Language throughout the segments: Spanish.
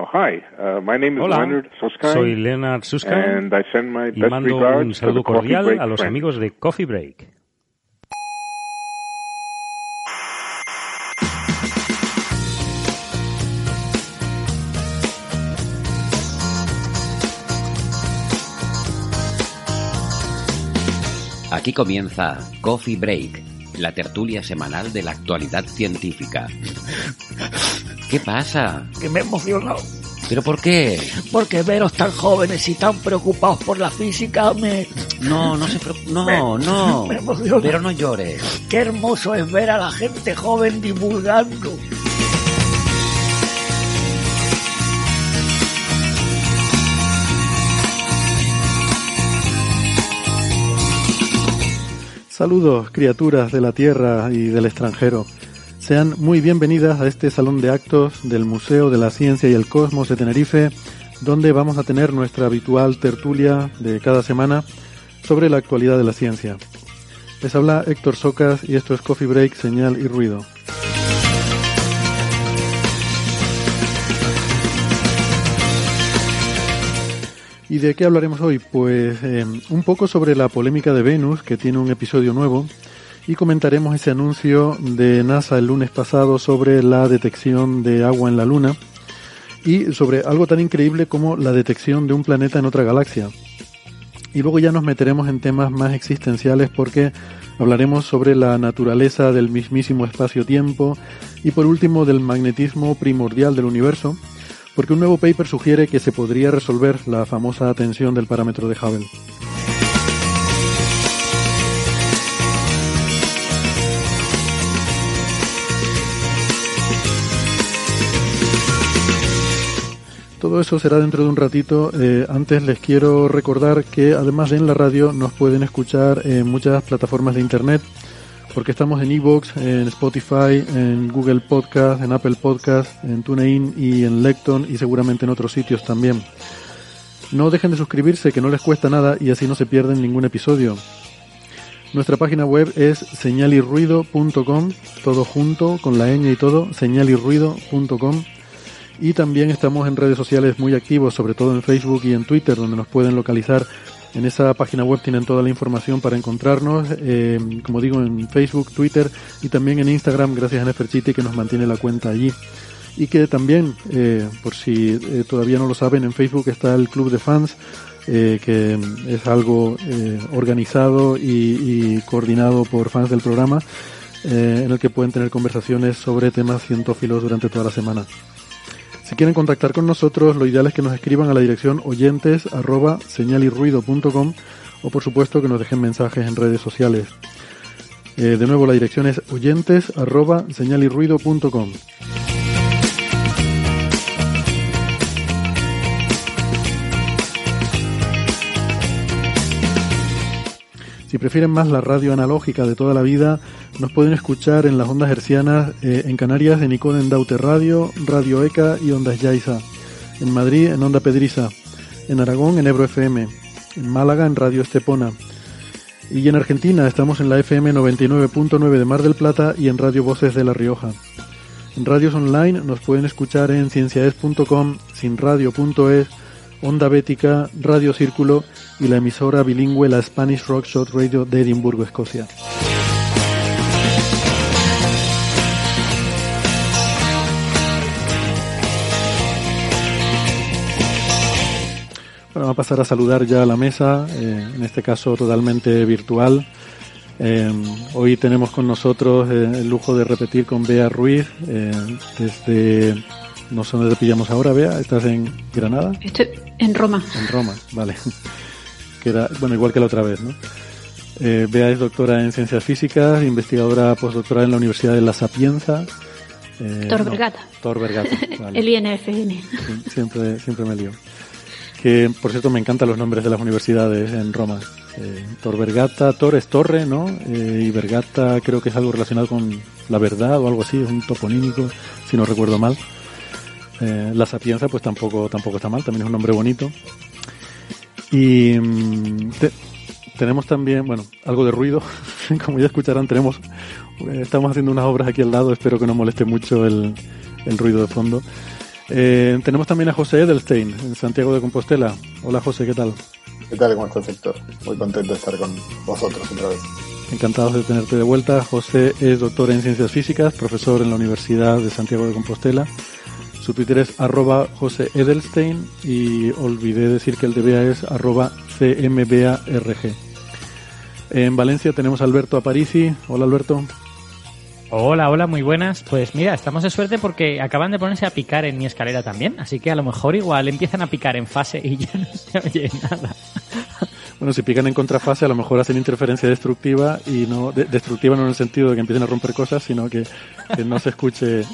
Oh, hi. Uh, my name is Hola, Leonard Susskind. soy Leonard Susskind And I send my y best mando un regards to the saludo Coffee cordial Break a los friends. amigos de Coffee Break. Aquí comienza Coffee Break, la tertulia semanal de la actualidad científica. ¿Qué pasa? que me he emocionado. ¿Pero por qué? Porque veros tan jóvenes y tan preocupados por la física me... No, no se preocupe. No, no. me emociona. Pero no llores. Qué hermoso es ver a la gente joven divulgando. Saludos, criaturas de la Tierra y del extranjero. Sean muy bienvenidas a este salón de actos del Museo de la Ciencia y el Cosmos de Tenerife, donde vamos a tener nuestra habitual tertulia de cada semana sobre la actualidad de la ciencia. Les habla Héctor Socas y esto es Coffee Break, Señal y Ruido. ¿Y de qué hablaremos hoy? Pues eh, un poco sobre la polémica de Venus, que tiene un episodio nuevo, y comentaremos ese anuncio de NASA el lunes pasado sobre la detección de agua en la Luna y sobre algo tan increíble como la detección de un planeta en otra galaxia. Y luego ya nos meteremos en temas más existenciales porque hablaremos sobre la naturaleza del mismísimo espacio-tiempo y por último del magnetismo primordial del universo, porque un nuevo paper sugiere que se podría resolver la famosa tensión del parámetro de Hubble. Todo eso será dentro de un ratito. Eh, antes les quiero recordar que además de en la radio nos pueden escuchar en muchas plataformas de internet, porque estamos en Evox, en Spotify, en Google Podcast, en Apple Podcast, en TuneIn y en Lecton y seguramente en otros sitios también. No dejen de suscribirse, que no les cuesta nada y así no se pierden ningún episodio. Nuestra página web es señalirruido.com, todo junto, con la ñ y todo, señalirruido.com. Y también estamos en redes sociales muy activos, sobre todo en Facebook y en Twitter, donde nos pueden localizar. En esa página web tienen toda la información para encontrarnos, eh, como digo, en Facebook, Twitter y también en Instagram, gracias a Neferchiti que nos mantiene la cuenta allí. Y que también, eh, por si eh, todavía no lo saben, en Facebook está el Club de Fans, eh, que es algo organizado y, y coordinado por fans del programa, en el que pueden tener conversaciones sobre temas cientófilos durante toda la semana. Si quieren contactar con nosotros, lo ideal es que nos escriban a la dirección oyentes arroba o por supuesto que nos dejen mensajes en redes sociales. Eh, de nuevo la dirección es oyentes arroba. Si prefieren más la radio analógica de toda la vida, nos pueden escuchar en las ondas hercianas eh, en Canarias en Icoden Daute Radio, Radio ECA y Ondas Yaiza. En Madrid en Onda Pedriza. En Aragón en Ebro FM. En Málaga en Radio Estepona. Y en Argentina estamos en la FM 99.9 de Mar del Plata y en Radio Voces de La Rioja. En radios online nos pueden escuchar en cienciaes.com, sinradio.es, Onda Bética, Radio Círculo y la emisora bilingüe la Spanish Rock Shot Radio de Edimburgo, Escocia. Bueno, vamos a pasar a saludar ya a la mesa, eh, en este caso totalmente virtual. Eh, hoy tenemos con nosotros eh, el lujo de repetir con Bea Ruiz desde, no sé dónde te pillamos ahora, Bea, ¿estás en Granada? Estoy en Roma. En Roma, vale. Que era, bueno, igual que la otra vez, ¿no? Eh, Bea es doctora en ciencias físicas, investigadora postdoctoral en la Universidad de La Sapienza Eh, Tor no, Vergata. Tor Vergata. vale. El INFN. Sí, siempre, siempre me lío. Que, por cierto, me encantan los nombres de las universidades en Roma. Eh, Tor Vergata, Tor es torre, ¿no? Eh, y Vergata creo que es algo relacionado con la verdad o algo así, es un toponímico, si no recuerdo mal. Eh, la Sapienza, pues tampoco, tampoco está mal, también es un nombre bonito. Y mm, te- tenemos también, bueno, algo de ruido. Como ya escucharán, tenemos, eh, estamos haciendo unas obras aquí al lado, espero que no moleste mucho el, el ruido de fondo. Eh, tenemos también a José Edelstein, en Santiago de Compostela. Hola José, ¿qué tal? ¿Qué tal? ¿Cómo estás, Héctor? Muy contento de estar con vosotros otra vez. Encantados de tenerte de vuelta. José es doctor en ciencias físicas, profesor en la Universidad de Santiago de Compostela. Su Twitter es arroba José Edelstein y olvidé decir que el de Bea es arroba CMBARG. En Valencia tenemos a Alberto Aparici. Hola Alberto. Hola, hola, muy buenas. Pues mira, estamos de suerte porque acaban de ponerse a picar en mi escalera también, así que a lo mejor igual empiezan a picar en fase y ya no se oye nada. Bueno, si pican en contrafase a lo mejor hacen interferencia destructiva y no de- destructiva no en el sentido de que empiecen a romper cosas, sino que, que no se escuche eh,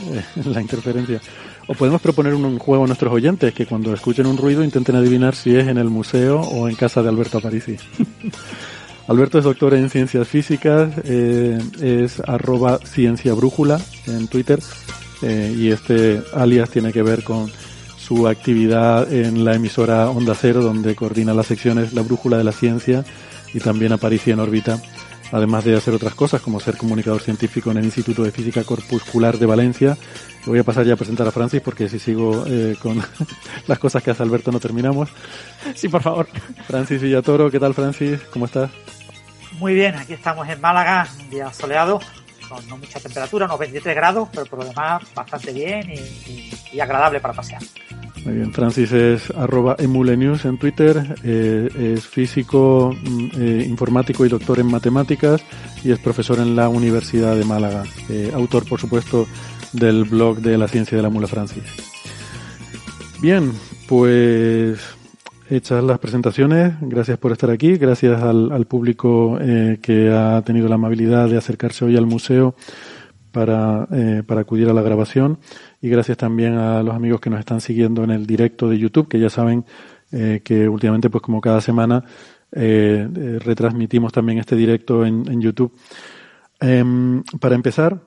la interferencia. O podemos proponer un, juego a nuestros oyentes que cuando escuchen un ruido intenten adivinar si es en el museo o en casa de Alberto Aparici. Alberto es doctor en ciencias físicas, eh, es arroba ciencia brújula en Twitter eh, y este alias tiene que ver con su actividad en la emisora Onda Cero, donde coordina las secciones La Brújula de la Ciencia y también Aparici en órbita, además de hacer otras cosas como ser comunicador científico en el Instituto de Física Corpuscular de Valencia. Voy a pasar ya a presentar a Francis porque si sigo eh, con las cosas que hace Alberto no terminamos. Sí, por favor. Francis Villatoro, ¿qué tal Francis? ¿Cómo estás? Muy bien, aquí estamos en Málaga, un día soleado, con no mucha temperatura, unos 23 grados, pero por lo demás bastante bien y, y- y agradable para pasear. Muy bien, Francis es arroba emulenews en Twitter, eh, es físico, mm, eh, informático y doctor en matemáticas y es profesor en la Universidad de Málaga, eh, autor por supuesto del blog de la ciencia de la mula Francis. Bien, pues hechas las presentaciones, gracias por estar aquí, gracias al, público eh, que ha tenido la amabilidad de acercarse hoy al museo para, eh, para acudir a la grabación y gracias también a los amigos que nos están siguiendo en el directo de YouTube, que ya saben eh, que últimamente, pues como cada semana, retransmitimos también este directo en, en YouTube. Em, para empezar,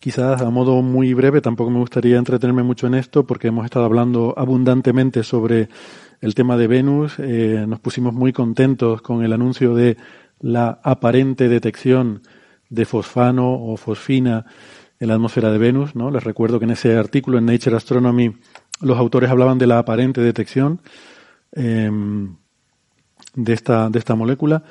quizás a modo muy breve, tampoco me gustaría entretenerme mucho en esto porque hemos estado hablando abundantemente sobre el tema de Venus. Eh, nos pusimos muy contentos con el anuncio de la aparente detección de fosfano o fosfina en la atmósfera de Venus. ¿no? Les recuerdo que en ese artículo en Nature Astronomy los autores hablaban de la aparente detección em, de, esta, de esta molécula.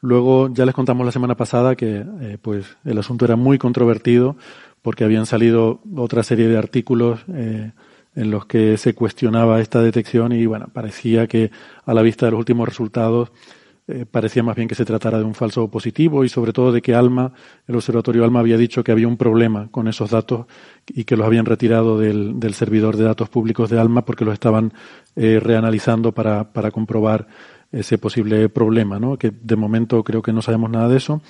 Luego ya les contamos la semana pasada que eh, pues el asunto era muy controvertido porque habían salido otra serie de artículos eh, en los que se cuestionaba esta detección y bueno, parecía que a la vista de los últimos resultados eh, parecía más bien que se tratara de un falso positivo y sobre todo de que Alma, el observatorio Alma había dicho que había un problema con esos datos y que los habían retirado del, del servidor de datos públicos de Alma porque los estaban eh, reanalizando para, para comprobar ese posible problema, ¿no? Que de momento creo que no sabemos nada de eso,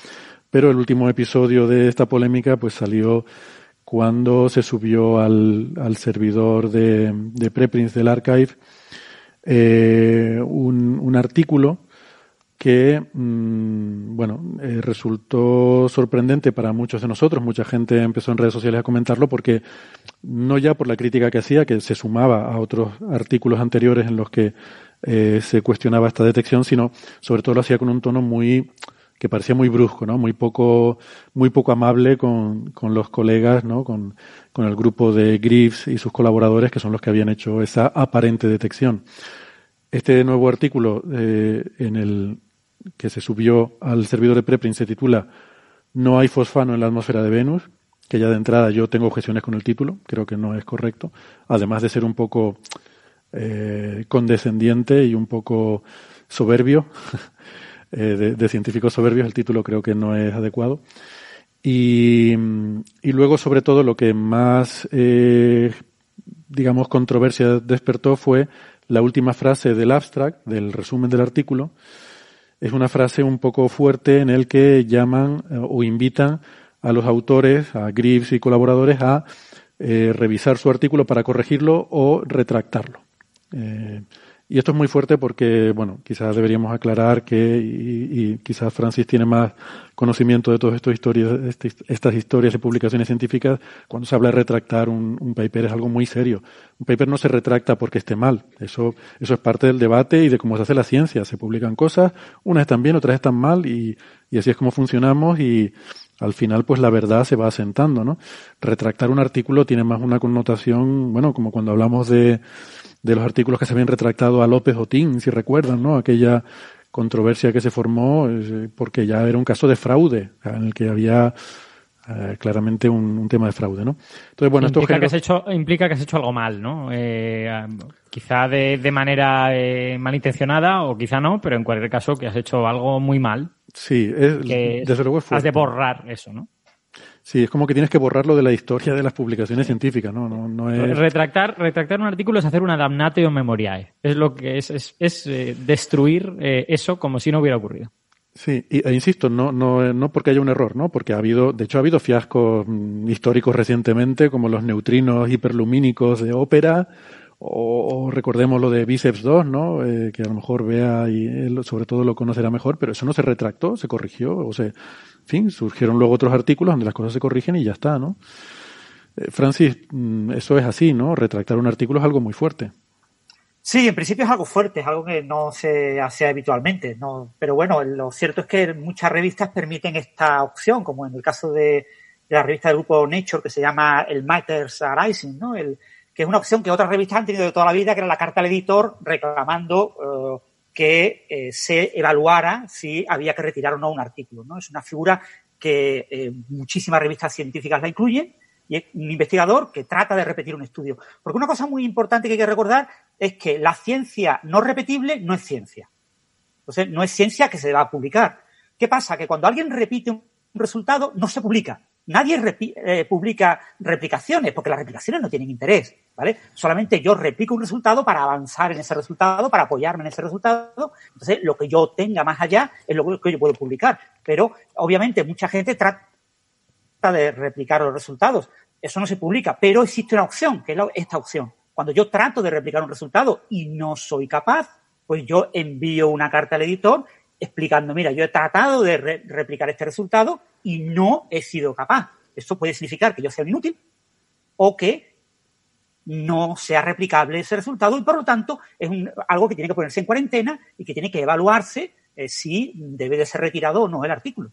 pero el último episodio de esta polémica pues salió cuando se subió al, al servidor de, de preprints del archive eh, un, un artículo que mmm, bueno eh, resultó sorprendente para muchos de nosotros. Mucha gente empezó en redes sociales a comentarlo porque no ya por la crítica que hacía que se sumaba a otros artículos anteriores en los que eh, se cuestionaba esta detección sino sobre todo lo hacía con un tono muy que parecía muy brusco, ¿no? Muy poco, muy poco amable con, con los colegas, ¿no? Con, con el grupo de Griffiths y sus colaboradores, que son los que habían hecho esa aparente detección. Este nuevo artículo eh, en el que se subió al servidor de preprint se titula No hay fosfano en la atmósfera de Venus, que ya de entrada yo tengo objeciones con el título, creo que no es correcto, además de ser un poco eh, condescendiente y un poco soberbio. De, de, científicos soberbios, el título creo que no es adecuado. Y, y luego, sobre todo, lo que más, eh, digamos, controversia despertó fue la última frase del abstract, del resumen del artículo. Es una frase un poco fuerte en el que llaman o invitan a los autores, a Greaves y colaboradores, a eh, revisar su artículo para corregirlo o retractarlo. Eh, y esto es muy fuerte porque, bueno, quizás deberíamos aclarar que, y, quizás Francis tiene más conocimiento de todas estas historias, este, estas historias y publicaciones científicas, cuando se habla de retractar un, un, paper es algo muy serio. Un paper no se retracta porque esté mal. Eso, eso es parte del debate y de cómo se hace la ciencia. Se publican cosas, unas están bien, otras están mal y, y así es como funcionamos y, al final pues la verdad se va asentando, ¿no? Retractar un artículo tiene más una connotación, bueno, como cuando hablamos de, de los artículos que se habían retractado a López Otín, si recuerdan, ¿no? Aquella controversia que se formó eh, porque ya era un caso de fraude en el que había eh, claramente un, tema de fraude, ¿no? Entonces, bueno, implica, esto que has hecho, implica que has hecho algo mal, ¿no? Eh, quizá de, de manera malintencionada o quizá no, pero en cualquier caso que has hecho algo muy mal. Sí, es, desde luego Has de borrar eso, ¿no? Sí, es como que tienes que borrarlo de la historia de las publicaciones científicas, ¿no? no, no es... retractar, retractar un artículo es hacer una damnatio memoriae. Es lo que es, es, es eh, destruir eh, eso como si no hubiera ocurrido. Sí, e insisto, no, no, no porque haya un error, ¿no? Porque ha habido, de hecho, ha habido fiascos mm, históricos recientemente, como los neutrinos hiperlumínicos de ópera, o, recordemos lo de Biceps 2, ¿no? Eh, que a lo mejor vea y él sobre todo lo conocerá mejor, pero eso no se retractó, se corrigió, o se, fin, surgieron luego otros artículos donde las cosas se corrigen y ya está, ¿no? Eh, Francis, mm, eso es así, ¿no? Retractar un artículo es algo muy fuerte. Sí, en principio es algo fuerte, es algo que no se hace habitualmente, ¿no? Pero bueno, lo cierto es que muchas revistas permiten esta opción, como en el caso de, la revista del grupo Nature que se llama el Matters Arising, ¿no? El, que es una opción que otras revistas han tenido de toda la vida, que era la carta al editor reclamando eh, que eh, se evaluara si había que retirar o no un artículo. ¿no? Es una figura que eh, muchísimas revistas científicas la incluyen y es un investigador que trata de repetir un estudio. Porque una cosa muy importante que hay que recordar es que la ciencia no repetible no es ciencia. Entonces, no es ciencia que se va a publicar. ¿Qué pasa? Que cuando alguien repite un resultado, no se publica nadie eh, publica replicaciones, porque las replicaciones no tienen interés, ¿vale? Solamente yo replico un resultado para avanzar en ese resultado, para apoyarme en ese resultado. Entonces, lo que yo tenga más allá es lo que yo puedo publicar. Pero, obviamente, mucha gente trata de replicar los resultados. Eso no se publica, pero existe una opción, que es esta opción. Cuando yo trato de replicar un resultado y no soy capaz, pues yo envío una carta al editor explicando, mira, yo he tratado de replicar este resultado y no he sido capaz. Esto puede significar que yo sea un inútil o que no sea replicable ese resultado y por lo tanto es algo que tiene que ponerse en cuarentena y que tiene que evaluarse eh, si debe de ser retirado o no el artículo.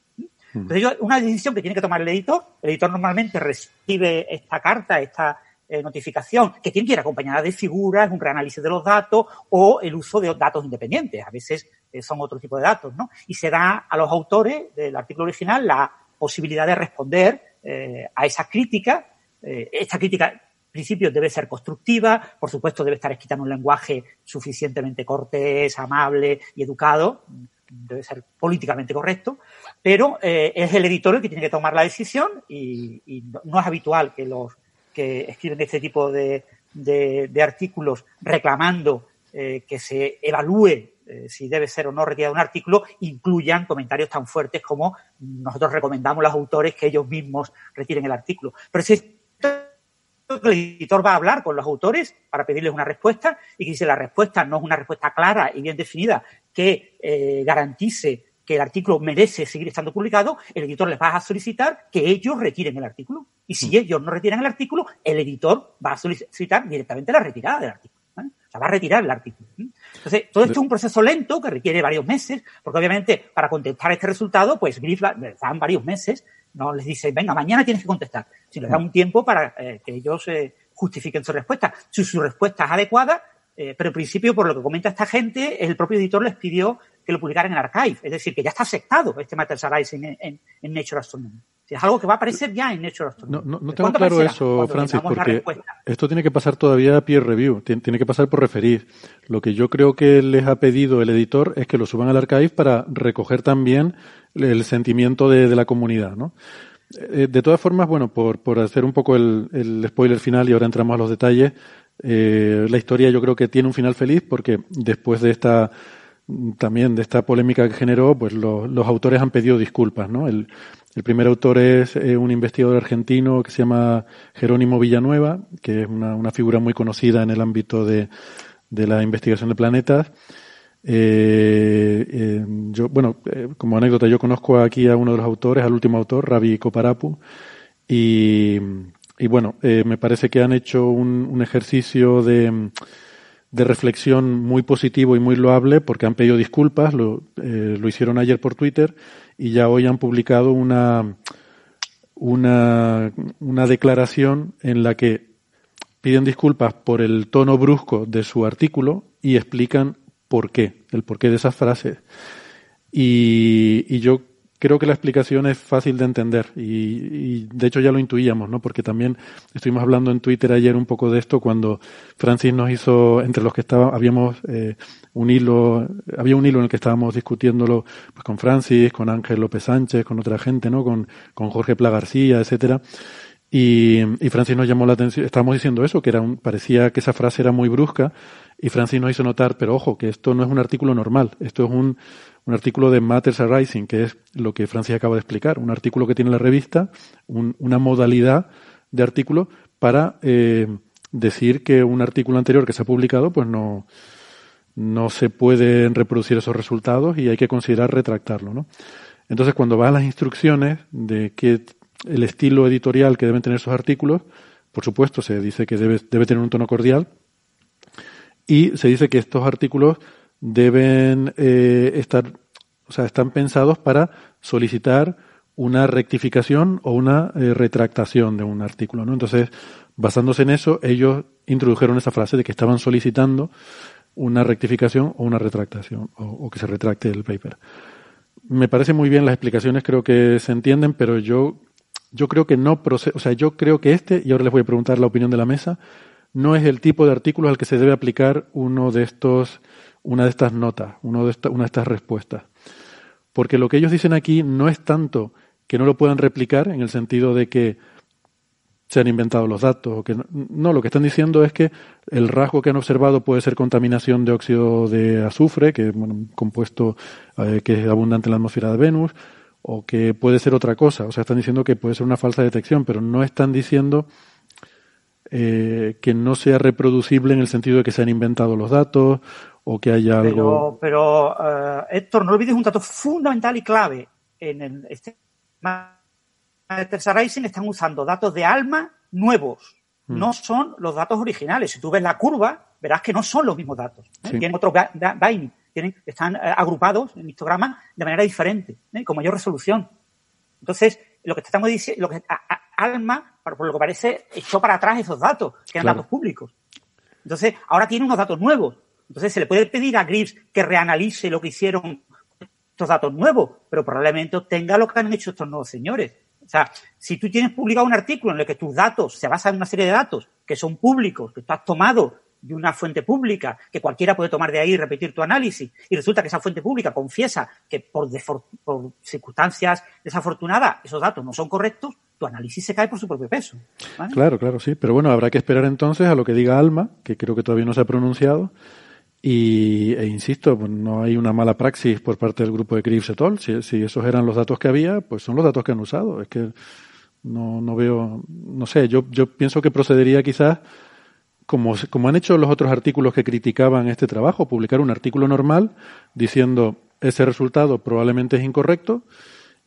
Entonces, una decisión que tiene que tomar el editor, el editor normalmente recibe esta carta, esta eh, notificación, que tiene que ir acompañada de figuras, un reanálisis de los datos o el uso de datos independientes. A veces eh, son otro tipo de datos, ¿no? Y se da a los autores del artículo original la posibilidad de responder eh, a esa crítica. esta crítica, en principio, debe ser constructiva, por supuesto, debe estar escrita en un lenguaje suficientemente cortés, amable y educado, debe ser políticamente correcto, pero es el editor el que tiene que tomar la decisión y, y no es habitual que los que escriben este tipo de, de, artículos reclamando eh, que se evalúe eh, si debe ser o no retirado un artículo, incluyan comentarios tan fuertes como nosotros recomendamos a los autores que ellos mismos retiren el artículo. Pero si el editor va a hablar con los autores para pedirles una respuesta y que si la respuesta no es una respuesta clara y bien definida que eh, garantice que el artículo merece seguir estando publicado, el editor les va a solicitar que ellos retiren el artículo. Y si mm. ellos no retiran el artículo, el editor va a solicitar directamente la retirada del artículo. Sea, va a retirar el artículo. Entonces, todo esto es un proceso lento que requiere varios meses, porque obviamente para contestar este resultado, pues Griff dan varios meses, no les dice, venga, mañana tienes que contestar, sino les da un tiempo para eh, que ellos eh, justifiquen su respuesta. Si su respuesta es adecuada, eh, pero en principio, por lo que comenta esta gente, el propio editor les pidió que lo publicaran en Archive, es decir, que ya está aceptado este Matters en, en, Nature Astronomy. Es algo que va a aparecer ya en Nature Astronomy. No, no, tengo claro eso, Francis, porque esto tiene que pasar todavía a peer review, tiene, que pasar por referir. Lo que yo creo que les ha pedido el editor es que lo suban al archive para recoger también el sentimiento de, la comunidad, ¿no? Eh, de todas formas, bueno, por, por hacer un poco el, el spoiler final y ahora entramos a los detalles, eh, la historia yo creo que tiene un final feliz porque después de esta también de esta polémica que generó, pues los autores han pedido disculpas, ¿no? El, El primer autor es eh, un investigador argentino que se llama Jerónimo Villanueva, que es una, figura muy conocida en el ámbito de, la investigación de planetas. Eh, eh, yo, bueno, como anécdota, yo conozco aquí a uno de los autores, al último autor, Ravi Koparapu, y, bueno, me parece que han hecho un, ejercicio de, reflexión muy positivo y muy loable porque han pedido disculpas, lo hicieron ayer por Twitter y ya hoy han publicado una, una, una declaración en la que piden disculpas por el tono brusco de su artículo y explican por qué, el porqué de esas frases. Y, y yo creo que la explicación es fácil de entender y, y, de hecho ya lo intuíamos, ¿no? Porque también estuvimos hablando en Twitter ayer un poco de esto cuando Francis nos hizo, entre los que estaba, habíamos eh, un hilo, había un hilo en el que estábamos discutiéndolo pues, con Francis, con Ángel López Sánchez, con otra gente, ¿no? Con, con Jorge Pla García, etcétera. Y, y, Francis nos llamó la atención, estábamos diciendo eso, que era un, parecía que esa frase era muy brusca, y Francis nos hizo notar, pero ojo, que esto no es un artículo normal, esto es un, un artículo de Matters Arising, que es lo que Francis acaba de explicar, un artículo que tiene la revista, un, una modalidad de artículo para eh, decir que un artículo anterior que se ha publicado, pues no, no se pueden reproducir esos resultados y hay que considerar retractarlo, ¿no? Entonces, cuando vas a las instrucciones de que el estilo editorial que deben tener esos artículos, por supuesto, se dice que debe, debe tener un tono cordial, y se dice que estos artículos deben eh, estar, o sea, están pensados para solicitar una rectificación o una eh, retractación de un artículo, ¿no? Entonces, basándose en eso, ellos introdujeron esa frase de que estaban solicitando una rectificación o una retractación, o, que se retracte el paper. Me parece muy bien las explicaciones, creo que se entienden, pero yo, yo creo que no procede, o sea, yo creo que este, y ahora les voy a preguntar la opinión de la mesa, no es el tipo de artículo al que se debe aplicar uno de estos, una de estas notas, uno de una de estas respuestas. Porque lo que ellos dicen aquí no es tanto que no lo puedan replicar en el sentido de que se han inventado los datos o que no, no, lo que están diciendo es que el rasgo que han observado puede ser contaminación de óxido de azufre, que es bueno, un compuesto eh, que es abundante en la atmósfera de Venus, o que puede ser otra cosa. O sea, están diciendo que puede ser una falsa detección, pero no están diciendo eh, que no sea reproducible en el sentido de que se han inventado los datos o que haya algo. Pero, uh, Héctor, no olvides un dato fundamental y clave. En el este Rising están usando datos de ALMA nuevos. Mm. No son los datos originales. Si tú ves la curva, verás que no son los mismos datos. ¿eh? Sí. Tienen otro binding. Tienen, están uh, agrupados en histogramas de manera diferente, ¿eh? con mayor resolución. Entonces, lo que estamos diciendo, lo que a, a, Alma, por lo que parece, echó para atrás esos datos, que eran claro. datos públicos. Entonces, ahora tiene unos datos nuevos. Entonces, se le puede pedir a Grips que reanalice lo que hicieron estos datos nuevos, pero probablemente obtenga lo que han hecho estos nuevos señores. O sea, si tú tienes publicado un artículo en el que tus datos se basan en una serie de datos que son públicos, que tú has tomado de una fuente pública, que cualquiera puede tomar de ahí y repetir tu análisis, y resulta que esa fuente pública confiesa que por, por circunstancias desafortunadas esos datos no son correctos, tu análisis se cae por su propio peso. Claro, claro, sí. Pero bueno, habrá que esperar entonces a lo que diga Alma, que creo que todavía no se ha pronunciado. Y, e insisto, pues no hay una mala praxis por parte del grupo de Crips et al. Si, si esos eran los datos que había, pues son los datos que han usado. Es que no, no veo, no sé, yo, yo pienso que procedería quizás como, como han hecho los otros artículos que criticaban este trabajo, publicar un artículo normal diciendo ese resultado probablemente es incorrecto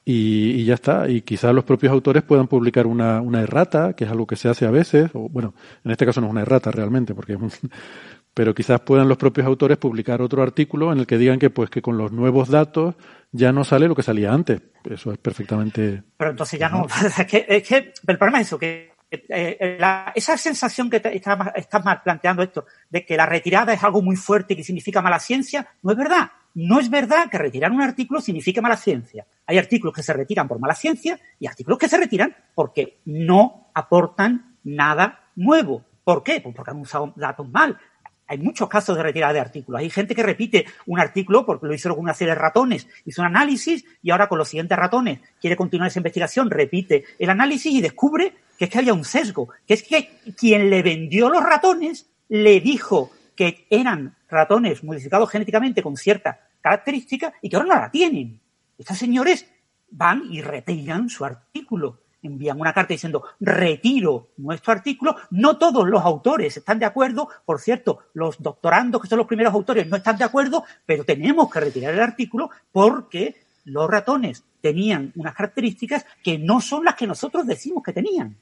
y, y ya está. Y quizás los propios autores puedan publicar una, una, errata, que es algo que se hace a veces, o bueno, en este caso no es una errata realmente, porque es un, pero quizás puedan los propios autores publicar otro artículo en el que digan que pues que con los nuevos datos ya no sale lo que salía antes. Eso es perfectamente. Pero entonces ya no. Es que, es que el problema es eso, que eh, la, esa sensación que estás está planteando esto, de que la retirada es algo muy fuerte y que significa mala ciencia, no es verdad. No es verdad que retirar un artículo signifique mala ciencia. Hay artículos que se retiran por mala ciencia y artículos que se retiran porque no aportan nada nuevo. ¿Por qué? Pues porque han usado datos mal. Hay muchos casos de retirada de artículos. Hay gente que repite un artículo porque lo hicieron con una serie de ratones, hizo un análisis y ahora con los siguientes ratones quiere continuar esa investigación, repite el análisis y descubre que es que había un sesgo, que es que quien le vendió los ratones le dijo que eran ratones modificados genéticamente con cierta característica y que ahora no la tienen. Estos señores van y retiran su artículo. Envían una carta diciendo, retiro nuestro artículo. No todos los autores están de acuerdo. Por cierto, los doctorandos, que son los primeros autores, no están de acuerdo, pero tenemos que retirar el artículo porque los ratones tenían unas características que no son las que nosotros decimos que tenían.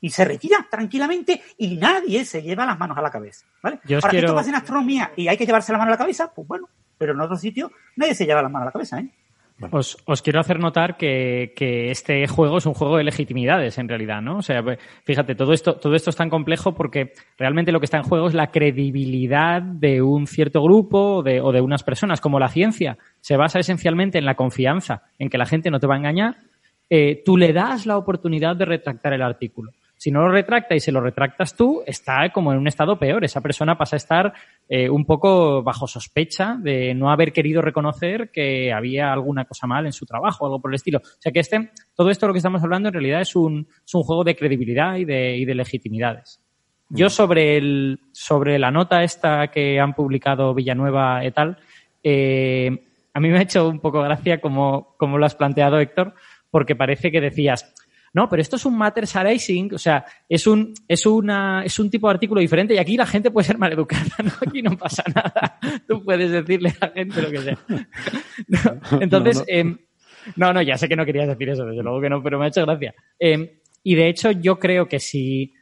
Y se retira tranquilamente y nadie se lleva las manos a la cabeza. ¿vale? Yo Ahora, que quiero- esto pasa en astronomía y hay que llevarse las manos a la cabeza, pues bueno, pero en otro sitio nadie se lleva las manos a la cabeza, ¿eh? Os, os quiero hacer notar que, que este juego es un juego de legitimidades, en realidad, ¿no? O sea, fíjate, todo esto, todo esto es tan complejo porque realmente lo que está en juego es la credibilidad de un cierto grupo o de, o de unas personas, como la ciencia. Se basa esencialmente en la confianza, en que la gente no te va a engañar. Eh, tú le das la oportunidad de retractar el artículo. Si no lo retracta y se lo retractas tú, está como en un estado peor. Esa persona pasa a estar eh, un poco bajo sospecha de no haber querido reconocer que había alguna cosa mal en su trabajo o algo por el estilo. O sea que este, todo esto de lo que estamos hablando en realidad es un, es un juego de credibilidad y de, y de legitimidades. Yo sobre el, sobre la nota esta que han publicado Villanueva et al, eh, a mí me ha hecho un poco gracia como, como lo has planteado, Héctor, porque parece que decías, no, pero esto es un matter arising, o sea, es un, es una, es un tipo de artículo diferente y aquí la gente puede ser maleducada, ¿no? Aquí no pasa nada. Tú puedes decirle a la gente lo que sea. No, Entonces, No, no. em, no, no, ya sé que no querías decir eso, desde luego que no, pero me ha hecho gracia. Em, y de hecho, yo creo que si,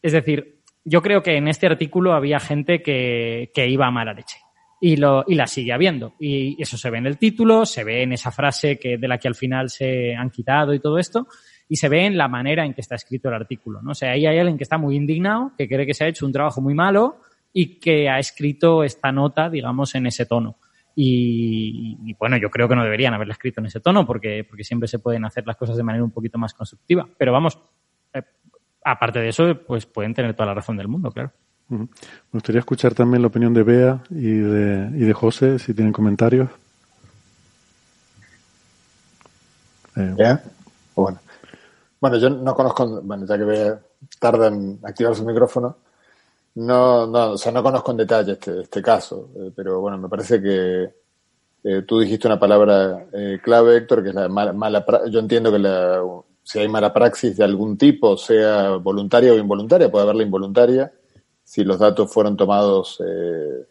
es decir, yo creo que en este artículo había gente que, que iba a mala leche. Y, lo, y la sigue habiendo. Y eso se ve en el título, se ve en esa frase que, de la que al final se han quitado y todo esto, y se ve en la manera en que está escrito el artículo. ¿no? O sea, ahí hay alguien que está muy indignado, que cree que se ha hecho un trabajo muy malo y que ha escrito esta nota, digamos, en ese tono. Y, y, bueno, yo creo que no deberían haberla escrito en ese tono porque, porque siempre se pueden hacer las cosas de manera un poquito más constructiva. Pero vamos, eh, aparte de eso, pues pueden tener toda la razón del mundo, claro. Me gustaría escuchar también la opinión de Bea y de, y de José, si tienen comentarios. Eh, ¿Ya? Bueno. Bueno, yo no conozco, bueno, ya que tarda en activar su micrófono, no, no, o sea, no conozco en detalle este, este caso, eh, pero bueno, me parece que eh, tú dijiste una palabra eh, clave, Héctor, que es la mala, mala yo entiendo que la, si hay mala praxis de algún tipo, sea voluntaria o involuntaria, puede haberla involuntaria, si los datos fueron tomados, eh,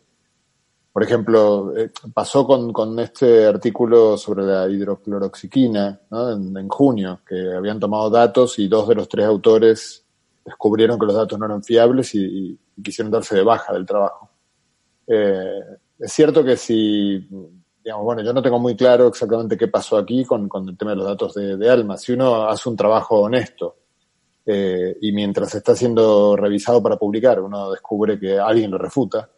por ejemplo, eh, pasó con, con este artículo sobre la hidrocloroxiquina ¿no? en, en junio, que habían tomado datos y dos de los tres autores descubrieron que los datos no eran fiables y, quisieron darse de baja del trabajo. Eh, es cierto que si, digamos, bueno, yo no tengo muy claro exactamente qué pasó aquí con, con el tema de los datos de, de Alma. Si uno hace un trabajo honesto eh, y mientras está siendo revisado para publicar, uno descubre que alguien lo refuta,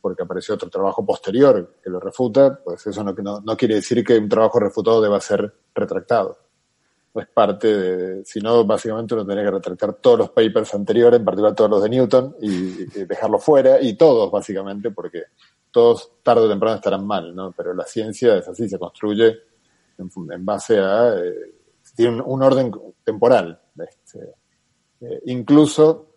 porque apareció otro trabajo posterior que lo refuta, pues eso no, no, no quiere decir que un trabajo refutado deba ser retractado. Es parte de, si no, básicamente uno tendría que retractar todos los papers anteriores, en particular todos los de Newton, y, y dejarlos fuera, y todos, básicamente, porque todos tarde o temprano estarán mal, ¿no? Pero la ciencia es así, se construye en, base a, eh, tiene un, un, orden temporal. Este, eh, incluso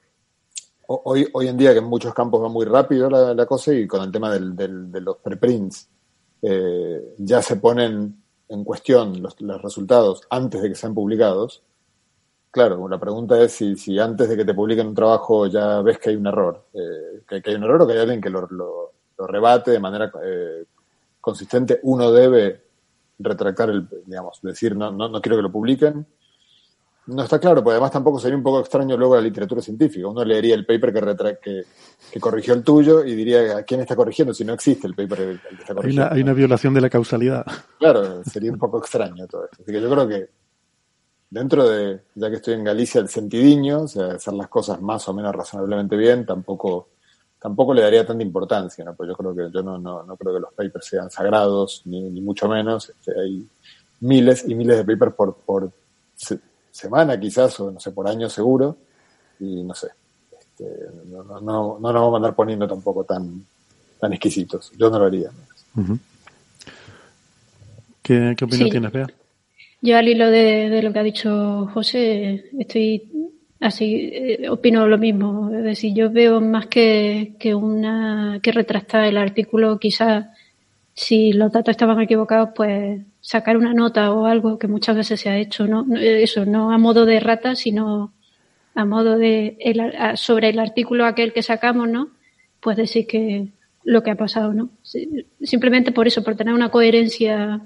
hoy, hoy en día que en muchos campos va muy rápido la, la cosa y con el tema del, del, de los preprints eh, ya se ponen en cuestión los, los, resultados antes de que sean publicados. Claro, la pregunta es si, si antes de que te publiquen un trabajo ya ves que hay un error, eh, que, que, hay un error o que hay alguien que lo, lo, rebate de manera eh, consistente, uno debe retractar el, digamos, decir no, no, no quiero que lo publiquen, no está claro, porque además tampoco sería un poco extraño luego la literatura científica. Uno leería el paper que, retra que, que, corrigió el tuyo y diría a quién está corrigiendo si no existe el paper el que está corrigiendo. Hay una, hay una violación de la causalidad. Claro, sería un poco extraño todo esto. Así que yo creo que dentro de, ya que estoy en Galicia, el sentidiño, o sea, hacer las cosas más o menos razonablemente bien, tampoco tampoco le daría tanta importancia, ¿no? Pues yo creo que yo no, no, no creo que los papers sean sagrados, ni, ni mucho menos. Este, hay miles y miles de papers por, por semana quizás, o no sé, por año seguro, y no sé, este, no, no, no, no nos vamos a andar poniendo tampoco tan, tan exquisitos. Yo no lo haría. Uh -huh. ¿Qué, ¿Qué, opinión sí. tienes, Bea? Yo al hilo de, de, lo que ha dicho José, estoy así, eh, opino lo mismo. Es decir, yo veo más que, que una, que retractar el artículo quizás si los datos estaban equivocados, pues sacar una nota o algo que muchas veces se ha hecho, ¿no? Eso, no a modo de rata, sino a modo de sobre el artículo aquel que sacamos, ¿no? Pues decir que lo que ha pasado, ¿no? Simplemente por eso, por tener una coherencia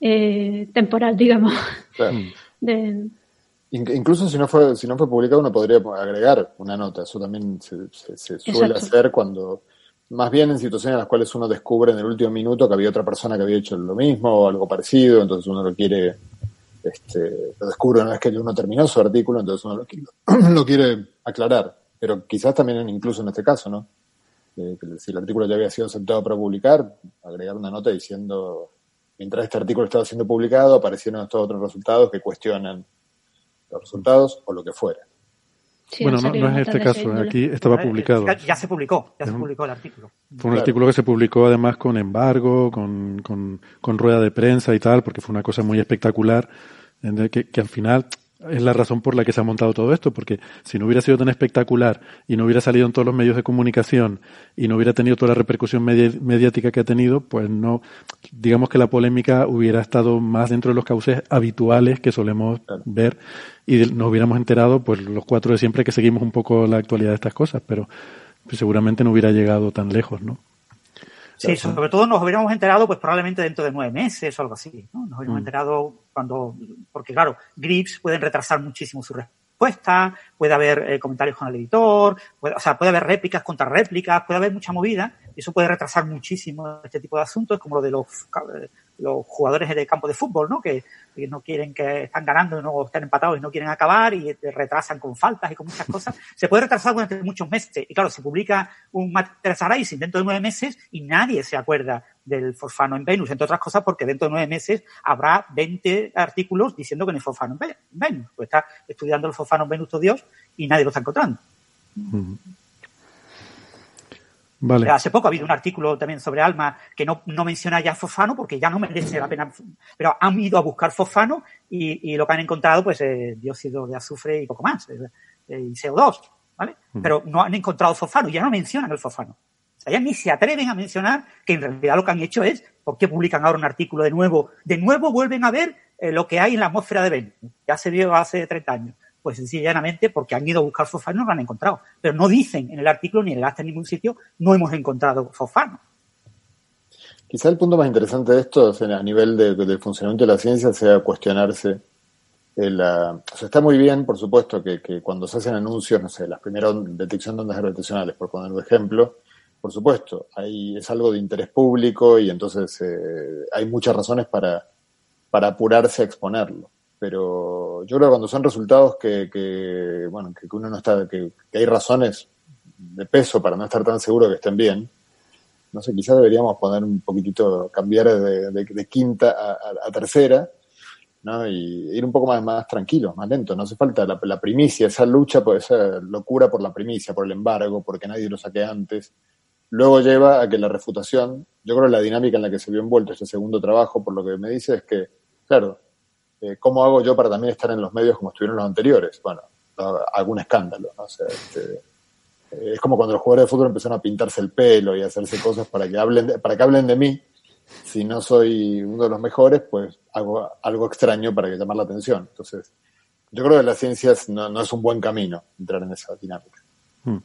eh, temporal, digamos. Incluso si no fue si no fue publicado uno podría agregar una nota. Eso también se, suele hacer cuando más bien en situaciones en las cuales uno descubre en el último minuto que había otra persona que había hecho lo mismo o algo parecido, entonces uno lo quiere este, lo descubre una vez que uno terminó su artículo, entonces uno lo lo quiere aclarar. Pero quizás también incluso en este caso, ¿no? si el artículo ya había sido aceptado para publicar, agregar una nota diciendo, mientras este artículo estaba siendo publicado, aparecieron estos otros resultados que cuestionan los resultados o lo que fuera. Bueno, no, es este caso, aquí estaba publicado. Ya se publicó, ya se publicó el artículo. Fue un artículo que se publicó además con embargo, con, con, con, rueda de prensa y tal, porque fue una cosa muy espectacular, que, que al final es la razón por la que se ha montado todo esto, porque si no hubiera sido tan espectacular y no hubiera salido en todos los medios de comunicación y no hubiera tenido toda la repercusión mediática que ha tenido, pues no, digamos que la polémica hubiera estado más dentro de los cauces habituales que solemos ver y nos hubiéramos enterado, pues los cuatro de siempre que seguimos un poco la actualidad de estas cosas, pero pues, seguramente no hubiera llegado tan lejos, ¿no? Sí, sobre todo nos hubiéramos enterado, pues probablemente dentro de nueve meses o algo así, ¿no? Nos hubiéramos mm. enterado cuando, porque claro, grips pueden retrasar muchísimo su respuesta, puede haber eh, comentarios con el editor, o sea, puede haber réplicas contra réplicas, puede haber mucha movida, y eso puede retrasar muchísimo este tipo de asuntos, como lo de los los jugadores del campo de fútbol, ¿no? Que, no quieren que están ganando y no están empatados y no quieren acabar y retrasan con faltas y con muchas cosas. Se puede retrasar durante muchos meses. Y claro, se publica un material dentro de nueve meses y nadie se acuerda del forfano en Venus, entre otras cosas porque dentro de nueve meses habrá 20 artículos diciendo que no es forfano en Venus. Pues está estudiando el forfano en Venus todo Dios y nadie lo está encontrando. Hace poco ha habido un artículo también sobre Alma que no, menciona ya fosfano porque ya no merece la pena. Pero han ido a buscar fosfano y, lo que han encontrado, pues, es dióxido de azufre y poco más, y CO2, ¿vale? Mm. Pero no han encontrado fosfano, ya no mencionan el fosfano. O sea, ya ni se atreven a mencionar que en realidad lo que han hecho es, ¿por qué publican ahora un artículo de nuevo? De nuevo vuelven a ver eh, lo que hay en la atmósfera de Venus. Ya se vio hace 30 años. Pues sencillamente porque han ido a buscar fosfano y no lo han encontrado. Pero no dicen en el artículo ni en el acta en ningún sitio, no hemos encontrado fosfano. Quizá el punto más interesante de esto, a nivel del funcionamiento de la ciencia, sea cuestionarse. La, o sea, está muy bien, por supuesto, que, cuando se hacen anuncios, no sé, las primeras detección de ondas gravitacionales, por poner un ejemplo, por supuesto, hay, es algo de interés público y entonces eh, hay muchas razones para apurarse a exponerlo pero yo creo que cuando son resultados que, que bueno, que uno no está, que, hay razones de peso para no estar tan seguro que estén bien, no sé, quizás deberíamos poner un poquitito, cambiar de, quinta a, tercera, ¿no? Y ir un poco más, más tranquilo, más lento. No hace falta la, primicia, esa lucha, esa locura por la primicia, por el embargo, porque nadie lo saque antes. Luego lleva a que la refutación, yo creo que la dinámica en la que se vio envuelto este segundo trabajo, por lo que me dice, es que, claro, eh, ¿cómo hago yo para también estar en los medios como estuvieron los anteriores? Bueno, algún escándalo, ¿no? Este, eh, es como cuando los jugadores de fútbol empezaron a pintarse el pelo y a hacerse cosas para que hablen de, para que hablen de mí. Si no soy uno de los mejores, pues hago algo extraño para llamar la atención. Entonces, yo creo que la ciencia no, no es un buen camino entrar en esa dinámica. Hmm.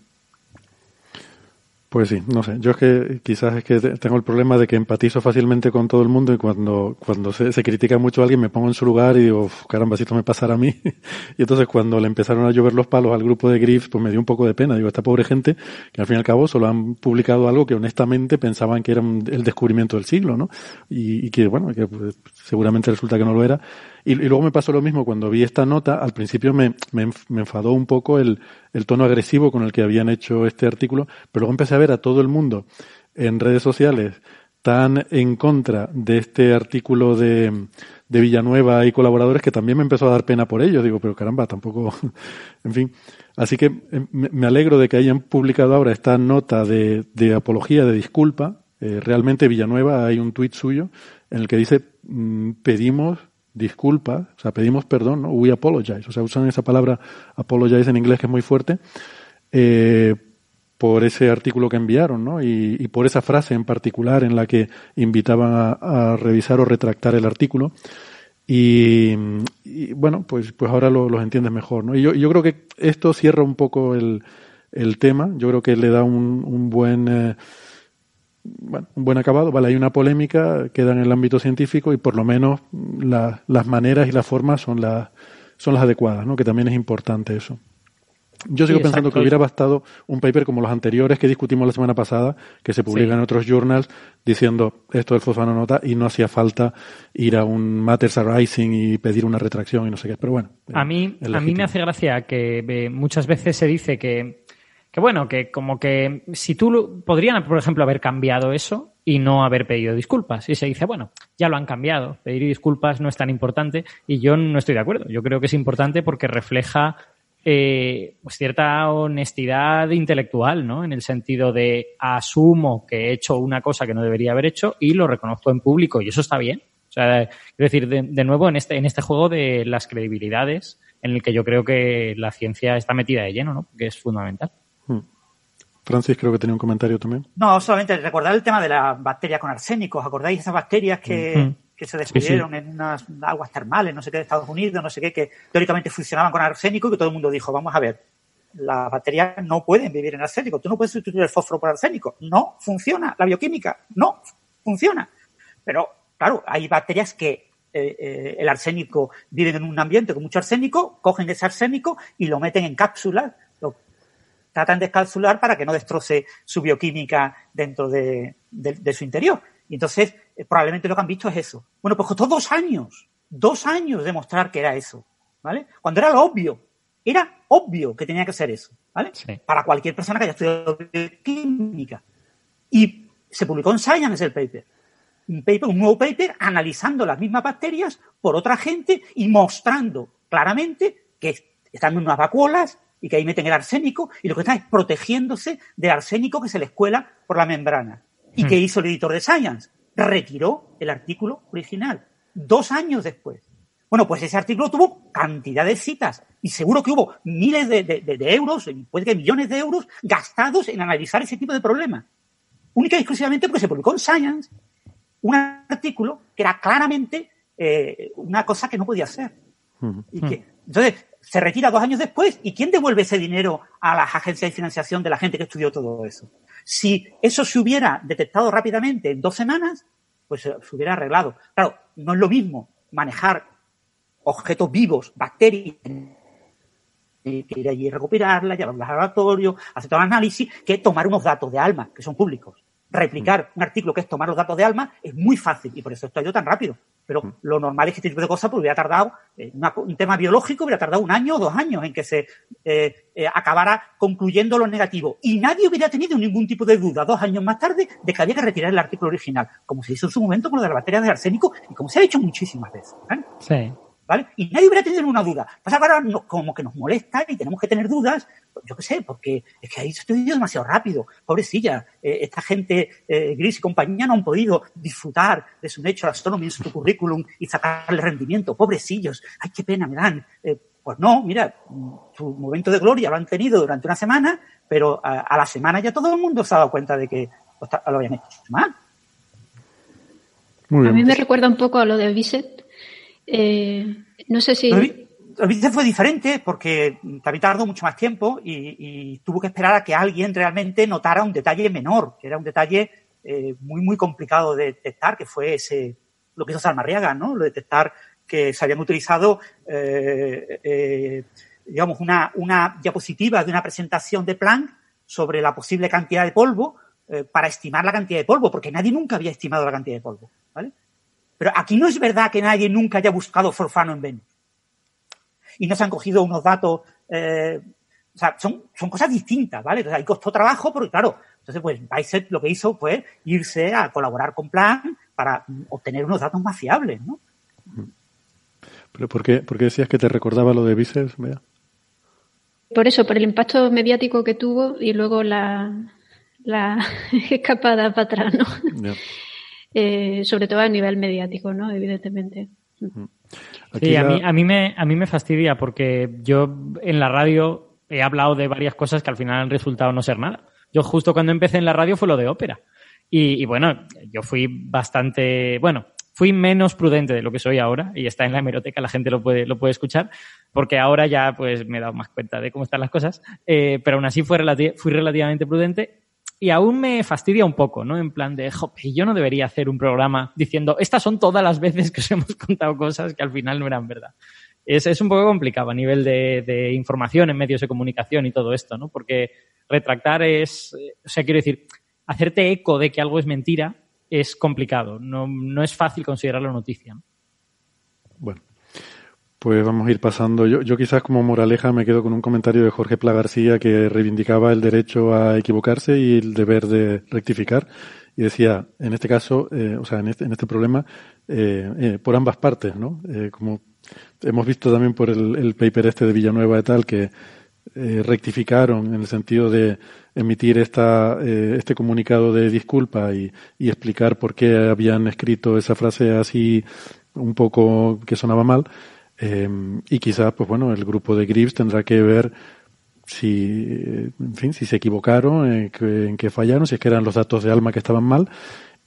Pues sí, no sé. Yo es que quizás es que tengo el problema de que empatizo fácilmente con todo el mundo y cuando, cuando se, se critica mucho a alguien me pongo en su lugar y digo, caramba, si esto me pasara a mí. y entonces cuando le empezaron a llover los palos al grupo de Griffs, pues me dio un poco de pena. Digo, esta pobre gente que al fin y al cabo solo han publicado algo que honestamente pensaban que era el descubrimiento del siglo, ¿no? Y, y que, bueno, que pues, seguramente resulta que no lo era. Y, luego me pasó lo mismo cuando vi esta nota. Al principio me, me, enfadó un poco el, el, tono agresivo con el que habían hecho este artículo, pero luego empecé a ver a todo el mundo en redes sociales tan en contra de este artículo de, de Villanueva y colaboradores que también me empezó a dar pena por ello. Digo, pero caramba, tampoco, en fin. Así que eh, me alegro de que hayan publicado ahora esta nota de, de apología, de disculpa. Eh, realmente Villanueva hay un tuit suyo en el que dice, mm, pedimos disculpa, o sea, pedimos perdón, ¿no? We apologize, o sea, usan esa palabra apologize en inglés que es muy fuerte, eh, por ese artículo que enviaron, ¿no? Y, por esa frase en particular en la que invitaban a, a revisar o retractar el artículo. Y, y bueno, pues, pues ahora lo, los entiendes mejor, ¿no? Y yo, yo creo que esto cierra un poco el, el tema. Yo creo que le da un, un buen, eh, bueno, un buen acabado. Vale, hay una polémica, queda en el ámbito científico y por lo menos la, las maneras y las formas son las, son las adecuadas, ¿no? Que también es importante eso. Yo sigo sí, pensando que hubiera bastado un paper como los anteriores que discutimos la semana pasada, que se publican sí. en otros journals, diciendo esto del fosfano nota y no hacía falta ir a un Matters Arising y pedir una retracción y no sé qué. Pero bueno. A mí, a mí me hace gracia que eh, muchas veces se dice que, que bueno, que como que si tú podrían, por ejemplo, haber cambiado eso y no haber pedido disculpas. Y se dice, bueno, ya lo han cambiado, pedir disculpas no es tan importante y yo no estoy de acuerdo. Yo creo que es importante porque refleja eh, pues cierta honestidad intelectual, ¿no? En el sentido de asumo que he hecho una cosa que no debería haber hecho y lo reconozco en público y eso está bien. O sea, quiero decir, de, de, nuevo, en este, en este juego de las credibilidades, en el que yo creo que la ciencia está metida de lleno, ¿no? Que es fundamental. Hmm. Francis creo que tenía un comentario también. No, solamente recordar el tema de la bacteria con arsénico. ¿Os acordáis esas bacterias que, mm que se descubrieron sí, sí. en unas aguas termales, no sé qué, de Estados Unidos, no sé qué, que teóricamente funcionaban con arsénico y que todo el mundo dijo, vamos a ver, las bacterias no pueden vivir en arsénico, tú no puedes sustituir el fósforo por arsénico, no funciona, la bioquímica no funciona. Pero, claro, hay bacterias que eh, eh, el arsénico viven en un ambiente con mucho arsénico, cogen ese arsénico y lo meten en cápsulas, tratan de escapsular para que no destroce su bioquímica dentro de, de, de su interior. Y entonces, eh, probablemente lo que han visto es eso. Bueno, pues costó dos años, dos años demostrar que era eso, ¿vale? Cuando era lo obvio, era obvio que tenía que ser eso, ¿vale? Sí. Para cualquier persona que haya estudiado química. Y se publicó en Science el paper. Un paper, un nuevo paper analizando las mismas bacterias por otra gente y mostrando claramente que están en unas vacuolas y que ahí meten el arsénico y lo que están es protegiéndose del arsénico que se les cuela por la membrana. ¿Y hmm. qué hizo el editor de Science? Retiró el artículo original, dos años después. Bueno, pues ese artículo tuvo cantidad de citas y seguro que hubo miles de, de, de euros, puede que millones de euros gastados en analizar ese tipo de problemas. Única y exclusivamente porque se publicó en Science un artículo que era claramente eh, una cosa que no podía hacer. Hmm. Y que, entonces, se retira dos años después y ¿quién devuelve ese dinero a las agencias de financiación de la gente que estudió todo eso? Si eso se hubiera detectado rápidamente en dos semanas, pues se hubiera arreglado. Claro, no es lo mismo manejar objetos vivos, bacterias, que ir allí y recuperarlas, llevarlas al laboratorio, hacer todo el análisis, que tomar unos datos de alma, que son públicos. Replicar un artículo que es tomar los datos de alma es muy fácil y por eso esto ha ido tan rápido. Pero lo normal es que este tipo de cosas pues, hubiera tardado, eh, una, un tema biológico hubiera tardado un año o dos años en que se eh, eh, acabara concluyendo lo negativo. Y nadie hubiera tenido ningún tipo de duda dos años más tarde de que había que retirar el artículo original, como se hizo en su momento con lo de las bacterias de arsénico y como se ha hecho muchísimas veces. ¿vale? Sí. ¿Vale? Y nadie hubiera tenido una duda. Pasa que ahora no, como que nos molesta y tenemos que tener dudas, pues yo qué sé, porque es que ahí se ha ido demasiado rápido. Pobrecilla, eh, esta gente, eh, Gris y compañía, no han podido disfrutar de su Nature Astronomy en su currículum y sacarle rendimiento. Pobrecillos, ay, qué pena me dan. Eh, pues no, mira, su momento de gloria lo han tenido durante una semana, pero a, a la semana ya todo el mundo se ha dado cuenta de que lo habían hecho mal. A mí me recuerda un poco a lo de Bisset, eh, no sé si. El vídeo fue diferente porque también tardó mucho más tiempo y, tuvo que esperar a que alguien realmente notara un detalle menor, que era un detalle eh, muy, muy complicado de detectar, que fue ese, lo que hizo Salmarriaga, ¿no? Lo de detectar que se habían utilizado, eh, eh, digamos, una, una diapositiva de una presentación de Planck sobre la posible cantidad de polvo para estimar la cantidad de polvo, porque nadie nunca había estimado la cantidad de polvo, ¿vale? Pero aquí no es verdad que nadie nunca haya buscado forfano en Venus. Y no se han cogido unos datos, eh, o sea, son, son cosas distintas, ¿vale? Entonces ahí costó trabajo porque, claro, entonces pues Bicep lo que hizo fue irse a colaborar con Plan para obtener unos datos más fiables, ¿no? ¿Pero por qué, por qué decías que te recordaba lo de Bicep, Bea? Por eso, por el impacto mediático que tuvo y luego la, la escapada para atrás, ¿no? Yeah. Eh, sobre todo a nivel mediático, ¿no? Evidentemente. Sí, a, mí, a, mí me, a mí me fastidia porque yo en la radio he hablado de varias cosas que al final han resultado no ser nada. Yo justo cuando empecé en la radio fue lo de ópera. Y, y, bueno, yo fui bastante, bueno, fui menos prudente de lo que soy ahora y está en la hemeroteca, la gente lo puede, lo puede escuchar, porque ahora ya pues me he dado más cuenta de cómo están las cosas, eh, pero aún así fui, relati fui relativamente prudente y aún me fastidia un poco, ¿no? En plan de, jope, yo no debería hacer un programa diciendo, estas son todas las veces que os hemos contado cosas que al final no eran verdad. Es, es un poco complicado a nivel de, de información en medios de comunicación y todo esto, ¿no? Porque retractar es, o sea, quiero decir, hacerte eco de que algo es mentira es complicado. No, no es fácil considerarlo noticia. Bueno, pues vamos a ir pasando. Yo, yo quizás como moraleja me quedo con un comentario de Jorge Pla García que reivindicaba el derecho a equivocarse y el deber de rectificar. Y decía, en este caso, eh, o sea, en este, en este problema, eh, eh, por ambas partes, ¿no? Eh, como hemos visto también por el, el paper este de Villanueva y tal, que eh, rectificaron en el sentido de emitir esta, eh, este comunicado de disculpa y, y, explicar por qué habían escrito esa frase así un poco que sonaba mal. Eh, y quizás, pues bueno, el grupo de Grips tendrá que ver si, en fin, si se equivocaron, en que, en que fallaron, si es que eran los datos de alma que estaban mal.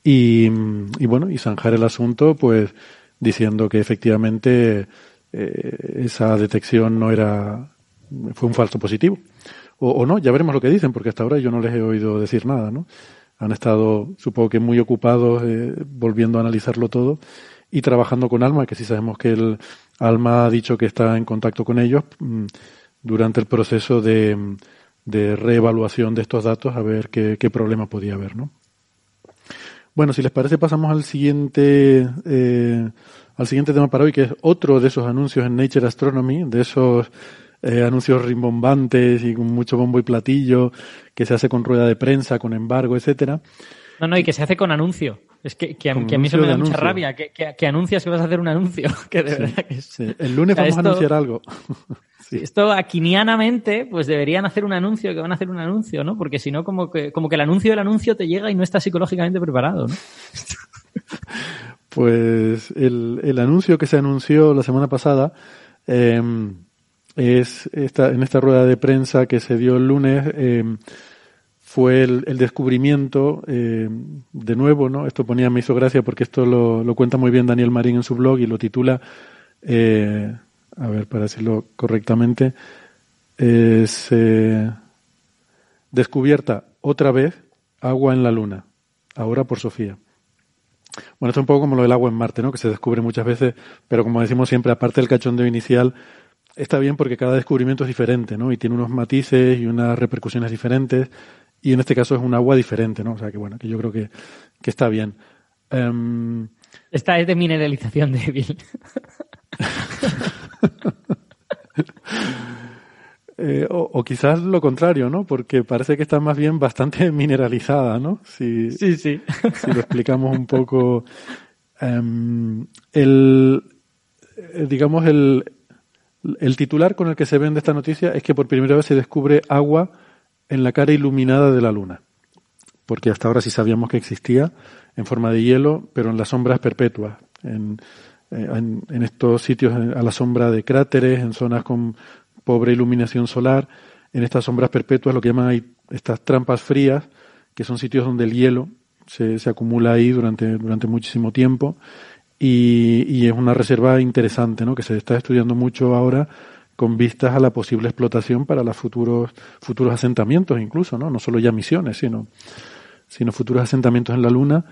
Y, bueno, y zanjar el asunto, pues diciendo que efectivamente eh, esa detección no era fue un falso positivo. O, o, no, ya veremos lo que dicen, porque hasta ahora yo no les he oído decir nada, ¿no? Han estado, supongo que muy ocupados eh, volviendo a analizarlo todo y trabajando con Alma, que sí sabemos que el Alma ha dicho que está en contacto con ellos mmm, durante el proceso de, de, reevaluación de estos datos a ver qué, qué, problema podía haber, ¿no? Bueno, si les parece pasamos al siguiente eh, al siguiente tema para hoy, que es otro de esos anuncios en Nature Astronomy, de esos eh, anuncios rimbombantes y con mucho bombo y platillo, que se hace con rueda de prensa, con embargo, etcétera. No, no, y que se hace con anuncio. Es que, que, a, que a, mí eso me da mucha anuncio. rabia, que, que, anuncias que vas a hacer un anuncio. Que de sí, verdad que es... sí. El lunes o sea, vamos esto, a anunciar algo. sí. Esto aquinianamente, pues deberían hacer un anuncio que van a hacer un anuncio, ¿no? Porque si no, como que, como que el anuncio del anuncio te llega y no estás psicológicamente preparado, ¿no? pues el, el anuncio que se anunció la semana pasada, eh, es esta, en esta rueda de prensa que se dio el lunes eh, fue el, descubrimiento eh, de nuevo, ¿no? Esto ponía me hizo gracia porque esto lo, cuenta muy bien Daniel Marín en su blog y lo titula, eh, a ver para decirlo correctamente, es descubierta otra vez agua en la luna, ahora por Sofía. Bueno, esto es un poco como lo del agua en Marte, ¿no? Que se descubre muchas veces, pero como decimos siempre, aparte del cachondeo inicial, está bien porque cada descubrimiento es diferente, ¿no? Y tiene unos matices y unas repercusiones diferentes. Y en este caso es un agua diferente, ¿no? O sea que bueno, que yo creo que, que está bien. Um... Esta es de mineralización débil. eh, o, o, quizás lo contrario, ¿no? Porque parece que está más bien bastante mineralizada, ¿no? Si, sí, sí. si lo explicamos un poco. Um, el, digamos, el, el titular con el que se vende esta noticia es que por primera vez se descubre agua en la cara iluminada de la Luna. Porque hasta ahora sí sabíamos que existía en forma de hielo, pero en las sombras perpetuas, en, en estos sitios a la sombra de cráteres, en zonas con pobre iluminación solar, en estas sombras perpetuas, lo que llaman estas trampas frías, que son sitios donde el hielo se, se acumula ahí durante, durante muchísimo tiempo y, y, es una reserva interesante, ¿no? Que se está estudiando mucho ahora con vistas a la posible explotación para los futuros futuros asentamientos, incluso, ¿no? No solo ya misiones, sino sino futuros asentamientos en la Luna,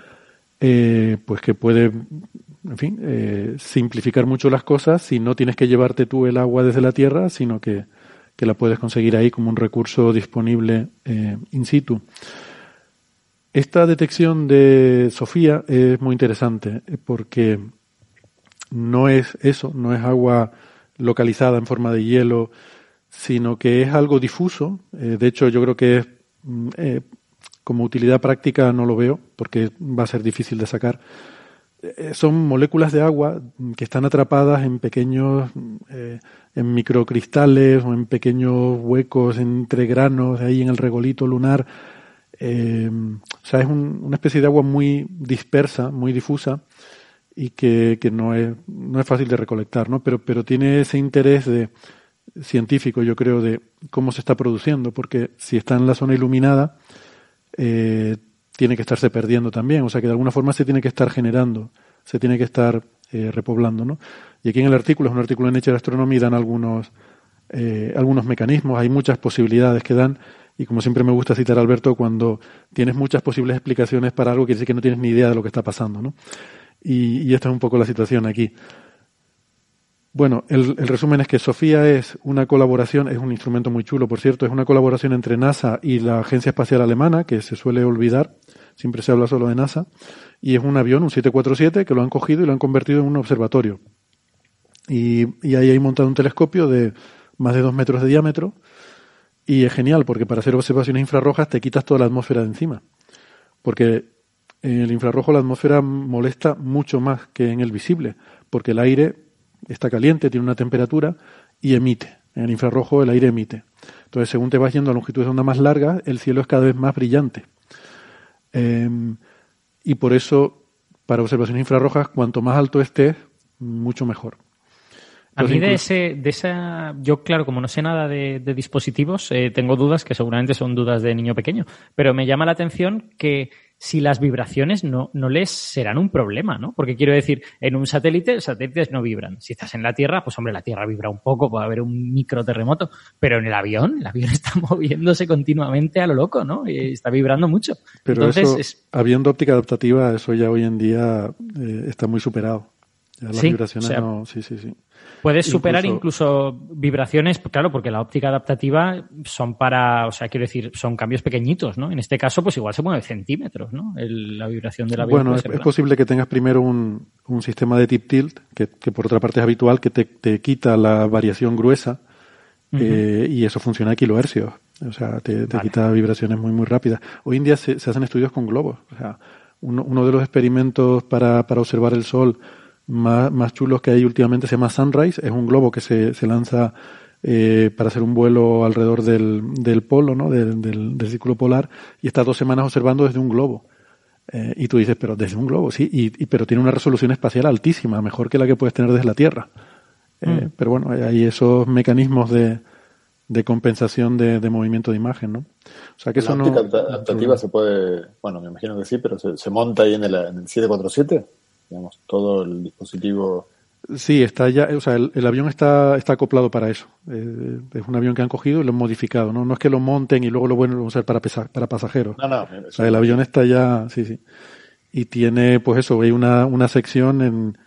eh, pues que puede, en fin, eh, simplificar mucho las cosas si no tienes que llevarte tú el agua desde la Tierra, sino que, que la puedes conseguir ahí como un recurso disponible eh, in situ. Esta detección de Sofía es muy interesante porque no es eso, no es agua localizada en forma de hielo, sino que es algo difuso. Eh, de hecho, yo creo que es, eh, como utilidad práctica no lo veo porque va a ser difícil de sacar. Eh, son moléculas de agua que están atrapadas en pequeños, eh, en microcristales o en pequeños huecos entre granos ahí en el regolito lunar o sea, es un, una especie de agua muy dispersa, muy difusa y que, que no, es, no es fácil de recolectar, ¿no? Pero, pero tiene ese interés de, científico, yo creo, de cómo se está produciendo, porque si está en la zona iluminada, eh, tiene que estarse perdiendo también. O sea que de alguna forma se tiene que estar generando, se tiene que estar eh, repoblando. ¿no? Y aquí en el artículo, es un artículo en Nature Astronomy, dan algunos, eh, algunos mecanismos, hay muchas posibilidades que dan. Y como siempre me gusta citar Alberto, cuando tienes muchas posibles explicaciones para algo, quiere decir que no tienes ni idea de lo que está pasando. ¿no? Y, esta es un poco la situación aquí. Bueno, el, el, resumen es que Sofía es una colaboración, es un instrumento muy chulo, por cierto, es una colaboración entre NASA y la Agencia Espacial Alemana, que se suele olvidar, siempre se habla solo de NASA, y es un avión, un 747, que lo han cogido y lo han convertido en un observatorio. Y, y ahí hay montado un telescopio de más de dos metros de diámetro, y es genial, porque para hacer observaciones infrarrojas te quitas toda la atmósfera de encima. Porque en el infrarrojo la atmósfera molesta mucho más que en el visible, porque el aire está caliente, tiene una temperatura y emite. En el infrarrojo el aire emite. Entonces, según te vas yendo a longitudes de onda más largas, el cielo es cada vez más brillante. Eh, y por eso, para observaciones infrarrojas, cuanto más alto estés, mucho mejor. A mí de, ese, de esa, yo claro, como no sé nada de, de dispositivos, eh, tengo dudas que seguramente son dudas de niño pequeño, pero me llama la atención que si las vibraciones no, no les serán un problema, ¿no? Porque quiero decir, en un satélite, los satélites no vibran. Si estás en la Tierra, pues hombre, la Tierra vibra un poco, puede haber un micro terremoto, pero en el avión, el avión está moviéndose continuamente a lo loco, ¿no? Y está vibrando mucho. Pero Entonces, eso, es... habiendo óptica adaptativa, eso ya hoy en día eh, está muy superado. Ya las sí, vibraciones o sea, no, sí, sí, sí. Puedes superar incluso... incluso... vibraciones, claro, porque la óptica adaptativa son para, o sea, quiero decir, son cambios pequeñitos, ¿no? En este caso, pues igual se mueve centímetros, ¿no? El, la vibración de la Bueno, es, es, posible que tengas primero un, un sistema de tip tilt, que, que, por otra parte es habitual, que te, te quita la variación gruesa, uh -huh. eh, y eso funciona a kilohercios. O sea, te, te vale. quita vibraciones muy, muy rápidas. Hoy en día se, se hacen estudios con globos. O sea, uno, uno de los experimentos para, para observar el sol más, más chulos que hay últimamente se llama Sunrise, es un globo que se, se lanza eh, para hacer un vuelo alrededor del, del polo, ¿no? Del, del, del, círculo polar, y está dos semanas observando desde un globo. Eh, y tú dices, pero desde un globo, sí, y, y, pero tiene una resolución espacial altísima, mejor que la que puedes tener desde la Tierra. Eh, mm. Pero bueno, hay esos mecanismos de, de compensación de, de, movimiento de imagen, ¿no? O sea que la eso no. adaptativa se puede, bueno, me imagino que sí, pero se, se monta ahí en el, en el 747 digamos, todo el dispositivo. Sí, está ya, o sea, el, el avión está, está acoplado para eso. Eh, es un avión que han cogido y lo han modificado, ¿no? No es que lo monten y luego lo vuelvan a usar para, pesa, para pasajeros. No, no. O sea, el avión está ya, sí, sí. Y tiene, pues eso, hay una, una sección en,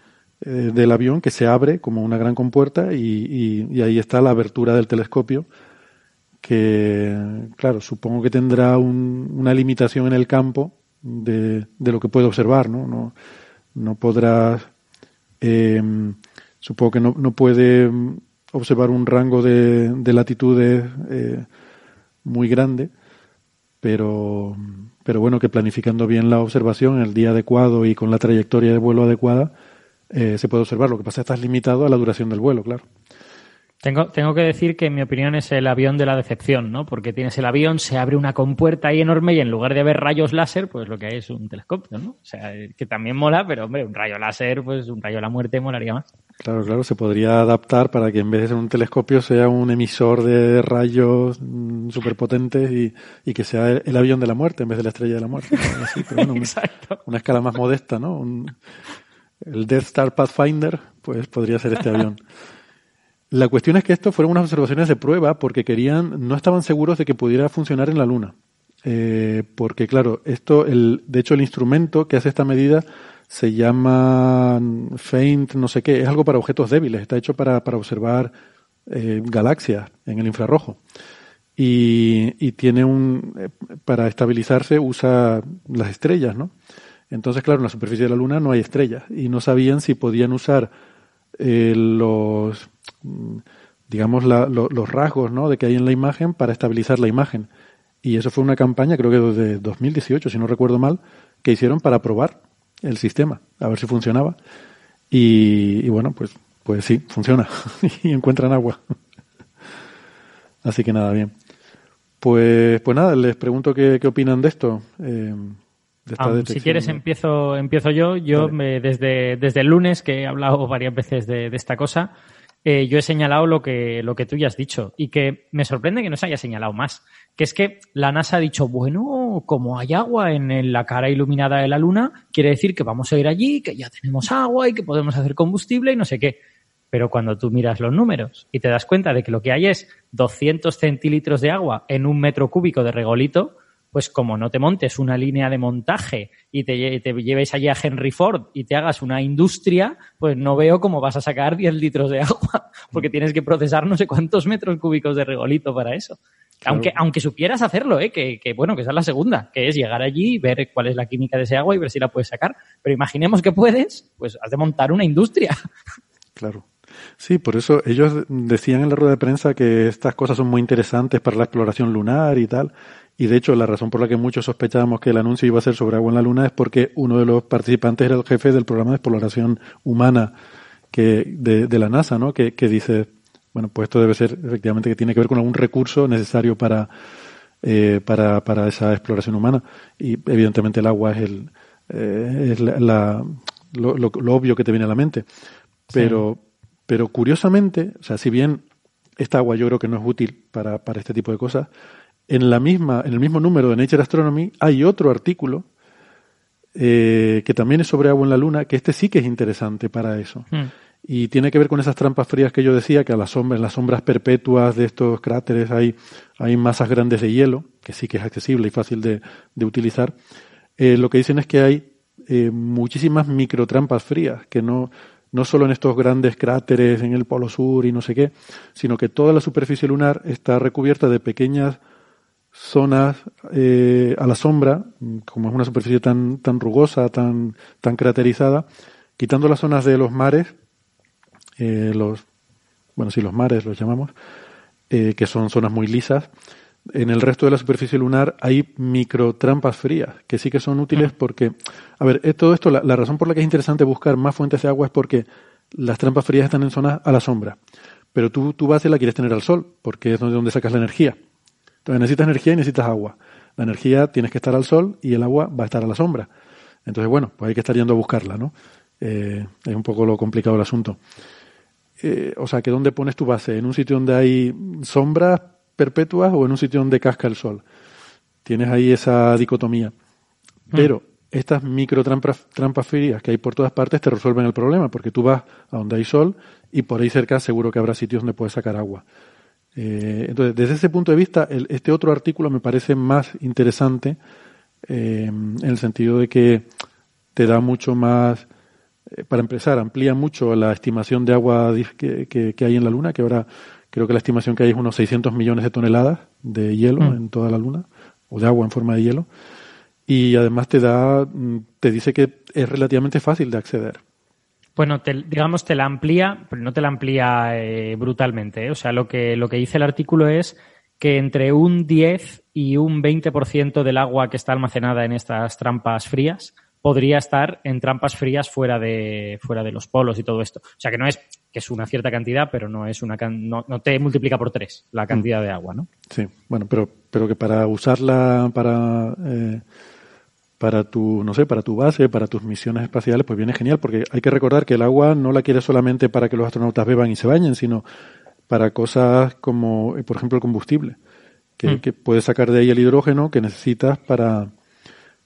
eh, del avión que se abre como una gran compuerta y, y, y, ahí está la abertura del telescopio que, claro, supongo que tendrá un, una limitación en el campo de, de lo que puede observar, ¿no? no no podrá, eh, supongo que no, no, puede observar un rango de, de latitudes eh, muy grande, pero, pero bueno, que planificando bien la observación, el día adecuado y con la trayectoria de vuelo adecuada, eh, se puede observar. Lo que pasa es que estás limitado a la duración del vuelo, claro. Tengo, tengo que decir que en mi opinión es el avión de la decepción, ¿no? Porque tienes el avión, se abre una compuerta ahí enorme y en lugar de ver rayos láser, pues lo que hay es un telescopio, ¿no? O sea, que también mola, pero hombre, un rayo láser, pues un rayo de la muerte molaría más. Claro, claro, se podría adaptar para que en vez de ser un telescopio sea un emisor de rayos mm, superpotentes y, y que sea el, el, avión de la muerte en vez de la estrella de la muerte. Así, pero bueno, una, una, escala más modesta, ¿no? Un, el Death Star Pathfinder, pues podría ser este avión. La cuestión es que esto fueron unas observaciones de prueba porque querían, no estaban seguros de que pudiera funcionar en la Luna. Eh, porque claro, esto, el, de hecho el instrumento que hace esta medida se llama Faint, no sé qué, es algo para objetos débiles, está hecho para, para observar eh, galaxias en el infrarrojo. Y, y tiene un, eh, para estabilizarse usa las estrellas, ¿no? Entonces, claro, en la superficie de la Luna no hay estrellas y no sabían si podían usar eh, los digamos, la, lo, los rasgos ¿no? de que hay en la imagen para estabilizar la imagen. Y eso fue una campaña, creo que desde 2018, si no recuerdo mal, que hicieron para probar el sistema, a ver si funcionaba. Y, y bueno, pues, pues sí, funciona. y encuentran agua. Así que nada, bien. Pues, pues nada, les pregunto qué, qué opinan de esto. Eh, de esta um, si quieres, empiezo, empiezo yo. Yo, vale. me, desde, desde el lunes, que he hablado varias veces de, de esta cosa, eh, yo he señalado lo que, lo que tú ya has dicho y que me sorprende que no se haya señalado más. Que es que la NASA ha dicho, bueno, como hay agua en la cara iluminada de la luna, quiere decir que vamos a ir allí, que ya tenemos agua y que podemos hacer combustible y no sé qué. Pero cuando tú miras los números y te das cuenta de que lo que hay es 200 centilitros de agua en un metro cúbico de regolito, pues como no te montes una línea de montaje y te, te lleves allí a Henry Ford y te hagas una industria, pues no veo cómo vas a sacar 10 litros de agua, porque tienes que procesar no sé cuántos metros cúbicos de regolito para eso. Aunque, aunque supieras hacerlo, ¿eh? que, que bueno, que esa es la segunda, que es llegar allí, ver cuál es la química de ese agua y ver si la puedes sacar. Pero imaginemos que puedes, pues has de montar una industria. Claro. Sí, por eso ellos decían en la rueda de prensa que estas cosas son muy interesantes para la exploración lunar y tal. Y de hecho, la razón por la que muchos sospechábamos que el anuncio iba a ser sobre agua en la luna es porque uno de los participantes era el jefe del programa de exploración humana que de, de la NASA, ¿no? Que, que dice, bueno, pues esto debe ser efectivamente que tiene que ver con algún recurso necesario para, eh, para, para esa exploración humana. Y evidentemente el agua es el eh, es la, la- lo, lo- lo obvio que te viene a la mente. Pero, pero curiosamente, o sea, si bien esta agua yo creo que no es útil para, para este tipo de cosas, en la misma, en el mismo número de Nature Astronomy hay otro artículo eh, que también es sobre agua en la luna, que este sí que es interesante para eso. Hmm. Y tiene que ver con esas trampas frías que yo decía, que a la sombra, en las sombras perpetuas de estos cráteres hay, hay masas grandes de hielo, que sí que es accesible y fácil de, de utilizar. Eh, lo que dicen es que hay eh, muchísimas microtrampas frías, que no, no solo en estos grandes cráteres en el Polo Sur y no sé qué, sino que toda la superficie lunar está recubierta de pequeñas zonas eh, a la sombra, como es una superficie tan, tan rugosa, tan, tan craterizada, quitando las zonas de los mares, eh, los, bueno, sí, los mares los llamamos, eh, que son zonas muy lisas, en el resto de la superficie lunar hay microtrampas frías, que sí que son útiles porque, a ver, todo esto, la, la razón por la que es interesante buscar más fuentes de agua es porque las trampas frías están en zonas a la sombra, pero tú tu base la quieres tener al sol, porque es donde, donde sacas la energía. Entonces necesitas energía y necesitas agua. La energía tienes que estar al sol y el agua va a estar a la sombra. Entonces, bueno, pues hay que estar yendo a buscarla, ¿no? Eh, es un poco lo complicado el asunto. Eh, o sea, que ¿dónde pones tu base? ¿En un sitio donde hay sombras perpetuas o en un sitio donde casca el sol? Tienes ahí esa dicotomía. Pero estas micro trampas, trampas frías que hay por todas partes te resuelven el problema, porque tú vas a donde hay sol y por ahí cerca seguro que habrá sitios donde puedes sacar agua. Eh, entonces, desde ese punto de vista, el- este otro artículo me parece más interesante eh, en el sentido de que te da mucho más, eh, para empezar, amplía mucho la estimación de agua dis- que, que- que hay en la Luna, que ahora creo que la estimación que hay es unos 600 millones de toneladas de hielo Mm. en toda la Luna, o de agua en forma de hielo, y además te da, mm, te dice que es relativamente fácil de acceder. Bueno, te- digamos, te la amplía, pero no te la amplía eh, brutalmente. ¿eh? O sea, lo que, lo que dice el artículo es que entre un 10 y un 20% del agua que está almacenada en estas trampas frías podría estar en trampas frías fuera de, fuera de los polos y todo esto. O sea, que no es, que es una cierta cantidad, pero no es una, can- no, no te multiplica por tres la cantidad de agua, ¿no? Sí, bueno, pero, pero que para usarla para, eh, para tu, no sé, para tu base, para tus misiones espaciales, pues viene genial, porque hay que recordar que el agua no la quieres solamente para que los astronautas beban y se bañen, sino para cosas como, eh, por ejemplo, el combustible, que, Mm. que puedes sacar de ahí el hidrógeno que necesitas para,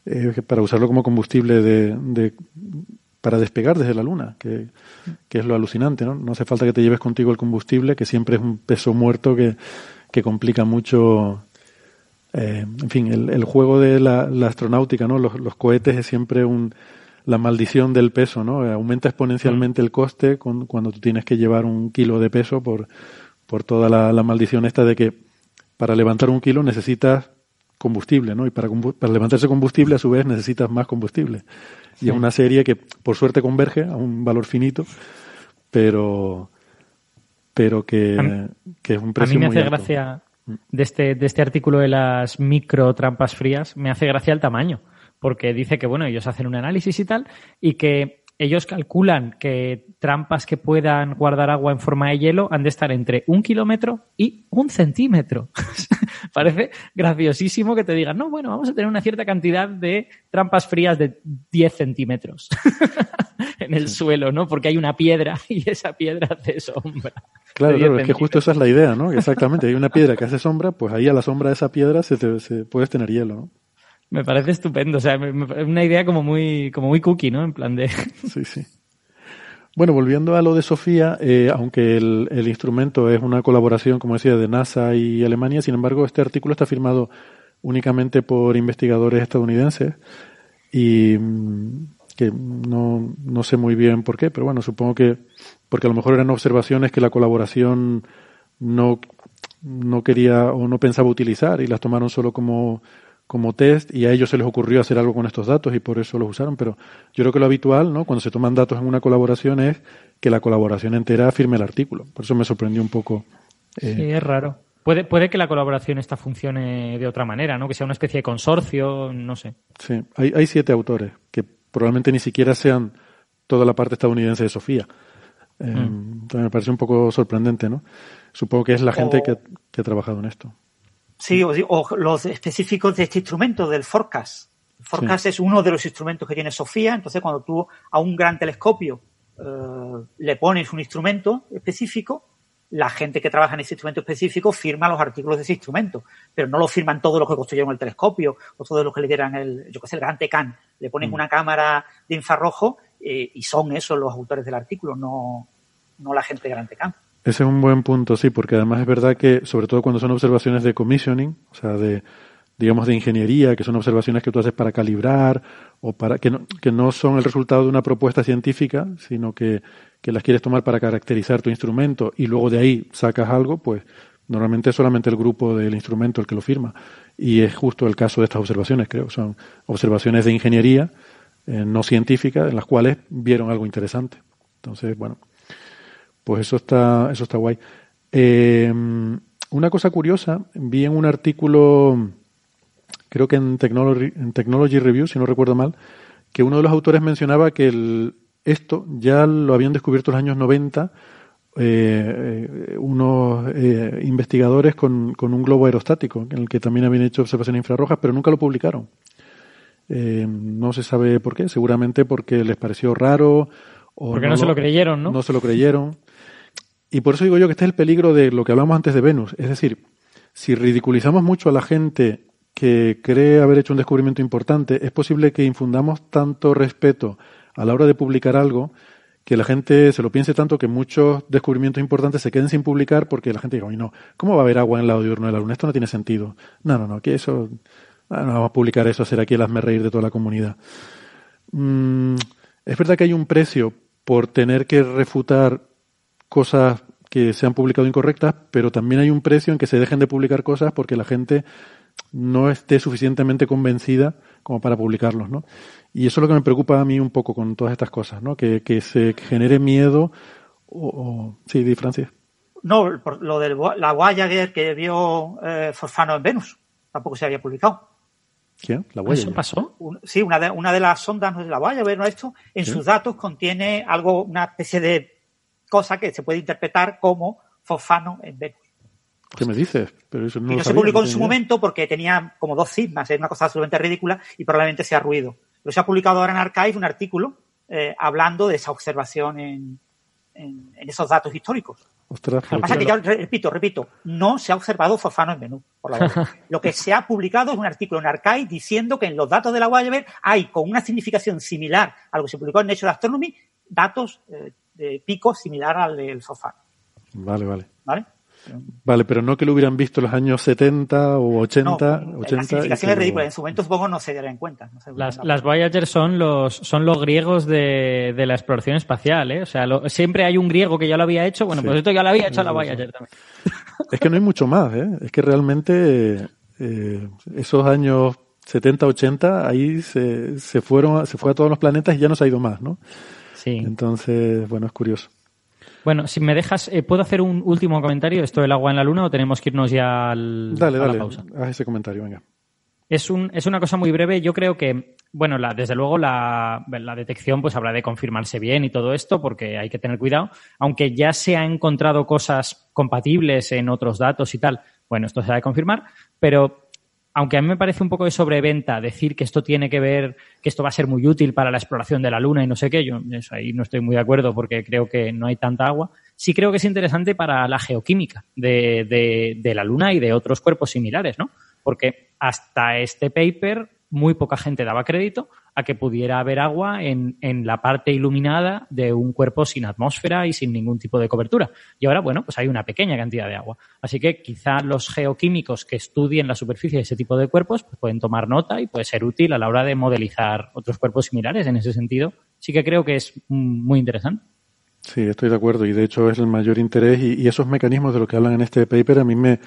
eh, para usarlo como combustible de, de- para despegar desde la Luna, que, que es lo alucinante, ¿no? No hace falta que te lleves contigo el combustible, que siempre es un peso muerto que, que complica mucho, eh, en fin, el, el juego de la, la astronáutica, ¿no? Los, los cohetes es siempre un, la maldición del peso, ¿no? Eh, Aumenta exponencialmente el coste con- cuando tú tienes que llevar un kilo de peso por, por toda la, la maldición esta de que para levantar un kilo necesitas combustible, ¿no? Y para, para levantarse combustible a su vez necesitas más combustible. Y es una serie que por suerte converge a un valor finito, pero pero que, A es un A precio mí me muy hace alto. gracia de este, de este artículo de las micro trampas frías, me hace gracia el tamaño, porque dice que, bueno, ellos hacen un análisis y tal, y que ellos calculan que trampas que puedan guardar agua en forma de hielo han de estar entre un kilómetro y un centímetro. Parece graciosísimo que te digan, no, bueno, vamos a tener una cierta cantidad de trampas frías de 10 centímetros en el suelo, ¿no? Porque hay una piedra y esa piedra hace sombra. Claro, de 10 claro, es que justo esa es la idea, ¿no? Exactamente, hay una piedra que hace sombra, pues ahí a la sombra de esa piedra se, te- se- puedes tener hielo, ¿no? Me parece estupendo. O sea, me- una idea como muy, como muy cookie, ¿no? En plan de. Sí, sí. Bueno, volviendo a lo de Sofía, eh, aunque el, el instrumento es una colaboración, como decía, de NASA y Alemania, sin embargo, este artículo está firmado únicamente por investigadores estadounidenses y mm, que no, no sé muy bien por qué, pero bueno, supongo que porque a lo mejor eran observaciones que la colaboración no, no quería o no pensaba utilizar y las tomaron solo como, como test y a ellos se les ocurrió hacer algo con estos datos y por eso los usaron, pero yo creo que lo habitual, ¿no? Cuando se toman datos en una colaboración es que la colaboración entera firme el artículo. Por eso me sorprendió un poco. eh, Sí, es raro. Puede, puede que la colaboración esta funcione de otra manera, ¿no? Que sea una especie de consorcio, no sé. Sí, hay, hay siete autores que probablemente ni siquiera sean toda la parte estadounidense de Sofía. Eh, entonces me parece un poco sorprendente, ¿no? Supongo que es la gente O- que, ha- que ha trabajado en esto. Sí, o, o los específicos de este instrumento, del Forecast. El Forecast es uno de los instrumentos que tiene Sofía, entonces cuando tú a un gran telescopio eh, le pones un instrumento específico, la gente que trabaja en ese instrumento específico firma los artículos de ese instrumento, pero no lo firman todos los que construyeron el telescopio o todos los que le dieran el, yo qué sé, el gran TECAN. Le pones una cámara de infrarrojo eh, y son esos los autores del artículo, no, no la gente de gran TECAN. Ese es un buen punto, sí, porque además es verdad que, sobre todo cuando son observaciones de commissioning, o sea, de, digamos, de ingeniería, que son observaciones que tú haces para calibrar o para, que no, que no son el resultado de una propuesta científica, sino que, que las quieres tomar para caracterizar tu instrumento y luego de ahí sacas algo, pues normalmente es solamente el grupo del instrumento el que lo firma. Y es justo el caso de estas observaciones, creo. Son observaciones de ingeniería, eh, no científicas, en las cuales vieron algo interesante. Entonces, bueno, pues eso está, eso está guay. Eh, una cosa curiosa, vi en un artículo, creo que en Technology, en Technology Review, si no recuerdo mal, que uno de los autores mencionaba que el, esto ya lo habían descubierto en los años 90 eh, eh, unos eh, investigadores con, con un globo aerostático, en el que también habían hecho observaciones infrarrojas, pero nunca lo publicaron. Eh, no se sabe por qué, seguramente porque les pareció raro. O Porque no se lo creyeron, ¿no? No se lo creyeron. Y por eso digo yo que este es el peligro de lo que hablamos antes de Venus. Es decir, si ridiculizamos mucho a la gente que cree haber hecho un descubrimiento importante, es posible que infundamos tanto respeto a la hora de publicar algo que la gente se lo piense tanto que muchos descubrimientos importantes se queden sin publicar porque la gente diga, oye, no, ¿cómo va a haber agua en el lado diurno de la Luna? Esto no tiene sentido. No, no, no, que eso, ah, no vamos a publicar eso, hacer aquí el hazme reír de toda la comunidad. Mm, es verdad que hay un precio por tener que refutar cosas que se han publicado incorrectas, pero también hay un precio en que se dejen de publicar cosas porque la gente no esté suficientemente convencida como para publicarlos, ¿no? Y eso es lo que me preocupa a mí un poco con todas estas cosas, ¿no? Que, que se genere miedo o, o- sí, di Francis. No, por lo de la Voyager que vio eh, Forfano en Venus, tampoco se había publicado. ¿Quién? La huella. ¿Eso pasó? Un- sí, una de, una de las sondas, no sé, la Voyager, ¿no? Esto, en Sí. sus datos contiene algo, una especie de cosa que se puede interpretar como Forfano en Venus. ¿Qué me dices? Pero eso no y lo no se publicó no en su idea. momento porque tenía como dos sigmas, es una cosa absolutamente ridícula y probablemente sea ruido. Pero se ha publicado ahora en Archive un artículo eh, hablando de esa observación en, en- en esos datos históricos. Ostras, Lo que pasa es que ya, re- repito, repito, no se ha observado Forfano en menú. Por la. Lo que se ha publicado es un artículo en Archive diciendo que en los datos de la Voyager hay, con una significación similar a lo que se publicó en Nature Astronomy, datos eh, de pico similar al del Forfano. Vale, vale. ¿Vale? Vale, pero no que lo hubieran visto en los años 70 o 80. No, 80 la significación es ridícula. En su momento supongo no se dará en cuenta. no se Las, no. las Voyager son los, son los griegos de, de la exploración espacial, ¿eh? O sea, lo- siempre hay un griego que ya lo había hecho. Bueno, Sí. pues esto ya lo había hecho la sí, sí. Voyager también. Es que no hay mucho más, ¿eh? Es que realmente eh, esos años 70, 80, ahí se, se fueron, se fue a todos los planetas y ya no se ha ido más, ¿no? Sí. Entonces, bueno, es curioso. Bueno, si me dejas, eh, ¿puedo hacer un último comentario? ¿Esto del agua en la luna o tenemos que irnos ya al, Dale, a la dale, pausa? haz ese comentario, venga. Es, un, es una cosa muy breve. Yo creo que, bueno, la, desde luego la, la detección pues habrá de confirmarse bien y todo esto porque hay que tener cuidado. Aunque ya se han encontrado cosas compatibles en otros datos y tal, bueno, esto se ha de confirmar. Pero aunque a mí me parece un poco de sobreventa decir que esto tiene que ver, que esto va a ser muy útil para la exploración de la Luna y no sé qué, yo eso ahí no estoy muy de acuerdo porque creo que no hay tanta agua. Sí creo que es interesante para la geoquímica de, de, de la Luna y de otros cuerpos similares, ¿no? Porque hasta este paper muy poca gente daba crédito a que pudiera haber agua en, en, la parte iluminada de un cuerpo sin atmósfera y sin ningún tipo de cobertura. Y ahora, bueno, pues hay una pequeña cantidad de agua. Así que quizá los geoquímicos que estudien la superficie de ese tipo de cuerpos pues pueden tomar nota y puede ser útil a la hora de modelizar otros cuerpos similares. En ese sentido, sí que creo que es muy interesante. Sí, estoy de acuerdo y de hecho es el mayor interés y, esos mecanismos de lo que hablan en este paper a mí me,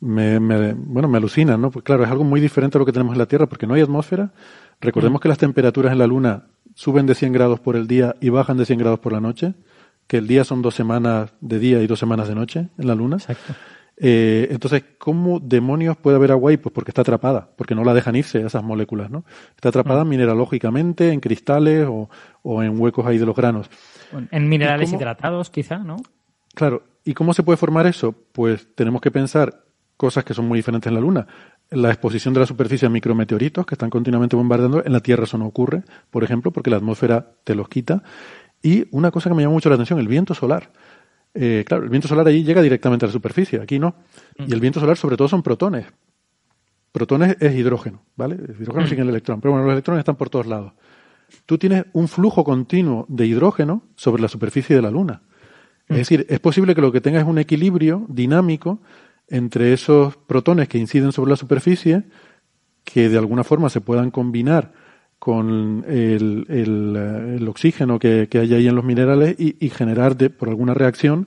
me, me, bueno, me alucinan, ¿no? Pues claro, es algo muy diferente a lo que tenemos en la Tierra porque no hay atmósfera. Recordemos que las temperaturas en la Luna suben de 100 grados por el día y bajan de 100 grados por la noche, que el día son dos semanas de día y dos semanas de noche en la Luna. Exacto. Eh, entonces, ¿cómo demonios puede haber agua ahí? Pues porque está atrapada, porque no la dejan irse esas moléculas, ¿no? Está atrapada Mm. mineralógicamente, en cristales o, o en huecos ahí de los granos. En minerales hidratados, quizá, ¿no? Claro, ¿y cómo se puede formar eso? Pues tenemos que pensar cosas que son muy diferentes en la Luna. La exposición de la superficie a micrometeoritos que están continuamente bombardeando, en la Tierra eso no ocurre, por ejemplo, porque la atmósfera te los quita. Y una cosa que me llama mucho la atención, el viento solar. Eh, claro, el viento solar allí llega directamente a la superficie, aquí no. Y el viento solar sobre todo son protones. Protones es hidrógeno, ¿vale? El hidrógeno sigue el electrón, pero bueno, los electrones están por todos lados. Tú tienes un flujo continuo de hidrógeno sobre la superficie de la Luna. Es decir, es posible que lo que tenga es un equilibrio dinámico entre esos protones que inciden sobre la superficie, que de alguna forma se puedan combinar con el, eh, oxígeno que, hay ahí en los minerales y, y generar de, por alguna reacción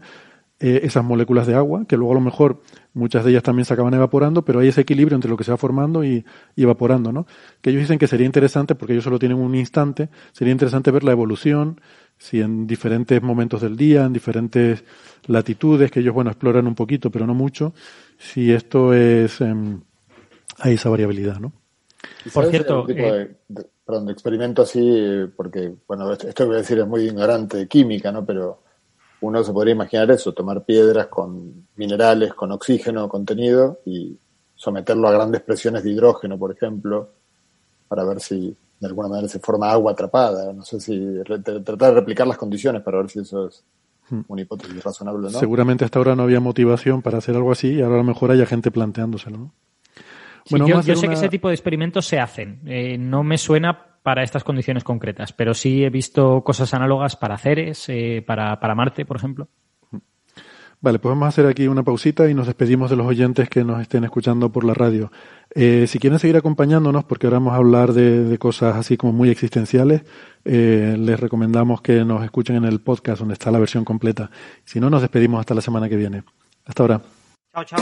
eh, esas moléculas de agua, que luego a lo mejor muchas de ellas también se acaban evaporando, pero hay ese equilibrio entre lo que se va formando y, y, evaporando, ¿no? Que ellos dicen que sería interesante, porque ellos solo tienen un instante, sería interesante ver la evolución, si en diferentes momentos del día, en diferentes latitudes, que ellos, bueno, exploran un poquito, pero no mucho, si esto es, eh, hay esa variabilidad, ¿no? Por cierto, tipo eh, de, de, perdón, de experimento así, porque, bueno, esto, esto que voy a decir es muy ignorante de química, ¿no? Pero uno se podría imaginar eso, tomar piedras con minerales, con oxígeno contenido y someterlo a grandes presiones de hidrógeno, por ejemplo, para ver si de alguna manera se forma agua atrapada. No sé si tratar de replicar las condiciones para ver si eso es una hipótesis razonable o no. Seguramente hasta ahora no había motivación para hacer algo así y ahora a lo mejor haya gente planteándoselo, ¿no? Sí, bueno, yo, yo sé una... que ese tipo de experimentos se hacen. Eh, no me suena para estas condiciones concretas, pero sí he visto cosas análogas para Ceres, eh, para, para Marte, por ejemplo. Vale, pues vamos a hacer aquí una pausita y nos despedimos de los oyentes que nos estén escuchando por la radio. Eh, si quieren seguir acompañándonos, porque ahora vamos a hablar de, de cosas así como muy existenciales, eh, les recomendamos que nos escuchen en el podcast donde está la versión completa. Si no, nos despedimos hasta la semana que viene. Hasta ahora. Chao, chao.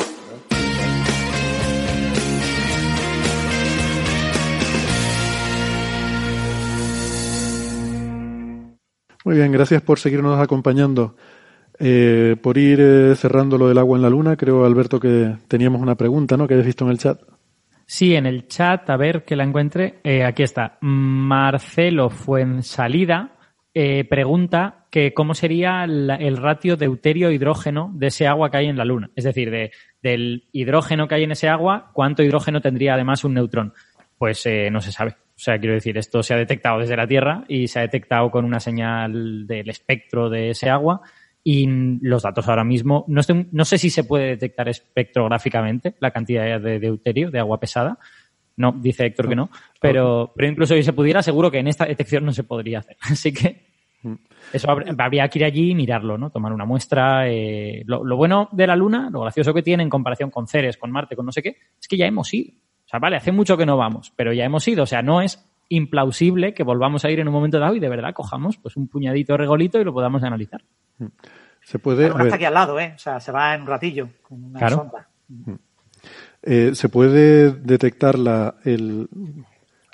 Muy bien, gracias por seguirnos acompañando. Eh, por ir eh, cerrando lo del agua en la luna, creo, Alberto, que teníamos una pregunta, ¿no? Que habéis visto en el chat. Sí, en el chat, a ver que la encuentre. Eh, aquí está. Marcelo Fuensalida pregunta que cómo sería el ratio deuterio-hidrógeno de ese agua que hay en la luna. Es decir, de, del hidrógeno que hay en ese agua, ¿cuánto hidrógeno tendría además un neutrón? Pues no se sabe. O sea, quiero decir, esto se ha detectado desde la Tierra y se ha detectado con una señal del espectro de ese agua y los datos ahora mismo, no, estoy, no sé si se puede detectar espectrográficamente la cantidad de deuterio, de agua pesada. No, dice Héctor que no, pero, pero incluso si se pudiera, seguro que en esta detección no se podría hacer. Así que eso habría que ir allí y mirarlo, ¿no? Tomar una muestra. Eh, lo, lo, bueno de la Luna, lo gracioso que tiene en comparación con Ceres, con Marte, con no sé qué, es que ya hemos ido. O sea, vale, hace mucho que no vamos, pero ya hemos ido. O sea, no es implausible que volvamos a ir en un momento dado y de verdad cojamos pues un puñadito de regolito y lo podamos analizar. Se puede. está aquí al lado, ¿eh? O sea, se va en un ratillo con una claro. sonda. Eh, se puede detectar la, el,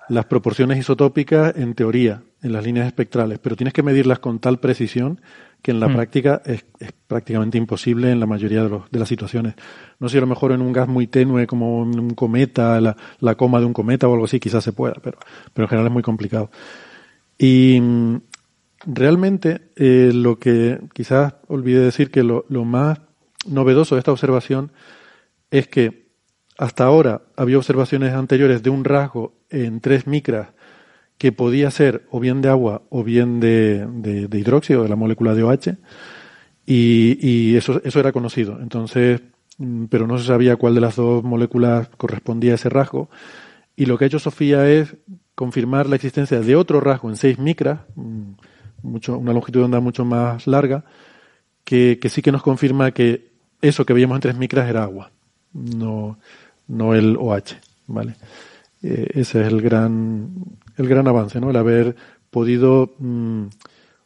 las proporciones isotópicas en teoría, en las líneas espectrales, pero tienes que medirlas con tal precisión que en la mm. práctica es, es, prácticamente imposible en la mayoría de, los, de, las situaciones. No sé, a lo mejor en un gas muy tenue como un cometa, la, la, coma de un cometa o algo así, quizás se pueda, pero, pero en general es muy complicado. Y mm, realmente eh, lo que quizás olvidé decir que lo, lo más novedoso de esta observación es que hasta ahora había observaciones anteriores de un rasgo en tres micras que podía ser o bien de agua o bien de, de, de hidróxido, de la molécula de OH, y, eso, eso era conocido. Entonces, pero no se sabía cuál de las dos moléculas correspondía a ese rasgo. Y lo que ha hecho Sofía es confirmar la existencia de otro rasgo en 6 micras, mm, mucho, una longitud de onda mucho más larga, que, que sí que nos confirma que eso que veíamos en 3 micras era agua, no, no el OH, ¿vale? Eh, ese es el gran, el gran avance, ¿no? El haber podido mm,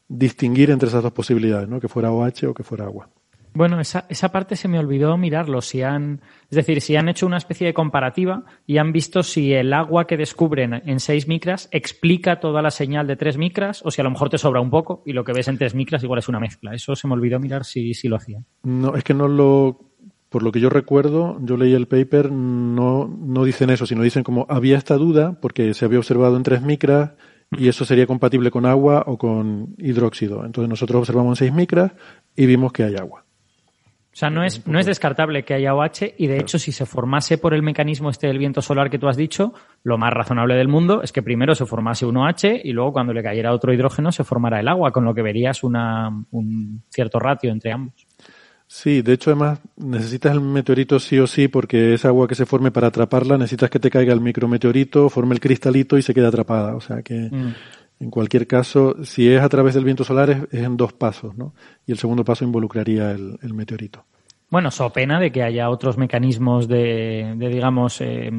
distinguir entre esas dos posibilidades, ¿no? Que fuera OH o que fuera agua. Bueno, esa, esa parte se me olvidó mirarlo. Si han, es decir, si han hecho una especie de comparativa y han visto si el agua que descubren en 6 micras explica toda la señal de 3 micras o si a lo mejor te sobra un poco y lo que ves en 3 micras igual es una mezcla. Eso se me olvidó mirar si, si lo hacían. No, es que no lo. Por lo que yo recuerdo, yo leí el paper, no, no dicen eso, sino dicen como había esta duda porque se había observado en 3 micras y eso sería compatible con agua o con hidróxido. Entonces nosotros observamos en 6 micras y vimos que hay agua. O sea, no es, no es descartable que haya OH y de hecho si se formase por el mecanismo este del viento solar que tú has dicho, lo más razonable del mundo es que primero se formase un OH y luego cuando le cayera otro hidrógeno se formara el agua, con lo que verías una, un cierto ratio entre ambos. Sí, de hecho además necesitas el meteorito sí o sí porque esa agua que se forme para atraparla necesitas que te caiga el micrometeorito, forme el cristalito y se quede atrapada. O sea que Mm. en cualquier caso, si es a través del viento solar es, es en dos pasos, ¿no? Y el segundo paso involucraría el, el meteorito. Bueno, so pena de que haya otros mecanismos de, de digamos, eh,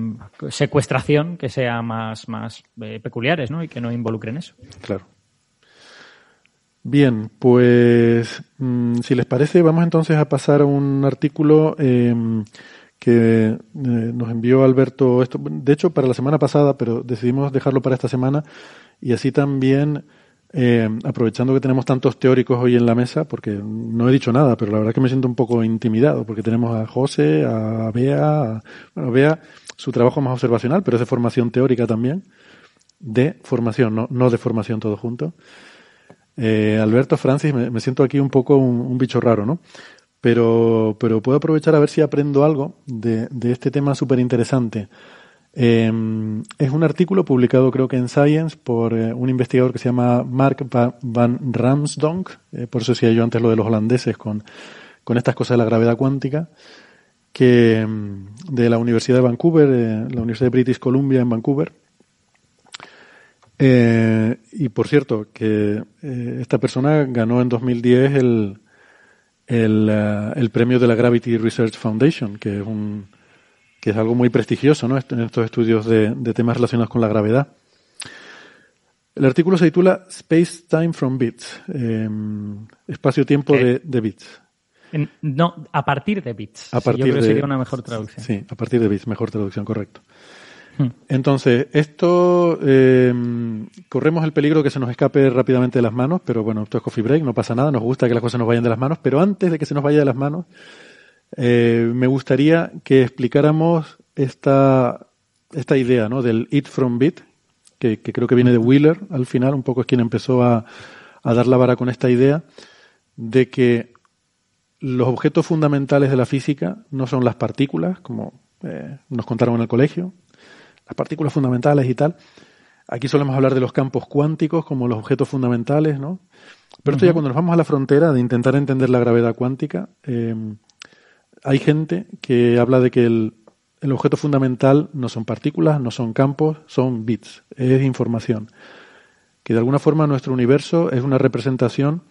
secuestración que sean más, más eh, peculiares, ¿no? Y que no involucren eso. Claro. Bien, pues mm, si les parece, vamos entonces a pasar a un artículo eh, que eh, nos envió Alberto. Esto, de hecho, para la semana pasada, pero decidimos dejarlo para esta semana y así también, eh, aprovechando que tenemos tantos teóricos hoy en la mesa, porque no he dicho nada, pero la verdad que me siento un poco intimidado, porque tenemos a José, a Bea, a, bueno, Bea, su trabajo más observacional, pero es de formación teórica también, de formación, no, no de formación todo junto. Eh, Alberto, Francis, me, siento aquí un poco un, bicho raro, ¿no? Pero, pero puedo aprovechar a ver si aprendo algo de, este tema súper interesante. Eh, es un artículo publicado creo que en Science por eh, un investigador que se llama Mark Van Ramsdonk, eh, por eso decía yo antes lo de los holandeses con, con estas cosas de la gravedad cuántica, que de la Universidad de Vancouver, la Universidad de British Columbia en Vancouver, eh, y por cierto, que eh, esta persona ganó en 2010 el, el, uh, el, premio de la Gravity Research Foundation, que es, un, que es algo muy prestigioso ¿no? en estos estudios de, de temas relacionados con la gravedad. El artículo se titula Space Time from Bits, eh, espacio-tiempo de, de, bits. No, a partir de bits. A partir Yo creo de, que sería una mejor traducción. Sí, a partir de bits, mejor traducción, correcto. Entonces, esto eh, corremos el peligro que se nos escape rápidamente de las manos, pero bueno, esto es coffee break, no pasa nada, nos gusta que las cosas nos vayan de las manos, pero antes de que se nos vaya de las manos, eh, me gustaría que explicáramos esta, idea ¿no? del eat from bit, que, que, creo que viene de Wheeler al final, un poco es quien empezó a, a dar la vara con esta idea de que los objetos fundamentales de la física no son las partículas, como eh, nos contaron en el colegio, las partículas fundamentales y tal. Aquí solemos hablar de los campos cuánticos como los objetos fundamentales, ¿no? Pero esto uh -huh. ya cuando nos vamos a la frontera de intentar entender la gravedad cuántica, eh, hay gente que habla de que el, el, objeto fundamental no son partículas, no son campos, son bits, es información. Que de alguna forma nuestro universo es una representación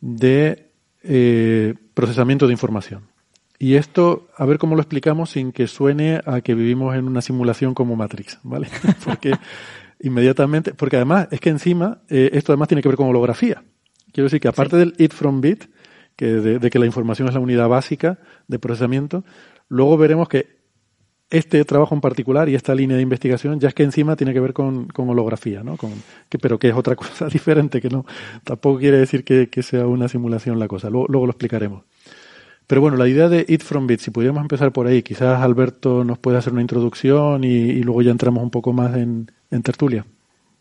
de eh, procesamiento de información. Y esto, a ver cómo lo explicamos sin que suene a que vivimos en una simulación como Matrix, ¿vale? Porque inmediatamente, porque además es que encima, eh, esto además tiene que ver con holografía. Quiero decir que aparte sí. del it from bit, que de, de, que la información es la unidad básica de procesamiento, luego veremos que este trabajo en particular y esta línea de investigación ya es que encima tiene que ver con, con holografía, ¿no? Con, que, pero que es otra cosa diferente, que no, tampoco quiere decir que, que sea una simulación la cosa. Luego, luego lo explicaremos. Pero bueno, la idea de It From Bit, si pudiéramos empezar por ahí, quizás Alberto nos puede hacer una introducción y, y luego ya entramos un poco más en, en, tertulia.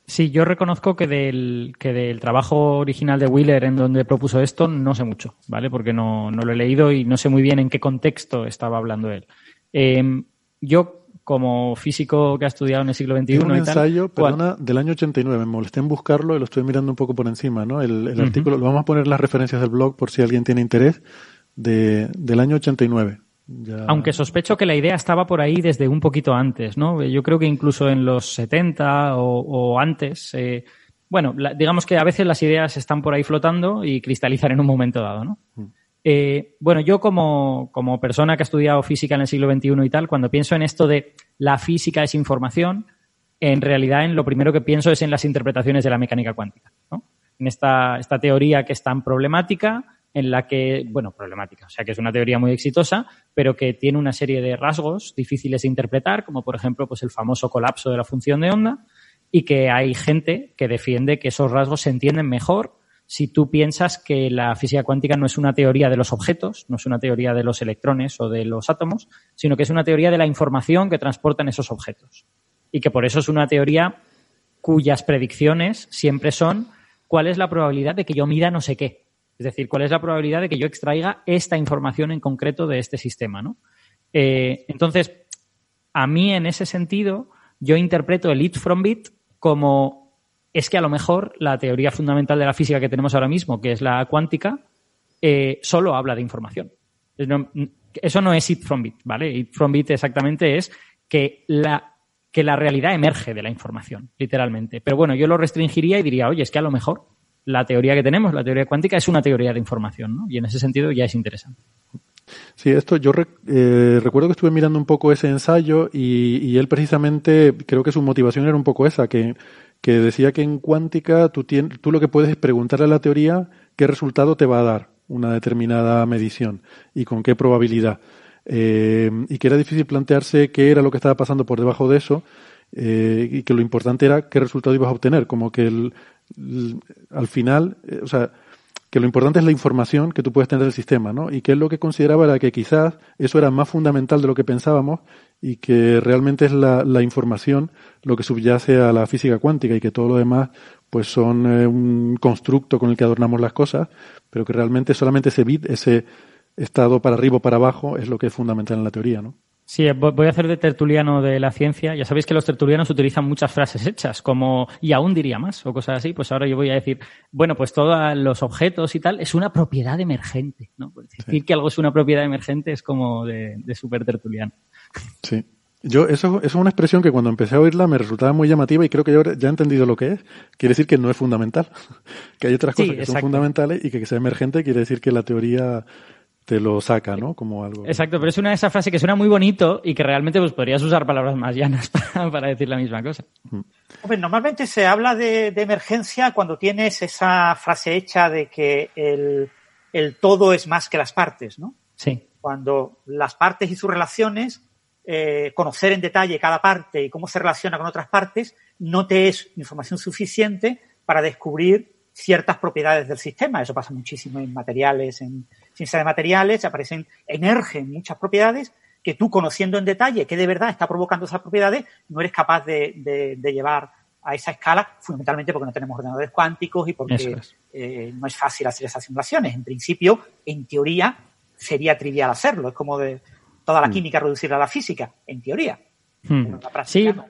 Sí, yo reconozco que del, que del trabajo original de Wheeler en donde propuso esto no sé mucho, ¿vale? Porque no, no lo he leído y no sé muy bien en qué contexto estaba hablando él. Eh, yo, como físico que ha estudiado en el siglo XXI... Es un y ensayo, tal, perdona, del año 89. Me molesté en buscarlo y lo estoy mirando un poco por encima, ¿no? El, el uh -huh. artículo, lo vamos a poner en las referencias del blog por si alguien tiene interés de, del año 89. Ya- Aunque sospecho que la idea estaba por ahí desde un poquito antes, ¿no? Yo creo que incluso en los 70 o, o antes. eh, bueno, la- digamos que a veces las ideas están por ahí flotando y cristalizan en un momento dado, ¿no? Eh, bueno, yo como, como persona que ha estudiado física en el siglo XXI y tal, cuando pienso en esto de la física es información, en realidad en lo primero que pienso es en las interpretaciones de la mecánica cuántica, ¿no? En esta, esta teoría que es tan problemática, en la que, bueno, problemática, o sea que es una teoría muy exitosa, pero que tiene una serie de rasgos difíciles de interpretar, como por ejemplo pues el famoso colapso de la función de onda, y que hay gente que defiende que esos rasgos se entienden mejor si tú piensas que la física cuántica no es una teoría de los objetos, no es una teoría de los electrones o de los átomos, sino que es una teoría de la información que transportan esos objetos. Y que por eso es una teoría cuyas predicciones siempre son cuál es la probabilidad de que yo mida no sé qué. Es decir, cuál es la probabilidad de que yo extraiga esta información en concreto de este sistema, ¿no? Eh, entonces, a mí en ese sentido, yo interpreto el it from bit como es que a lo mejor la teoría fundamental de la física que tenemos ahora mismo, que es la cuántica, eh, solo habla de información. Eso no es it from bit, ¿vale? It from bit exactamente es que la, que la realidad emerge de la información, literalmente. Pero bueno, yo lo restringiría y diría, oye, es que a lo mejor la teoría que tenemos, la teoría cuántica, es una teoría de información, ¿no? Y en ese sentido ya es interesante. Sí, esto yo eh, recuerdo que estuve mirando un poco ese ensayo y, y él precisamente creo que su motivación era un poco esa, que, que decía que en cuántica tú, tú lo que puedes es preguntarle a la teoría qué resultado te va a dar una determinada medición y con qué probabilidad. Eh, y que era difícil plantearse qué era lo que estaba pasando por debajo de eso eh, y que lo importante era qué resultado ibas a obtener. Como que el- al final, eh, o sea, que lo importante es la información que tú puedes tener del sistema, ¿no? Y que él lo que consideraba era que quizás eso era más fundamental de lo que pensábamos y que realmente es la, la información lo que subyace a la física cuántica y que todo lo demás pues son eh, un constructo con el que adornamos las cosas, pero que realmente solamente ese bit, ese estado para arriba o para abajo es lo que es fundamental en la teoría, ¿no? Sí, vo- voy a hacer de tertuliano de la ciencia. Ya sabéis que los tertulianos utilizan muchas frases hechas, como y aún diría más o cosas así. Pues ahora yo voy a decir, bueno, pues todos los objetos y tal es una propiedad emergente. ¿no? Pues decir que algo es una propiedad emergente es como de, de súper tertuliano. Sí. Yo, eso, eso es una expresión que cuando empecé a oírla me resultaba muy llamativa y creo que yo ya he entendido lo que es. Quiere decir que no es fundamental. que hay otras Sí, cosas que son fundamentales y que que sea emergente quiere decir que la teoría te lo saca, ¿no? Como algo. Exacto, pero es una de esas frases que suena muy bonito y que realmente pues podrías usar palabras más llanas para, para decir la misma cosa. Hombre, normalmente se habla de, de emergencia cuando tienes esa frase hecha de que el, el todo es más que las partes, ¿no? Sí. Cuando las partes y sus relaciones, eh, conocer en detalle cada parte y cómo se relaciona con otras partes, no te es información suficiente para descubrir ciertas propiedades del sistema. Eso pasa muchísimo en materiales, en ciencia de materiales, aparecen, emergen muchas propiedades que tú conociendo en detalle qué de verdad está provocando esas propiedades, no eres capaz de, de- de llevar a esa escala, fundamentalmente porque no tenemos ordenadores cuánticos y porque es. eh, no es fácil hacer esas simulaciones. En principio, en teoría, sería trivial hacerlo. Es como de toda la química reducirla a la física, en teoría. Hmm. Pero en la práctica Sí, no,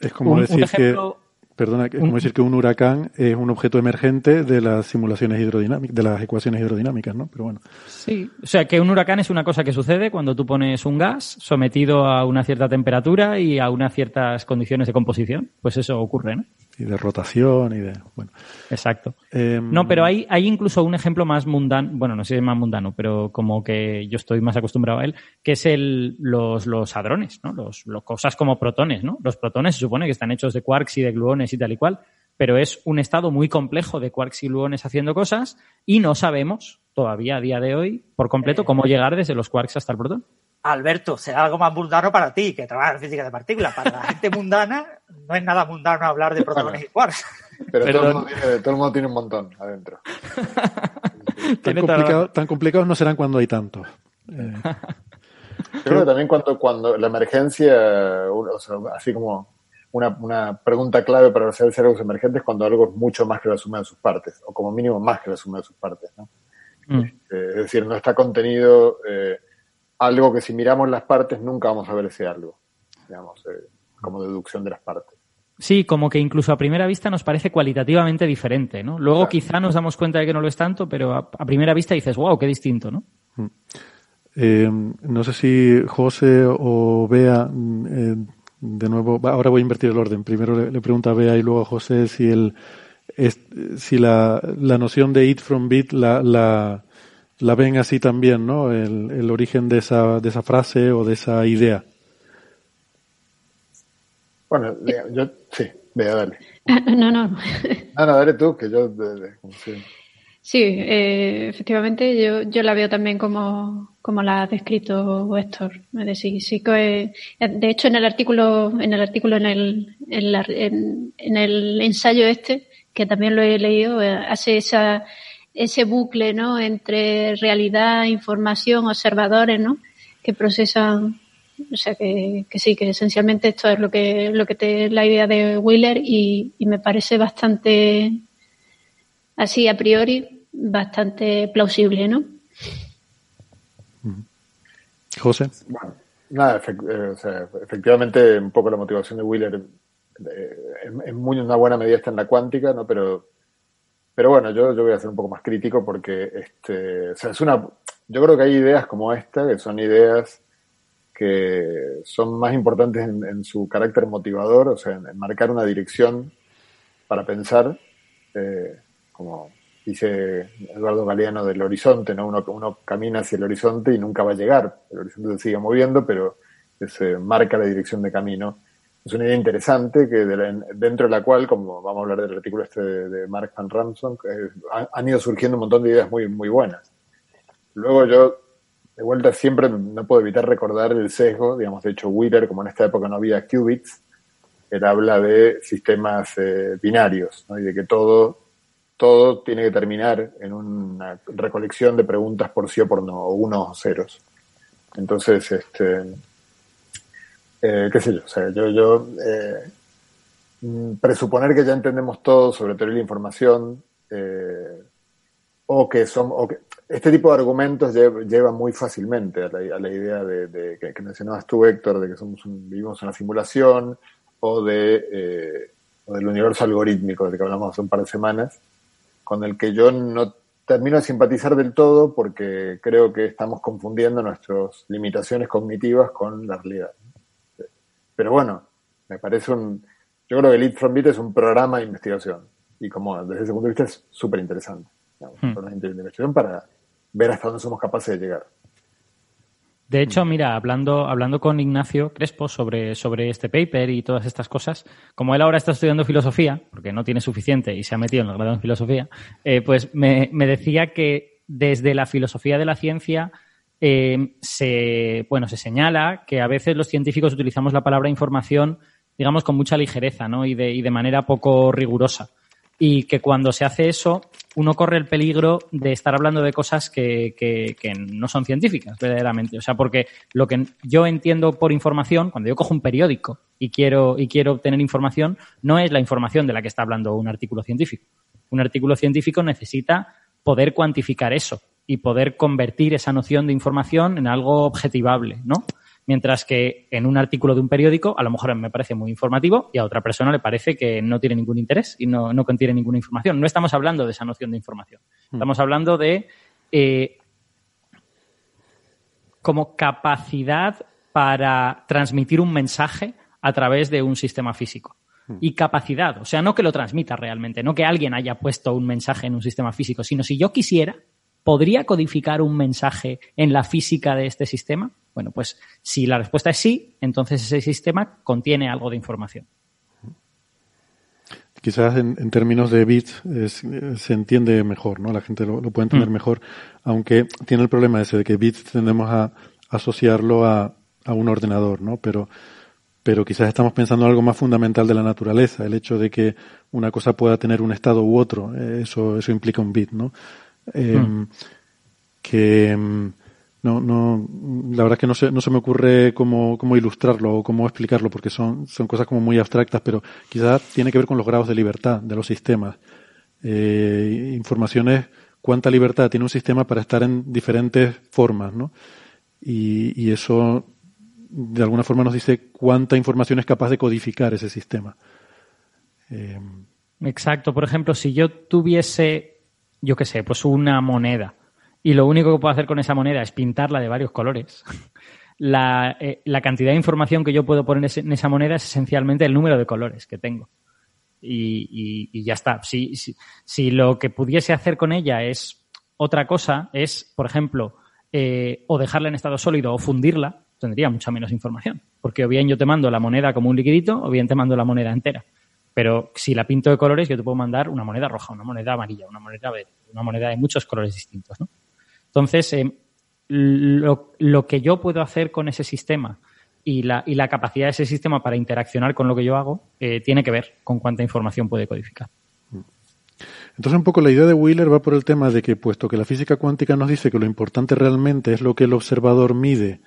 Es como un- un decir ejemplo- que, perdona, es como decir que un huracán es un objeto emergente de las simulaciones hidrodinámicas, de las ecuaciones hidrodinámicas, ¿no? Pero bueno. Sí, o sea que un huracán es una cosa que sucede cuando tú pones un gas sometido a una cierta temperatura y a unas ciertas condiciones de composición. Pues eso ocurre, ¿no? Y de rotación y de, bueno. Exacto. Em, No, pero hay, hay incluso un ejemplo más mundano, bueno, no sé si es más mundano, pero como que yo estoy más acostumbrado a él, que es el, los, los hadrones, ¿no? Los, los cosas como protones, ¿no? Los protones se supone que están hechos de quarks y de gluones y tal y cual, pero es un estado muy complejo de quarks y gluones haciendo cosas y no sabemos todavía a día de hoy por completo cómo llegar desde los quarks hasta el protón. Alberto, será algo más mundano para ti que trabajar en física de partículas. Para la gente mundana no es nada mundano hablar de protones y quarks. Pero todo el, mundo tiene, todo el mundo tiene un montón adentro. tan, complicado- complicados no serán cuando hay tantos. Eh, Creo que también cuando, cuando la emergencia, o sea, así como una, una pregunta clave para hacer algo emergente es cuando algo es mucho más que la suma de sus partes, o como mínimo más que la suma de sus partes. ¿no? Mm. Eh, es decir, no está contenido eh, algo que si miramos las partes nunca vamos a ver ese algo, digamos, eh, como deducción de las partes. Sí, como que incluso a primera vista nos parece cualitativamente diferente, ¿no? Luego Claro. quizá nos damos cuenta de que no lo es tanto, pero a, a primera vista dices, wow, qué distinto, ¿no? Eh, no sé si José o Bea, eh, de nuevo, ahora voy a invertir el orden. Primero le, le pregunto a Bea y luego a José si el, es, si la, la noción de eat from bit la, la, la ven así también, ¿no? El, el origen de esa, de esa frase o de esa idea. Bueno, yo sí, vea, dale. No, no. No, no, dale tú, que yo. De, de, sí, sí eh, efectivamente, yo, yo la veo también como, como la ha descrito Héctor. Es decir, sí que, de hecho, en el artículo, en el artículo, en el, en, la, en, en el ensayo este, que también lo he leído, eh, hace esa, ese bucle, ¿no? Entre realidad, información, observadores, ¿no? Que procesan o sea que, que, sí, que esencialmente esto es lo que, lo que te la idea de Wheeler y, y, me parece bastante, así a priori, bastante plausible, ¿no? José. Bueno, nada, eh, o sea, efectivamente un poco la motivación de Wheeler eh, en muy una buena medida está en la cuántica, ¿no? Pero, pero bueno, yo, yo voy a ser un poco más crítico porque este, o sea, es una, yo creo que hay ideas como esta, que son ideas que son más importantes en, en su carácter motivador, o sea, en, en, marcar una dirección para pensar, eh, como dice Eduardo Galeano del horizonte, ¿no? Uno, camina hacia el horizonte y nunca va a llegar, el horizonte se sigue moviendo, pero se marca la dirección de camino. Es una idea interesante que de la, dentro de la cual, como vamos a hablar del artículo este de, de Mark Van Ramson, eh, han ido surgiendo un montón de ideas muy, muy buenas. Luego yo de vuelta siempre no puedo evitar recordar el sesgo, digamos, de hecho Wheeler, como en esta época no había qubits, él habla de sistemas eh, binarios, ¿no? y de que todo, todo tiene que terminar en una recolección de preguntas por sí o por no, o unos o ceros. Entonces, este, eh, qué sé yo, o sea, yo, yo eh, presuponer que ya entendemos todo sobre teoría de la información, eh, o que son, o que, este tipo de argumentos lleva, muy fácilmente a la, idea de, que, mencionabas tú, Héctor, de que somos un, vivimos en una simulación o, de, eh, o del universo algorítmico del que hablamos hace un par de semanas, con el que yo no termino de simpatizar del todo porque creo que estamos confundiendo nuestras limitaciones cognitivas con la realidad. Pero bueno, me parece un... Yo creo que Lead from Bit es un programa de investigación y como desde ese punto de vista es súper interesante. Hmm. una investigación para ver hasta dónde somos capaces de llegar. De hecho, mira, hablando, hablando con Ignacio Crespo sobre, sobre este paper y todas estas cosas, como él ahora está estudiando filosofía, porque no tiene suficiente y se ha metido en el grado en filosofía, eh, pues me, me, decía que desde la filosofía de la ciencia eh, se, bueno, se señala que a veces los científicos utilizamos la palabra información, digamos, con mucha ligereza ¿no? y, de, y de manera poco rigurosa y que cuando se hace eso uno corre el peligro de estar hablando de cosas que, que, que, no son científicas, verdaderamente. O sea, porque lo que yo entiendo por información, cuando yo cojo un periódico y quiero, y quiero obtener información, no es la información de la que está hablando un artículo científico. Un artículo científico necesita poder cuantificar eso y poder convertir esa noción de información en algo objetivable, ¿no? Mientras que en un artículo de un periódico, a lo mejor me parece muy informativo y a otra persona le parece que no tiene ningún interés y no, no contiene ninguna información. No estamos hablando de esa noción de información. Estamos hablando de eh, como capacidad para transmitir un mensaje a través de un sistema físico. Y capacidad, o sea, no que lo transmita realmente, no que alguien haya puesto un mensaje en un sistema físico, sino si yo quisiera, ¿podría codificar un mensaje en la física de este sistema? Bueno, pues si la respuesta es sí, entonces ese sistema contiene algo de información. Quizás en, en términos de bits es, se entiende mejor, ¿no? La gente lo, lo puede entender mm. mejor, aunque tiene el problema ese de que bits tendemos a asociarlo a, a un ordenador, ¿no? Pero, pero quizás estamos pensando en algo más fundamental de la naturaleza, el hecho de que una cosa pueda tener un estado u otro, eso, eso implica un bit, ¿no? Eh, mm. Que no, no, la verdad es que no se, no se me ocurre cómo, cómo ilustrarlo o cómo explicarlo, porque son, son cosas como muy abstractas, pero quizás tiene que ver con los grados de libertad de los sistemas. Eh, informaciones, cuánta libertad tiene un sistema para estar en diferentes formas, ¿no? Y, y eso, de alguna forma, nos dice cuánta información es capaz de codificar ese sistema. Eh, Exacto. Por ejemplo, si yo tuviese, yo qué sé, pues una moneda y lo único que puedo hacer con esa moneda es pintarla de varios colores, la, eh, la cantidad de información que yo puedo poner en esa moneda es esencialmente el número de colores que tengo. Y, y- ya está. Si, si, si lo que pudiese hacer con ella es otra cosa, es, por ejemplo, eh, o dejarla en estado sólido o fundirla, tendría mucha menos información. Porque o bien yo te mando la moneda como un liquidito o bien te mando la moneda entera. Pero si la pinto de colores, yo te puedo mandar una moneda roja, una moneda amarilla, una moneda verde, una moneda de muchos colores distintos. ¿no? Entonces, eh, lo, lo que yo puedo hacer con ese sistema y la, y la capacidad de ese sistema para interaccionar con lo que yo hago eh, tiene que ver con cuánta información puede codificar. Entonces, un poco la idea de Wheeler va por el tema de que, puesto que la física cuántica nos dice que lo importante realmente es lo que el observador mide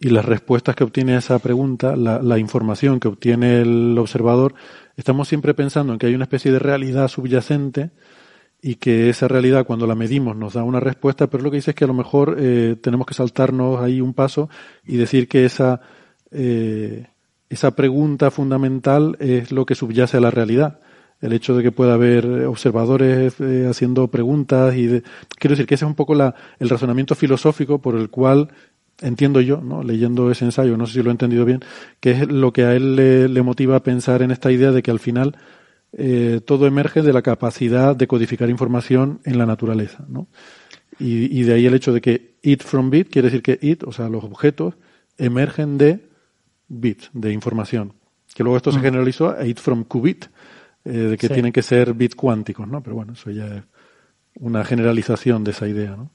y las respuestas que obtiene esa pregunta, la, la información que obtiene el observador, estamos siempre pensando en que hay una especie de realidad subyacente y que esa realidad cuando la medimos nos da una respuesta, pero lo que dice es que a lo mejor eh, tenemos que saltarnos ahí un paso y decir que esa, eh, esa pregunta fundamental es lo que subyace a la realidad. El hecho de que pueda haber observadores eh, haciendo preguntas y de, quiero decir que ese es un poco la, el razonamiento filosófico por el cual entiendo yo, ¿no? leyendo ese ensayo, no sé si lo he entendido bien, que es lo que a él le, le motiva a pensar en esta idea de que al final eh, todo emerge de la capacidad de codificar información en la naturaleza, ¿no? Y, y de ahí el hecho de que it from bit quiere decir que it, o sea, los objetos emergen de bit, de información. Que luego esto se Mm. generalizó a it from qubit, eh, de que Sí. tienen que ser bits cuánticos, ¿no? Pero bueno, eso ya es una generalización de esa idea, ¿no?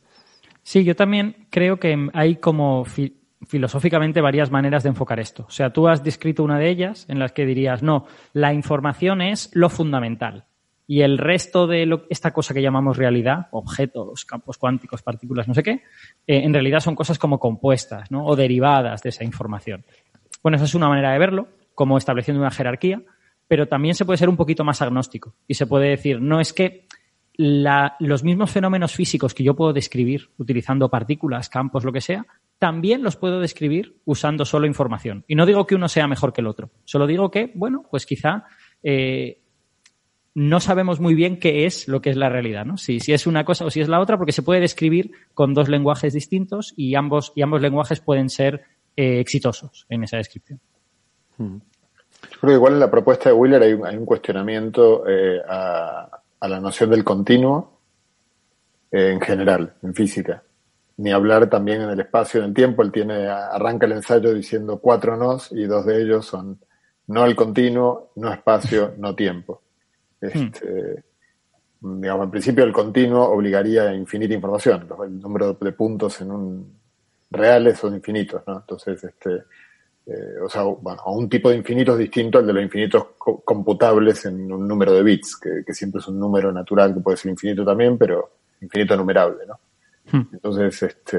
Sí, yo también creo que hay como fi- filosóficamente varias maneras de enfocar esto. O sea, tú has descrito una de ellas en las que dirías, no, la información es lo fundamental. Y el resto de esta cosa que llamamos realidad, objetos, campos cuánticos, partículas, no sé qué, eh, en realidad son cosas como compuestas, ¿no? O derivadas de esa información. Bueno, esa es una manera de verlo, como estableciendo una jerarquía, pero también se puede ser un poquito más agnóstico. Y se puede decir, no es que los mismos fenómenos físicos que yo puedo describir utilizando partículas, campos, lo que sea, también los puedo describir usando solo información. Y no digo que uno sea mejor que el otro, solo digo que, bueno, pues quizá eh, no sabemos muy bien qué es lo que es la realidad, ¿no? Si, es una cosa o si es la otra, porque se puede describir con dos lenguajes distintos y ambos, y ambos lenguajes pueden ser eh, exitosos en esa descripción. Yo creo que igual en la propuesta de Wheeler hay, un- hay un cuestionamiento eh, a, a la noción del continuo eh, en general, en física. Ni hablar también en el espacio, en el tiempo. Él tiene, arranca el ensayo diciendo cuatro nos y dos de ellos son no al continuo, no espacio, no tiempo. Este, digamos, en principio el continuo obligaría a infinita información. El número de puntos en un reales son infinitos, ¿no? Entonces, este, eh, o sea, bueno, a un tipo de infinitos distinto al de los infinitos co- computables en un número de bits, que, que siempre es un número natural que puede ser infinito también, pero infinito numerable, ¿no? Entonces, este,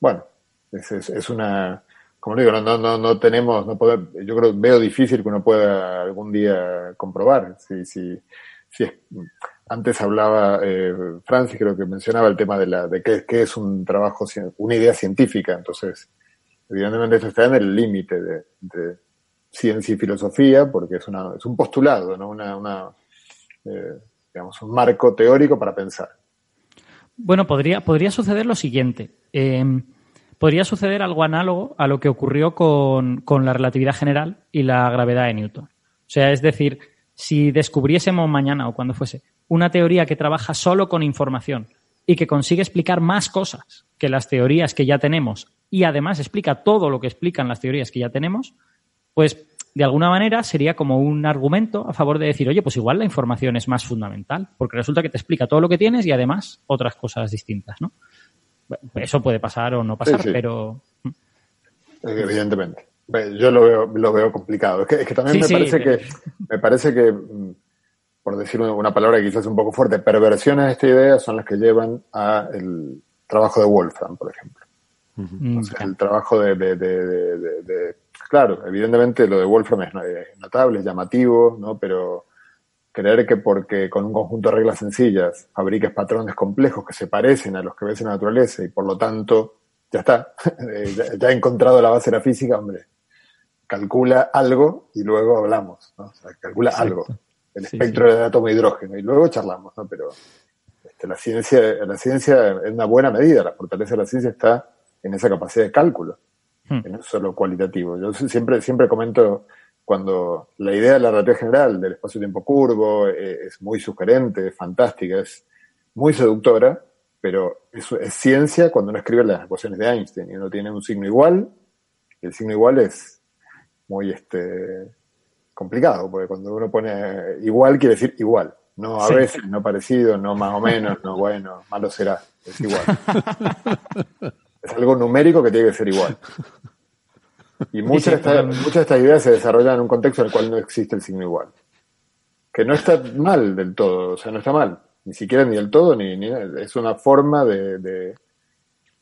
bueno, es, es, es una, como digo, no, no, no, no tenemos, no poder, yo creo, veo difícil que uno pueda algún día comprobar si, si, si es, antes hablaba, eh, Francis creo que mencionaba el tema de la, de qué, qué es un trabajo, una idea científica, entonces, evidentemente esto está en el límite de, ciencia y filosofía, porque es una, es un postulado, ¿no? Una, una, eh, digamos, un marco teórico para pensar. Bueno, podría, podría suceder lo siguiente. Eh, podría suceder algo análogo a lo que ocurrió con, con la relatividad general y la gravedad de Newton. O sea, es decir, si descubriésemos mañana o cuando fuese una teoría que trabaja solo con información y que consigue explicar más cosas que las teorías que ya tenemos y además explica todo lo que explican las teorías que ya tenemos, pues de alguna manera sería como un argumento a favor de decir, oye, pues igual la información es más fundamental, porque resulta que te explica todo lo que tienes y además otras cosas distintas, ¿no? Eso puede pasar o no pasar, Sí, sí. pero Evidentemente. Yo lo veo, lo veo complicado. Es que, es que también Sí, me parece que, me parece que, mm, por decir una- palabra quizás un poco fuerte, perversiones de esta idea son las que llevan a el trabajo de Wolfram, por ejemplo. mm, O sea, el trabajo de, de- de- de- de- de- claro, evidentemente lo de Wolfram es, es notable, es llamativo, ¿no? Pero creer que porque con un conjunto de reglas sencillas fabriques patrones complejos que se parecen a los que ves en la naturaleza y por lo tanto ya está, eh, ya, ya he encontrado la base de la física, hombre, calcula algo y luego hablamos, ¿no? O sea, calcula Exacto. algo, el Sí, espectro del átomo de hidrógeno y luego charlamos, ¿no? Pero este, la ciencia, la ciencia es una buena medida, la fortaleza de la ciencia está en esa capacidad de cálculo, Hmm. no es solo cualitativo. Yo siempre, siempre comento cuando la idea de la relatividad general del espacio-tiempo curvo eh, es muy sugerente, es fantástica, es muy seductora, pero eso es ciencia cuando uno escribe las ecuaciones de Einstein y uno tiene un signo igual, y el signo igual es muy este complicado, porque cuando uno pone igual quiere decir igual, no a Sí. veces, no parecido, no más o menos, no bueno, malo será, es igual. es algo numérico que tiene que ser igual. Y muchas, de estas, muchas de estas ideas se desarrollan en un contexto en el cual no existe el signo igual. Que no está mal del todo, o sea, no está mal. Ni siquiera ni del todo, ni, ni es una forma de, de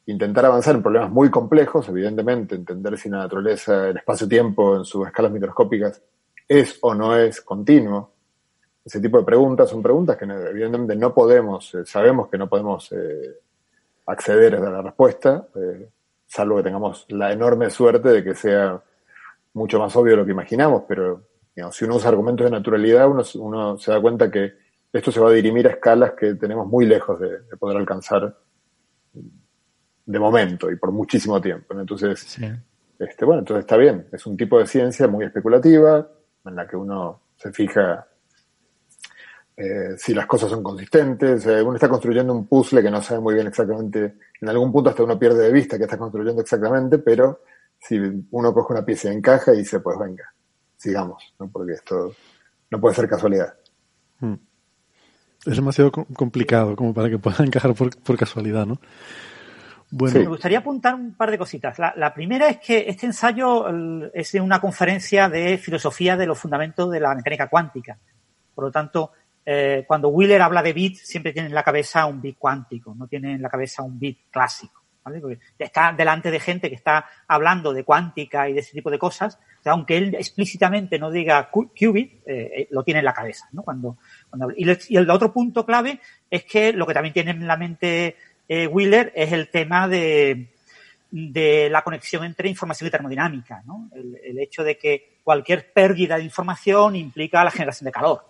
intentar avanzar en problemas muy complejos, evidentemente, entender si la naturaleza, el espacio-tiempo en sus escalas microscópicas es o no es continuo. Ese tipo de preguntas son preguntas que evidentemente no podemos, eh, sabemos que no podemos eh, acceder a la respuesta, eh, salvo que tengamos la enorme suerte de que sea mucho más obvio de lo que imaginamos, pero digamos, si uno usa argumentos de naturalidad, uno, uno se da cuenta que esto se va a dirimir a escalas que tenemos muy lejos de, de poder alcanzar de momento y por muchísimo tiempo. Entonces, Sí. este, bueno, entonces está bien. Es un tipo de ciencia muy especulativa, en la que uno se fija eh, si las cosas son consistentes. Eh, uno está construyendo un puzzle que no sabe muy bien exactamente. En algún punto hasta uno pierde de vista que está construyendo exactamente, pero si uno coge una pieza y encaja y dice, pues venga, sigamos, ¿no? porque esto no puede ser casualidad. Mm. Es demasiado co- complicado como para que pueda encajar por, por casualidad, ¿no? Bueno, Me gustaría apuntar un par de cositas. La, la primera es que este ensayo es de una conferencia de filosofía de los fundamentos de la mecánica cuántica. Por lo tanto, eh, cuando Wheeler habla de bit, siempre tiene en la cabeza un bit cuántico, no tiene en la cabeza un bit clásico. ¿vale? Porque está delante de gente que está hablando de cuántica y de ese tipo de cosas, o sea, aunque él explícitamente no diga qubit, eh, eh, lo tiene en la cabeza. ¿no? Cuando, cuando y, y el otro punto clave es que lo que también tiene en la mente eh, Wheeler es el tema de, la conexión entre información y termodinámica, ¿no? El, hecho de que cualquier pérdida de información implica la generación de calor,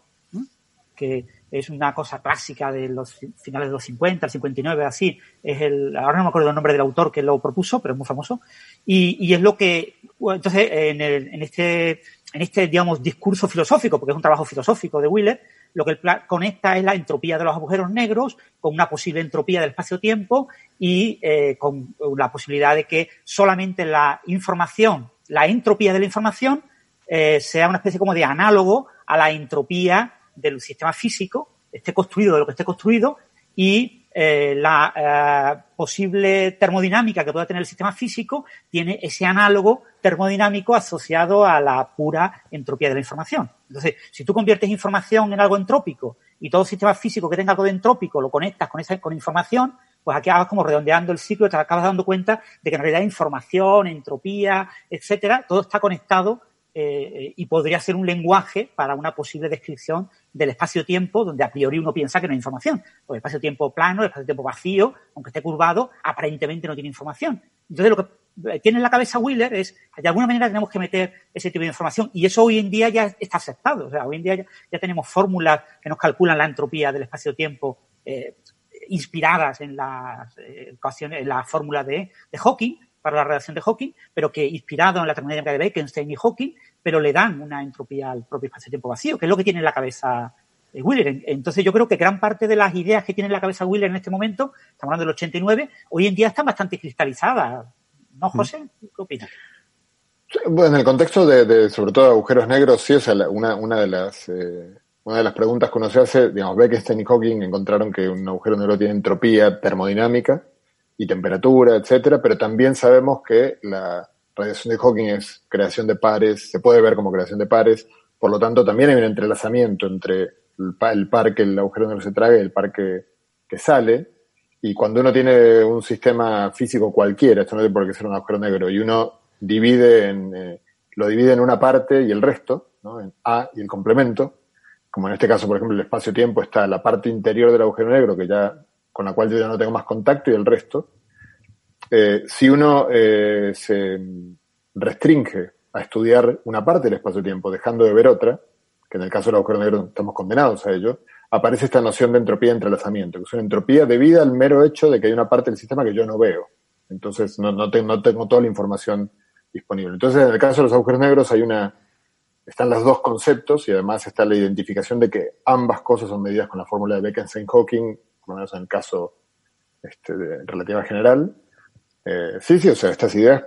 que es una cosa clásica de los finales de los 50, el 59, así. Es el, ahora no me acuerdo el nombre del autor que lo propuso, pero es muy famoso. Y, y es lo que, entonces, en, el, en este, en este, digamos, discurso filosófico, porque es un trabajo filosófico de Wheeler, lo que conecta es la entropía de los agujeros negros con una posible entropía del espacio-tiempo y eh, con la posibilidad de que solamente la información, la entropía de la información, eh, sea una especie como de análogo a la entropía del sistema físico, esté construido de lo que esté construido, y eh, la posible termodinámica que pueda tener el sistema físico tiene ese análogo termodinámico asociado a la pura entropía de la información. Entonces, si tú conviertes información en algo entrópico y todo sistema físico que tenga algo de entrópico lo conectas con esa con información, pues aquí acabas como redondeando el ciclo y te acabas dando cuenta de que en realidad información, entropía, etcétera, todo está conectado eh, y podría ser un lenguaje para una posible descripción del espacio-tiempo, donde a priori uno piensa que no hay información. Porque el espacio-tiempo plano, el espacio-tiempo vacío, aunque esté curvado, aparentemente no tiene información. Entonces, lo que tiene en la cabeza Wheeler es, de alguna manera tenemos que meter ese tipo de información. Y eso hoy en día ya está aceptado. O sea, hoy en día ya, tenemos fórmulas que nos calculan la entropía del espacio-tiempo eh, inspiradas en las eh, ecuaciones, en la fórmula de, de Hawking, para la redacción de Hawking, pero que inspirado en la termodinámica de Bekenstein y Hawking, pero le dan una entropía al propio espacio-tiempo vacío, que es lo que tiene en la cabeza eh, Wheeler. Entonces yo creo que gran parte de las ideas que tiene en la cabeza Wheeler en este momento, estamos hablando del 89, hoy en día están bastante cristalizadas. ¿No, José? ¿Qué opinas? Bueno, en el contexto de, de, sobre todo agujeros negros, sí, o sea, la- una, una de las eh, una de las preguntas que uno se hace, digamos, Bekenstein y Hawking encontraron que un agujero negro tiene entropía termodinámica y temperatura, etcétera, pero también sabemos que la radiación de Hawking es creación de pares, se puede ver como creación de pares, por lo tanto también hay un entrelazamiento entre el, pa- el par que el agujero negro se traga y el par que, que sale, y cuando uno tiene un sistema físico cualquiera, esto no tiene por qué ser un agujero negro, y uno divide en, eh, lo divide en una parte y el resto, ¿no? en A y el complemento, como en este caso, por ejemplo, el espacio-tiempo está la parte interior del agujero negro, que ya, con la cual yo ya no tengo más contacto, y el resto. Eh, si uno eh, se restringe a estudiar una parte del espacio-tiempo, dejando de ver otra, que en el caso del agujero negro estamos condenados a ello, aparece esta noción de entropía de entrelazamiento, que es una entropía debida al mero hecho de que hay una parte del sistema que yo no veo. Entonces no, no, no tengo toda la información disponible. Entonces, en el caso de los agujeros negros hay una están los dos conceptos y además está la identificación de que ambas cosas son medidas con la fórmula de Bekenstein-Hawking, por lo menos en el caso este, de relativa general. Eh, sí, sí, o sea, estas ideas,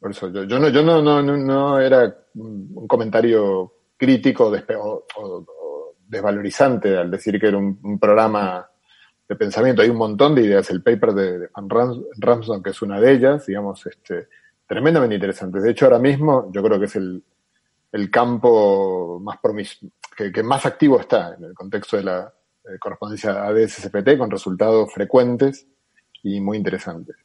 por eso yo, yo no, yo no, no, no era un comentario crítico o, o, desvalorizante al decir que era un, programa de pensamiento. Hay un montón de ideas. El paper de, Van Ramsden, que es una de ellas, digamos, este, tremendamente interesante. De hecho, ahora mismo yo creo que es el, el campo más promis que, más activo está en el contexto de la eh, correspondencia ADS-CPT con resultados frecuentes y muy interesantes.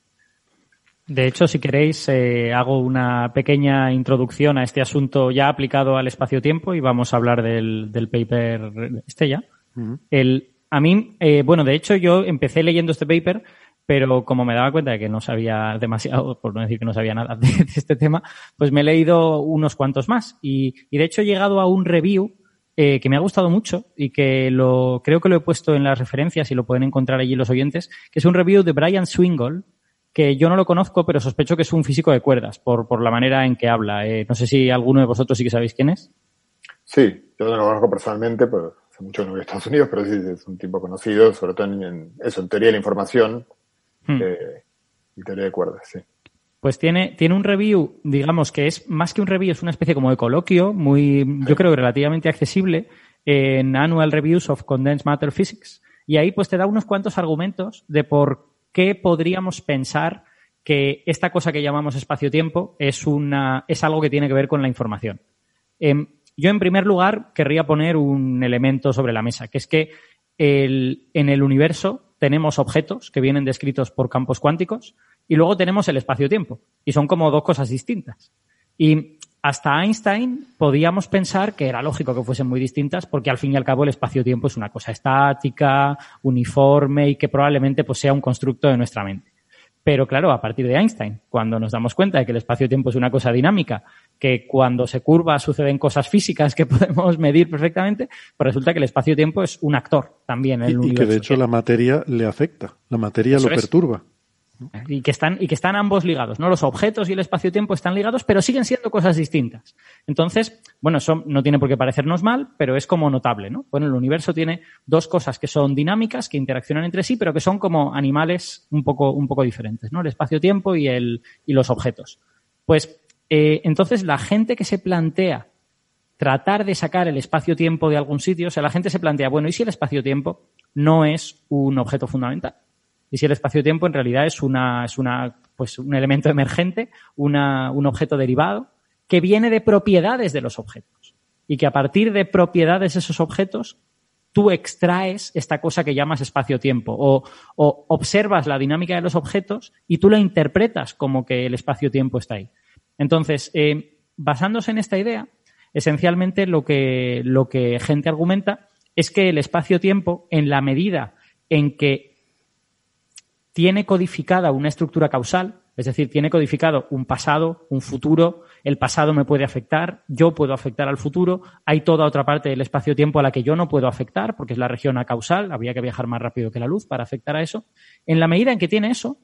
De hecho, si queréis, eh, hago una pequeña introducción a este asunto ya aplicado al espacio-tiempo y vamos a hablar del, paper este ya. el, a mí, eh, bueno, de hecho yo empecé leyendo este paper pero como me daba cuenta de que no sabía demasiado, por no decir que no sabía nada de, este tema, pues me he leído unos cuantos más. Y, de hecho he llegado a un review eh, que me ha gustado mucho y que lo creo que lo he puesto en las referencias y lo pueden encontrar allí los oyentes, que es un review de Brian Swingle, que yo no lo conozco, pero sospecho que es un físico de cuerdas por, por la manera en que habla. Eh, no sé si alguno de vosotros sí que sabéis quién es. Sí, yo no lo conozco personalmente, pero hace mucho que no voy a Estados Unidos, pero sí es un tipo conocido, sobre todo en, eso, en teoría de la información Hmm. teoría de cuerdas, sí. Pues tiene, tiene un review, digamos que es más que un review, es una especie como de coloquio, muy, yo creo relativamente accesible, en Annual Reviews of Condensed Matter Physics. Y ahí pues te da unos cuantos argumentos de por qué podríamos pensar que esta cosa que llamamos espacio-tiempo es, una, es algo que tiene que ver con la información. Em, yo, en primer lugar, querría poner un elemento sobre la mesa, que es que en el universo tenemos objetos que vienen descritos por campos cuánticos y luego tenemos el espacio-tiempo. Y son como dos cosas distintas. Hasta Einstein podíamos pensar que era lógico que fuesen muy distintas porque al fin y al cabo el espacio-tiempo es una cosa estática, uniforme y que probablemente pues, sea un constructo de nuestra mente. Pero claro, a partir de Einstein, cuando nos damos cuenta de que el espacio-tiempo es una cosa dinámica, que cuando se curva suceden cosas físicas que podemos medir perfectamente, pues resulta que el espacio-tiempo es un actor también en el y, Y que de hecho la materia le afecta, la materia lo perturba. Y que están, y que están ambos ligados, ¿no? Los objetos y el espacio-tiempo están ligados, pero siguen siendo cosas distintas. Entonces, bueno, eso no tiene por qué parecernos mal, pero es como notable, ¿no? Bueno, el universo tiene dos cosas que son dinámicas, que interaccionan entre sí, pero que son como animales un poco, un poco diferentes, ¿no? El espacio-tiempo y y los objetos. Pues, eh, entonces la gente que se plantea tratar de sacar el espacio-tiempo de algún sitio, o sea, la gente se plantea, bueno, ¿y si el espacio-tiempo no es un objeto fundamental? Y si el espacio-tiempo en realidad es una, es una, pues un elemento emergente, una, un objeto derivado, que viene de propiedades de los objetos. Y que a partir de propiedades de esos objetos, tú extraes esta cosa que llamas espacio-tiempo o, o, observas la dinámica de los objetos y tú la interpretas como que el espacio-tiempo está ahí. Entonces, eh, basándose en esta idea, esencialmente lo que, lo que gente argumenta es que el espacio-tiempo, en la medida en que tiene codificada una estructura causal, es decir, tiene codificado un pasado, un futuro, el pasado me puede afectar, yo puedo afectar al futuro, hay toda otra parte del espacio-tiempo a la que yo no puedo afectar, porque es la región acausal, habría que viajar más rápido que la luz para afectar a eso. En la medida en que tiene eso,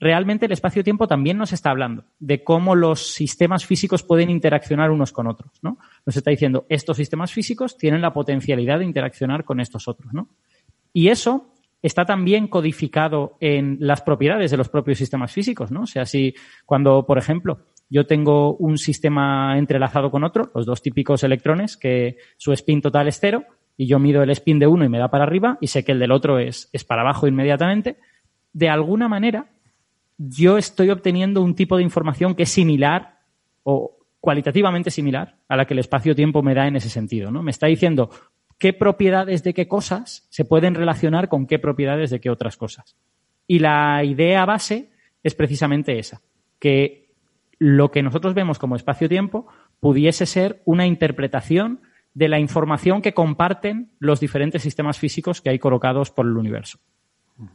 realmente el espacio-tiempo también nos está hablando de cómo los sistemas físicos pueden interaccionar unos con otros, ¿no? Nos está diciendo, estos sistemas físicos tienen la potencialidad de interaccionar con estos otros, ¿no? Y eso está también codificado en las propiedades de los propios sistemas físicos, ¿no? O sea, si cuando, por ejemplo, yo tengo un sistema entrelazado con otro, los dos típicos electrones, que su spin total es cero, y yo mido el spin de uno y me da para arriba, y sé que el del otro es, es para abajo inmediatamente, de alguna manera yo estoy obteniendo un tipo de información que es similar o cualitativamente similar a la que el espacio-tiempo me da en ese sentido, ¿no? Me está diciendo, qué propiedades de qué cosas se pueden relacionar con qué propiedades de qué otras cosas. Y la idea base es precisamente esa, que lo que nosotros vemos como espacio-tiempo pudiese ser una interpretación de la información que comparten los diferentes sistemas físicos que hay colocados por el universo.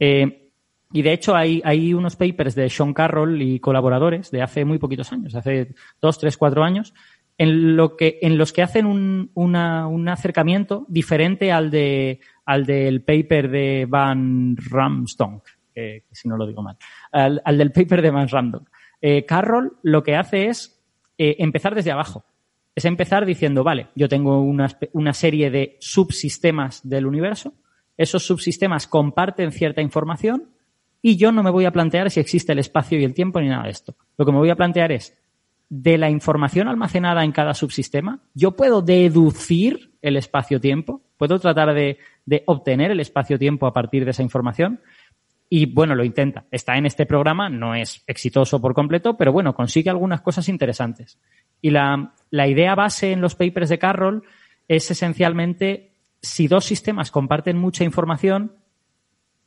Eh, y de hecho hay, hay, unos papers de Sean Carroll y colaboradores de hace muy poquitos años, hace dos, tres, cuatro años, en, lo que, en los que hacen un, un acercamiento diferente al de, al del paper de Van Ramstonk, que si no lo digo mal, al, del paper de Van Ramstonk. Eh, Carroll lo que hace es eh, empezar desde abajo. Es empezar diciendo, vale, yo tengo una, una serie de subsistemas del universo, esos subsistemas comparten cierta información y yo no me voy a plantear si existe el espacio y el tiempo ni nada de esto. Lo que me voy a plantear es, de la información almacenada en cada subsistema, yo puedo deducir el espacio-tiempo, puedo tratar de, obtener el espacio-tiempo a partir de esa información. Y bueno, lo intenta. Está en este programa, no es exitoso por completo, pero bueno, consigue algunas cosas interesantes. Y la, la idea base en los papers de Carroll es esencialmente si dos sistemas comparten mucha información,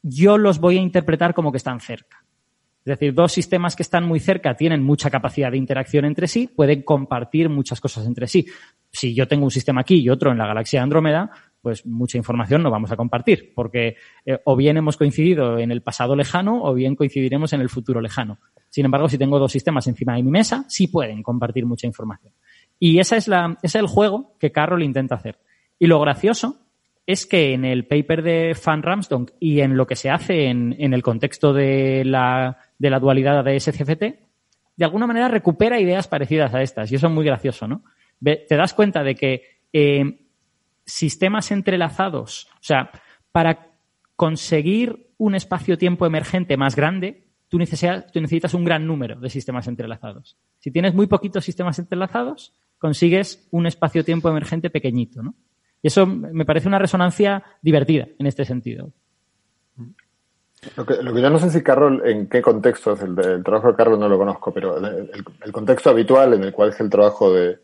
yo los voy a interpretar como que están cerca. Es decir, dos sistemas que están muy cerca tienen mucha capacidad de interacción entre sí, pueden compartir muchas cosas entre sí. Si yo tengo un sistema aquí y otro en la galaxia Andrómeda, pues mucha información no vamos a compartir, porque eh, o bien hemos coincidido en el pasado lejano o bien coincidiremos en el futuro lejano. Sin embargo, si tengo dos sistemas encima de mi mesa, sí pueden compartir mucha información. Y esa es la, ese es el juego que Carroll intenta hacer. Y lo gracioso es que en el paper de Van Ramsdonk y en lo que se hace en, el contexto de la dualidad de SCFT, de alguna manera recupera ideas parecidas a estas. Y eso es muy gracioso, ¿no? Te das cuenta de que eh, sistemas entrelazados, o sea, para conseguir un espacio-tiempo emergente más grande, tú necesitas un gran número de sistemas entrelazados. Si tienes muy poquitos sistemas entrelazados, consigues un espacio-tiempo emergente pequeñito, ¿no? Y eso me parece una resonancia divertida en este sentido. Lo que, lo que yo no sé si Carroll, en qué contexto es el, trabajo de Carroll, no lo conozco, pero el, contexto habitual en el cual es el trabajo de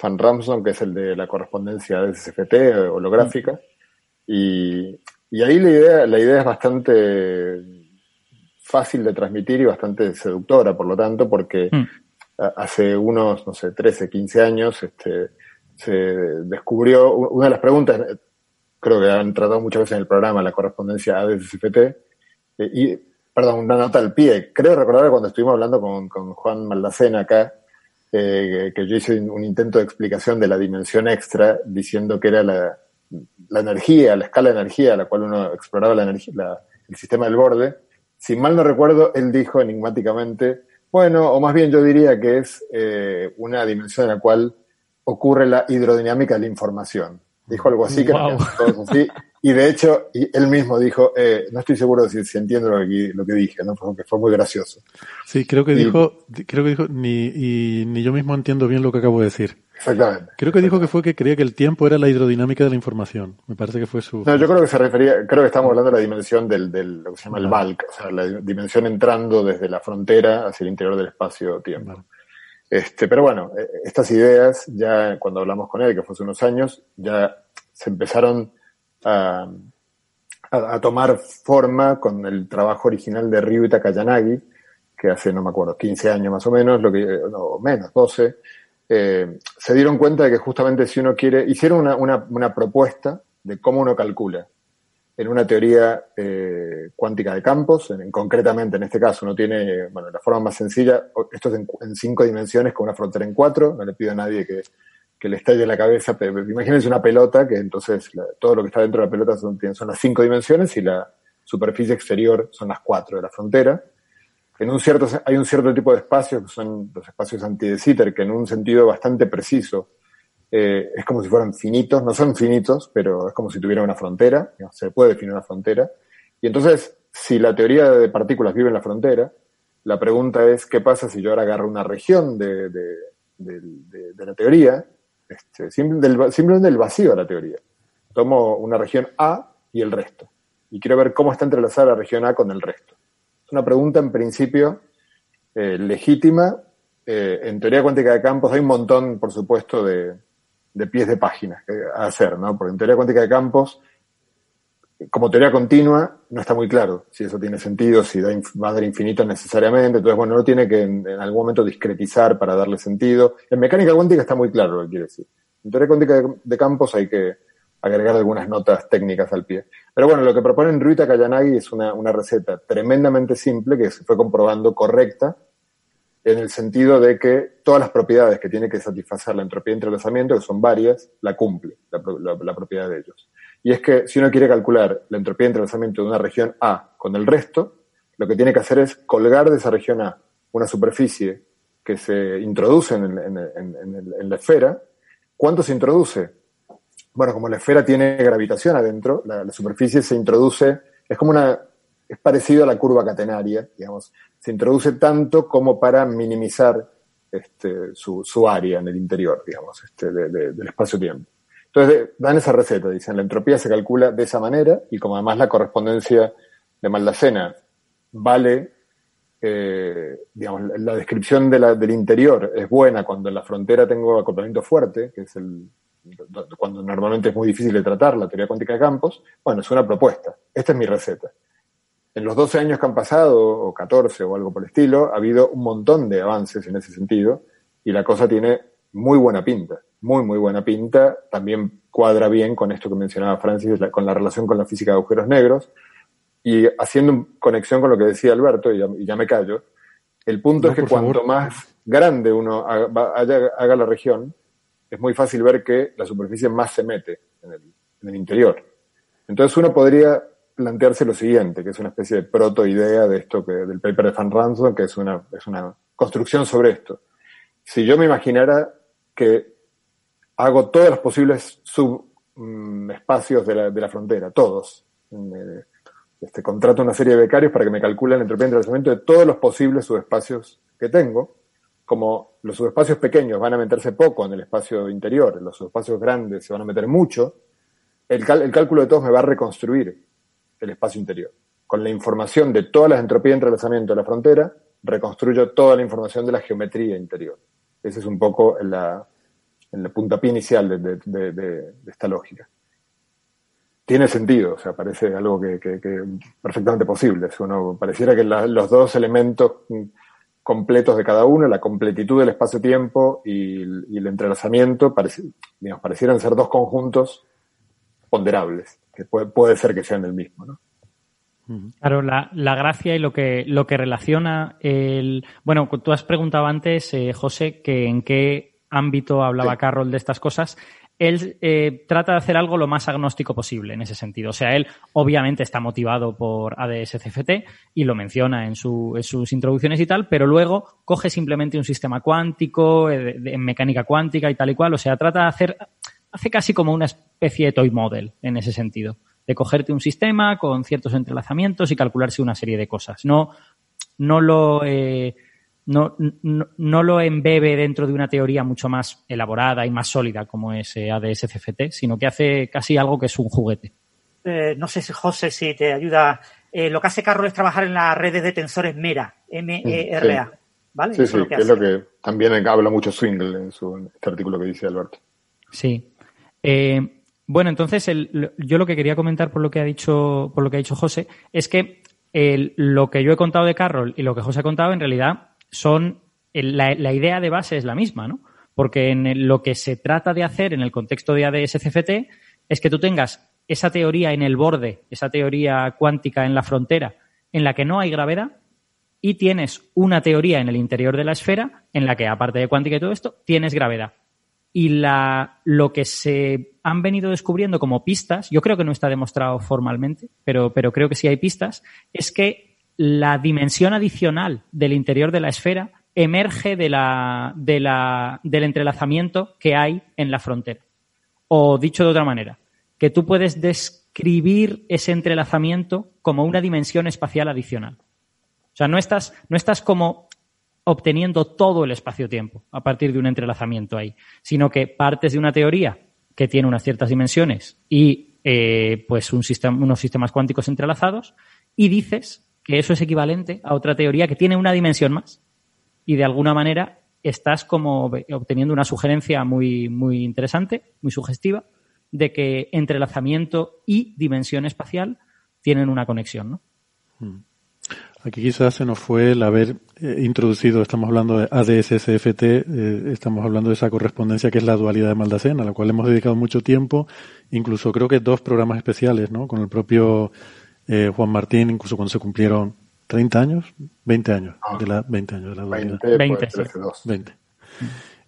Van Ramson, que es el de la correspondencia de SFT eh, holográfica, y, y ahí la idea, la idea es bastante fácil de transmitir y bastante seductora, por lo tanto, porque mm. hace unos, no sé, 13, 15 años, este, se descubrió, una de las preguntas, creo que han tratado muchas veces en el programa, la correspondencia ADS-SFT, eh, y, perdón, una nota al pie. Creo recordar cuando estuvimos hablando con, con Juan Maldacena acá, eh, que yo hice un intento de explicación de la dimensión extra, diciendo que era la, la energía, la escala de energía a la cual uno exploraba la energía, el sistema del borde. Si mal no recuerdo, él dijo enigmáticamente, bueno, o más bien yo diría que es eh, una dimensión en la cual ocurre la hidrodinámica de la información. Dijo algo así, que así, y de hecho, él mismo dijo, eh, no estoy seguro de si, entiendo lo que, lo que dije, ¿no? Porque fue muy gracioso. Sí, creo que dijo, creo que dijo, ni, y, ni yo mismo entiendo bien lo que acabo de decir. Exactamente. Creo que dijo que fue que creía que el tiempo era la hidrodinámica de la información. Me parece que fue su. No, yo creo que se refería, creo que estamos hablando de la dimensión del, del lo que se llama el bulk, o sea, la dimensión entrando desde la frontera hacia el interior del espacio-tiempo. Este, pero bueno, e, estas ideas, ya cuando hablamos con él, que fue hace unos años, ya se empezaron a, tomar forma con el trabajo original de Ryu Takayanagi, que hace, no me acuerdo, 15 años más o menos, lo que, no, menos, 12, eh, se dieron cuenta de que justamente si uno quiere, hicieron una propuesta de cómo uno calcula en una teoría eh, cuántica de campos, en, concretamente en este caso uno tiene, bueno, la forma más sencilla, esto es en, en, cinco dimensiones con una frontera en cuatro, no le pido a nadie que que le estalle la cabeza. Imagínense una pelota, que entonces todo lo que está dentro de la pelota son, son las cinco dimensiones y la superficie exterior son las cuatro de la frontera. En un cierto, hay un cierto tipo de espacios, que son los espacios anti de Sitter, que en un sentido bastante preciso eh, es como si fueran finitos, no son finitos, pero es como si tuvieran una frontera, se puede definir una frontera. Y entonces, si la teoría de partículas vive en la frontera, la pregunta es, ¿qué pasa si yo ahora agarro una región de, de, de la teoría este, simplemente del vacío de la teoría. Tomo una región A y el resto. Y quiero ver cómo está entrelazada la región A con el resto. Es una pregunta en principio eh, legítima. Eh, en teoría cuántica de campos hay un montón, por supuesto, de, de pies de páginas a hacer, ¿no? Porque en teoría cuántica de campos como teoría continua, no está muy claro si eso tiene sentido, si da, va a dar infinito necesariamente. Entonces, bueno, uno tiene que en, algún momento discretizar para darle sentido. En mecánica cuántica está muy claro lo que quiere decir. En teoría cuántica de, campos hay que agregar algunas notas técnicas al pie. Pero bueno, lo que proponen Ruita Kayanagi es una, una receta tremendamente simple que se fue comprobando correcta en el sentido de que todas las propiedades que tiene que satisfacer la entropía de entrelazamiento, que son varias, la cumple, la, propiedad de ellos. Y es que si uno quiere calcular la entropía de entrelazamiento de una región A con el resto, lo que tiene que hacer es colgar de esa región A una superficie que se introduce en- en la esfera. ¿Cuánto se introduce? Bueno, como la esfera tiene gravitación adentro, la, la superficie se introduce, es como una, es parecido a la curva catenaria, digamos, se introduce tanto como para minimizar este, su, área en el interior, digamos, este, de- de- del espacio-tiempo. Entonces, dan esa receta, dicen, la entropía se calcula de esa manera y como además la correspondencia de Maldacena vale, eh, digamos, la- la descripción de la- del interior es buena cuando en la frontera tengo acoplamiento fuerte, que es el, cuando normalmente es muy difícil de tratar la teoría cuántica de campos, bueno, es una propuesta. Esta es mi receta. En los 12 años que han pasado, o 14 o algo por el estilo, ha habido un montón de avances en ese sentido y la cosa tiene muy buena pinta, muy, muy buena pinta. También cuadra bien con esto que mencionaba Francis, la- con la relación con la física de agujeros negros. Y haciendo conexión con lo que decía Alberto, y ya, y ya me callo, el punto No, es que cuanto favor. más grande uno haga, va- haya- haga la región, es muy fácil ver que la superficie más se mete en el, en el interior. Entonces uno podría plantearse lo siguiente, que es una especie de protoidea de esto que, del paper de Van Ransom, que es una, es una construcción sobre esto. Si yo me imaginara que hago todos los posibles subespacios de la, de la frontera, todos, eh, este, contrato una serie de becarios para que me calculen la entropía de entrelazamiento de todos los posibles subespacios que tengo, como los subespacios pequeños van a meterse poco en el espacio interior, los subespacios grandes se van a meter mucho, el, el cálculo de todos me va a reconstruir el espacio interior. Con la información de todas las entropías de entrelazamiento de la frontera, reconstruyo toda la información de la geometría interior. Ese es un poco la, el puntapié inicial de, de- esta lógica. Tiene sentido, o sea, parece algo que, que- que perfectamente posible. Si uno pareciera que la- los dos elementos completos de cada uno, la completitud del espacio-tiempo y el entrelazamiento, pareci- digamos, parecieran ser dos conjuntos ponderables, que puede, puede ser que sean el mismo, ¿no? Claro, la, la gracia y lo que, lo que relaciona el. Bueno, tú has preguntado antes, eh, José, que en qué ámbito hablaba Sí. Carroll de estas cosas. Él eh, trata de hacer algo lo más agnóstico posible en ese sentido. O sea, él obviamente está motivado por ADS-CFT y lo menciona en, su- en sus introducciones y tal, pero luego coge simplemente un sistema cuántico, eh, en mecánica cuántica y tal y cual. O sea, trata de hacer, hace casi como una especie de toy model en ese sentido. De cogerte un sistema con ciertos entrelazamientos y calcularse una serie de cosas. No, no lo, eh, no, no, no lo embebe dentro de una teoría mucho más elaborada y más sólida como es eh, ADS-CFT, sino que hace casi algo que es un juguete. Eh, no sé si José si te ayuda. Eh, lo que hace Carlos es trabajar en las redes de tensores MERA, M-E-R-A. ¿Vale? Sí, Eso sí, es lo que que es lo hace. que también habla mucho Swingle en su en este artículo que dice Alberto. Sí. Eh, bueno, entonces el- yo lo que quería comentar por lo que ha dicho, por lo que ha dicho José, es que lo que yo he contado de Carroll y lo que José ha contado en realidad son la, la idea de base es la misma, ¿no? Porque en lo que se trata de hacer en el contexto de ADS-CFT es que tú tengas esa teoría en el borde, esa teoría cuántica en la frontera, en la que no hay gravedad, y tienes una teoría en el interior de la esfera en la que, aparte de cuántica y todo esto, tienes gravedad. Y la, lo que se han venido descubriendo como pistas, yo creo que no está demostrado formalmente, pero, pero creo que sí hay pistas, es que la dimensión adicional del interior de la esfera emerge de la, de la, del entrelazamiento que hay en la frontera. O dicho de otra manera, que tú puedes describir ese entrelazamiento como una dimensión espacial adicional. O sea, no estás, no estás como obteniendo todo el espacio-tiempo a partir de un entrelazamiento ahí, sino que partes de una teoría que tiene unas ciertas dimensiones y eh, pues un sistema, unos sistemas cuánticos entrelazados y dices que eso es equivalente a otra teoría que tiene una dimensión más y de alguna manera estás como obteniendo una sugerencia muy, muy interesante, muy sugestiva, de que entrelazamiento y dimensión espacial tienen una conexión, ¿no? Aquí quizás se nos fue el haber eh, introducido, estamos hablando de ADS-CFT, eh, estamos hablando de esa correspondencia que es la dualidad de Maldacena, a la cual hemos dedicado mucho tiempo, incluso creo que dos programas especiales, ¿no? Con el propio eh, Juan Martín, incluso cuando se cumplieron 30 años, 20 años, de la, 20 años de la dualidad. 20, 20, pues, sí. 13, 2. 20.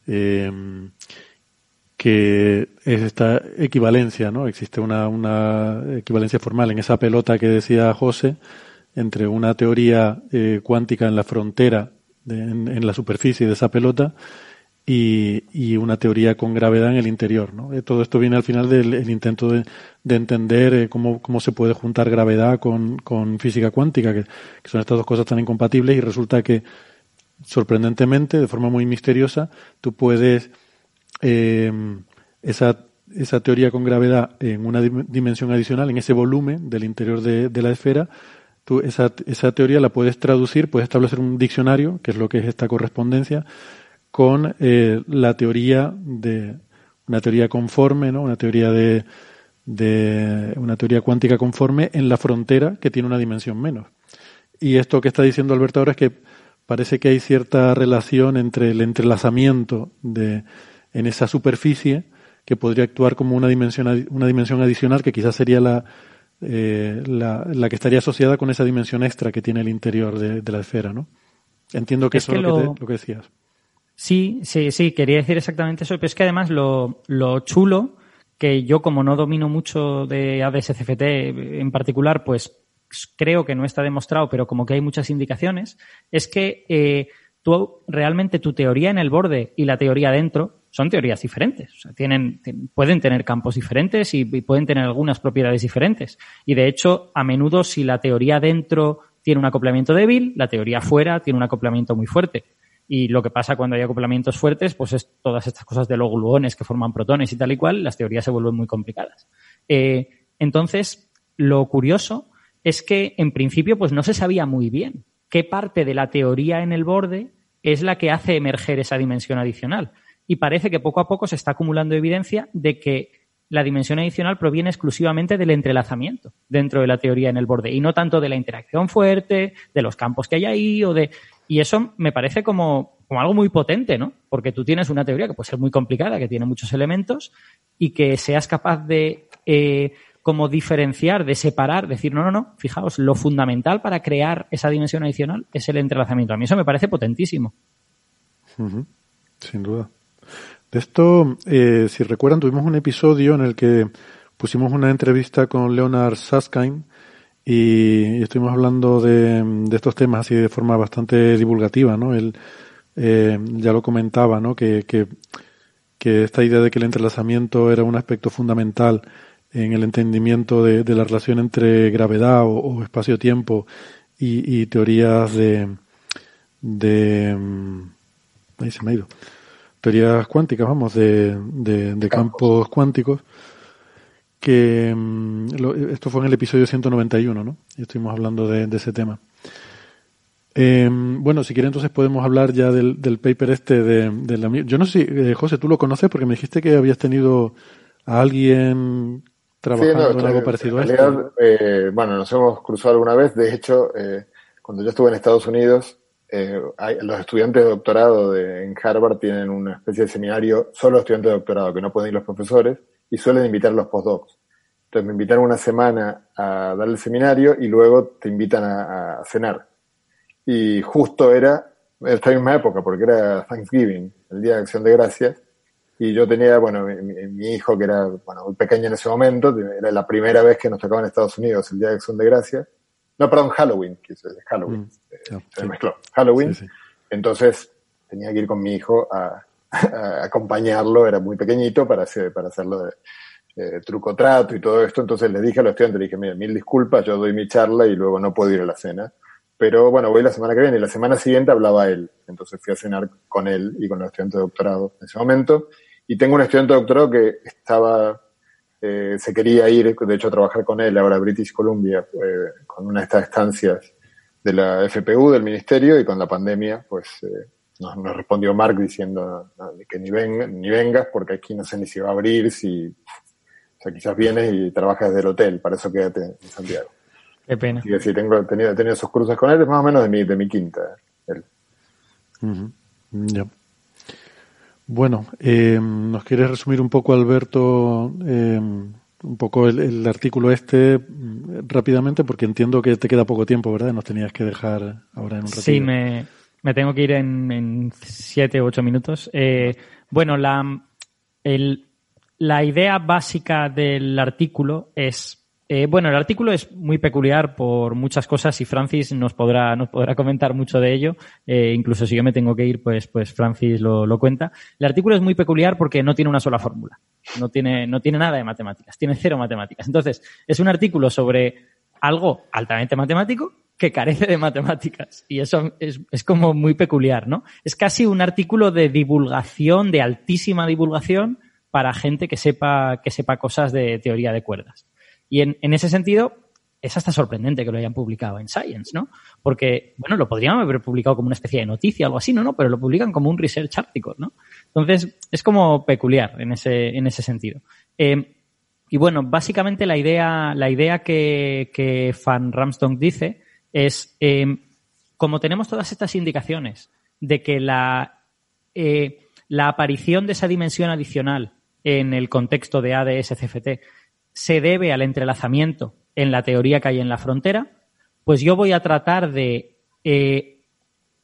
Eh, que es esta equivalencia, ¿no? Existe una, una equivalencia formal en esa pelota que decía José entre una teoría eh, cuántica en la frontera, en, la superficie de esa pelota, y, una teoría con gravedad en el interior. ¿no? Eh, todo esto viene al final del intento de, entender eh, cómo, se puede juntar gravedad con, física cuántica, que, son estas dos cosas tan incompatibles, y resulta que, sorprendentemente, de forma muy misteriosa, tú puedes eh, esa, esa teoría con gravedad en una dimensión adicional, en ese volumen del interior de, de la esfera, tú esa, esa teoría la puedes traducir, puedes establecer un diccionario, que es lo que es esta correspondencia, con eh, la teoría de una teoría conforme, ¿no? Una teoría de, de una teoría cuántica conforme en la frontera que tiene una dimensión menos. Y esto que está diciendo Alberto ahora es que parece que hay cierta relación entre el entrelazamiento de en esa superficie que podría actuar como una dimensión una dimensión adicional que quizás sería la eh, la, la, que estaría asociada con esa dimensión extra que tiene el interior de, la esfera, ¿no? Entiendo que eso es lo, que decías. Sí, sí, sí, quería decir exactamente eso, pero es que además lo, lo chulo, que yo como no domino mucho de ADS-CFT en particular, pues creo que no está demostrado, pero como que hay muchas indicaciones, es que eh, tú realmente tu teoría en el borde y la teoría dentro son teorías diferentes. O sea, tienen, pueden tener campos diferentes y, pueden tener algunas propiedades diferentes. Y de hecho, a menudo si la teoría dentro tiene un acoplamiento débil, la teoría fuera tiene un acoplamiento muy fuerte. Y lo que pasa cuando hay acoplamientos fuertes, pues es todas estas cosas de los gluones que forman protones y tal y cual, las teorías se vuelven muy complicadas. Eh, entonces, lo curioso es que en principio pues no se sabía muy bien qué parte de la teoría en el borde es la que hace emerger esa dimensión adicional. Y parece que poco a poco se está acumulando evidencia de que la dimensión adicional proviene exclusivamente del entrelazamiento dentro de la teoría en el borde y no tanto de la interacción fuerte, de los campos que hay ahí o de y eso me parece como, como algo muy potente, ¿no? Porque tú tienes una teoría que puede ser muy complicada, que tiene muchos elementos, y que seas capaz de eh, como diferenciar, de separar, decir, no, no, no, fijaos, lo fundamental para crear esa dimensión adicional es el entrelazamiento. A mí eso me parece potentísimo. Sin duda. De esto, eh, si recuerdan, tuvimos un episodio en el que pusimos una entrevista con Leonard Susskind, y estuvimos hablando de, estos temas así de forma bastante divulgativa, ¿no? Él eh, ya lo comentaba, ¿no? Que, que, esta idea de que el entrelazamiento era un aspecto fundamental en el entendimiento de, la relación entre gravedad o, espacio-tiempo y, teorías de, de mm, ahí se me ha ido teorías cuánticas vamos de, de campos cuánticos que mm, esto fue en el episodio 191, ¿no? Y estuvimos hablando de, ese tema. Em, bueno, si quiere entonces podemos hablar ya del, del paper este de, la... Yo no sé si, eh, José, tú lo conoces porque me dijiste que habías tenido a alguien trabajando en algo parecido a esto. Eh, bueno, nos hemos cruzado alguna vez. De hecho, eh, cuando yo estuve en Estados Unidos, los estudiantes de doctorado de, en Harvard tienen una especie de seminario, solo estudiantes de doctorado, que no pueden ir los profesores, y suelen invitar a los postdocs. Entonces me invitaron una semana a dar el seminario y luego te invitan a, cenar. Y justo era esta misma época, porque era Thanksgiving, el Día de Acción de Gracias, y yo tenía, bueno, mi, hijo que era, bueno, muy pequeño en ese momento, era la primera vez que nos tocaba en Estados Unidos el Día de Acción de Gracias. No, perdón, Halloween, que es Halloween. Mm, se mezcló. Halloween. Entonces tenía que ir con mi hijo a, acompañarlo, era muy pequeñito para, hacer, para hacerlo de, truco trato y todo esto. Entonces le dije a los estudiantes, le dije, mira, mil disculpas, yo doy mi charla y luego no puedo ir a la cena. Pero bueno, voy la semana que viene y la semana siguiente hablaba él. Entonces fui a cenar con él y con los estudiantes de doctorado en ese momento. Y tengo un estudiante de doctorado que estaba, eh, se quería ir, de hecho, a trabajar con él ahora a British Columbia, eh, con una de estas estancias de la FPU, del ministerio, y con la pandemia, pues eh, nos, respondió Mark diciendo que ni, ven, ni vengas porque aquí no sé ni si va a abrir, si, o sea, quizás vienes y trabajas desde el hotel, para eso quédate en Santiago. Qué pena. Y decir, tengo, he tenido, tenido esos cruces con él, es más o menos de mi, de mi quinta. Él. Ya. Bueno, eh, ¿nos quieres resumir un poco, Alberto, eh, un poco el, artículo este mm, rápidamente? Porque entiendo que te queda poco tiempo, ¿verdad? Nos tenías que dejar ahora en un ratito. Sí, me, me tengo que ir en, siete u ocho minutos. Eh, bueno, la, el, la idea básica del artículo es eh, bueno, el artículo es muy peculiar por muchas cosas y Francis nos podrá, nos podrá comentar mucho de ello. Eh, incluso si yo me tengo que ir, pues, pues Francis lo, lo, cuenta. El artículo es muy peculiar porque no tiene una sola fórmula. No tiene, no tiene nada de matemáticas. Tiene cero matemáticas. Entonces, es un artículo sobre algo altamente matemático que carece de matemáticas. Y eso es, es como muy peculiar, ¿no? Es casi un artículo de divulgación, de altísima divulgación, para gente que sepa, que sepa cosas de teoría de cuerdas. Y en, en, ese sentido, es hasta sorprendente que lo hayan publicado en Science, ¿no? Porque, bueno, lo podrían haber publicado como una especie de noticia o algo así, ¿no? no pero lo publican como un research article, ¿no? Entonces, es como peculiar en ese, en ese sentido. Eh, y bueno, básicamente la idea, la idea que, que Van Ramsdonk dice es, eh, como tenemos todas estas indicaciones de que la, eh, la aparición de esa dimensión adicional en el contexto de ADS CFT se debe al entrelazamiento en la teoría que hay en la frontera, pues yo voy a tratar de eh,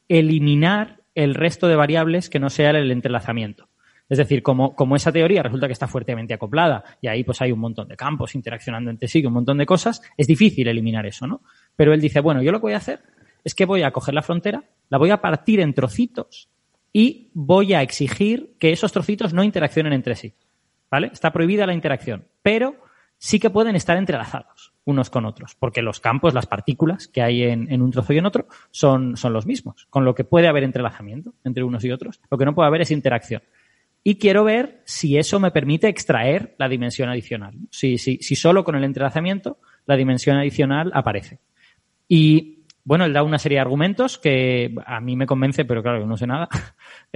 eliminar el resto de variables que no sean el entrelazamiento. Es decir, como, como, esa teoría resulta que está fuertemente acoplada y ahí pues hay un montón de campos interaccionando entre sí, un montón de cosas, es difícil eliminar eso, ¿no? Pero él dice, bueno, yo lo que voy a hacer es que voy a coger la frontera, la voy a partir en trocitos y voy a exigir que esos trocitos no interaccionen entre sí. ¿Vale? Está prohibida la interacción, pero sí que pueden estar entrelazados unos con otros, porque los campos, las partículas que hay en, en, un trozo y en otro son, son los mismos, con lo que puede haber entrelazamiento entre unos y otros. Lo que no puede haber es interacción. Y quiero ver si eso me permite extraer la dimensión adicional. Si, si, si solo con el entrelazamiento la dimensión adicional aparece. Y bueno, él da una serie de argumentos que a mí me convence, pero claro, yo no sé nada.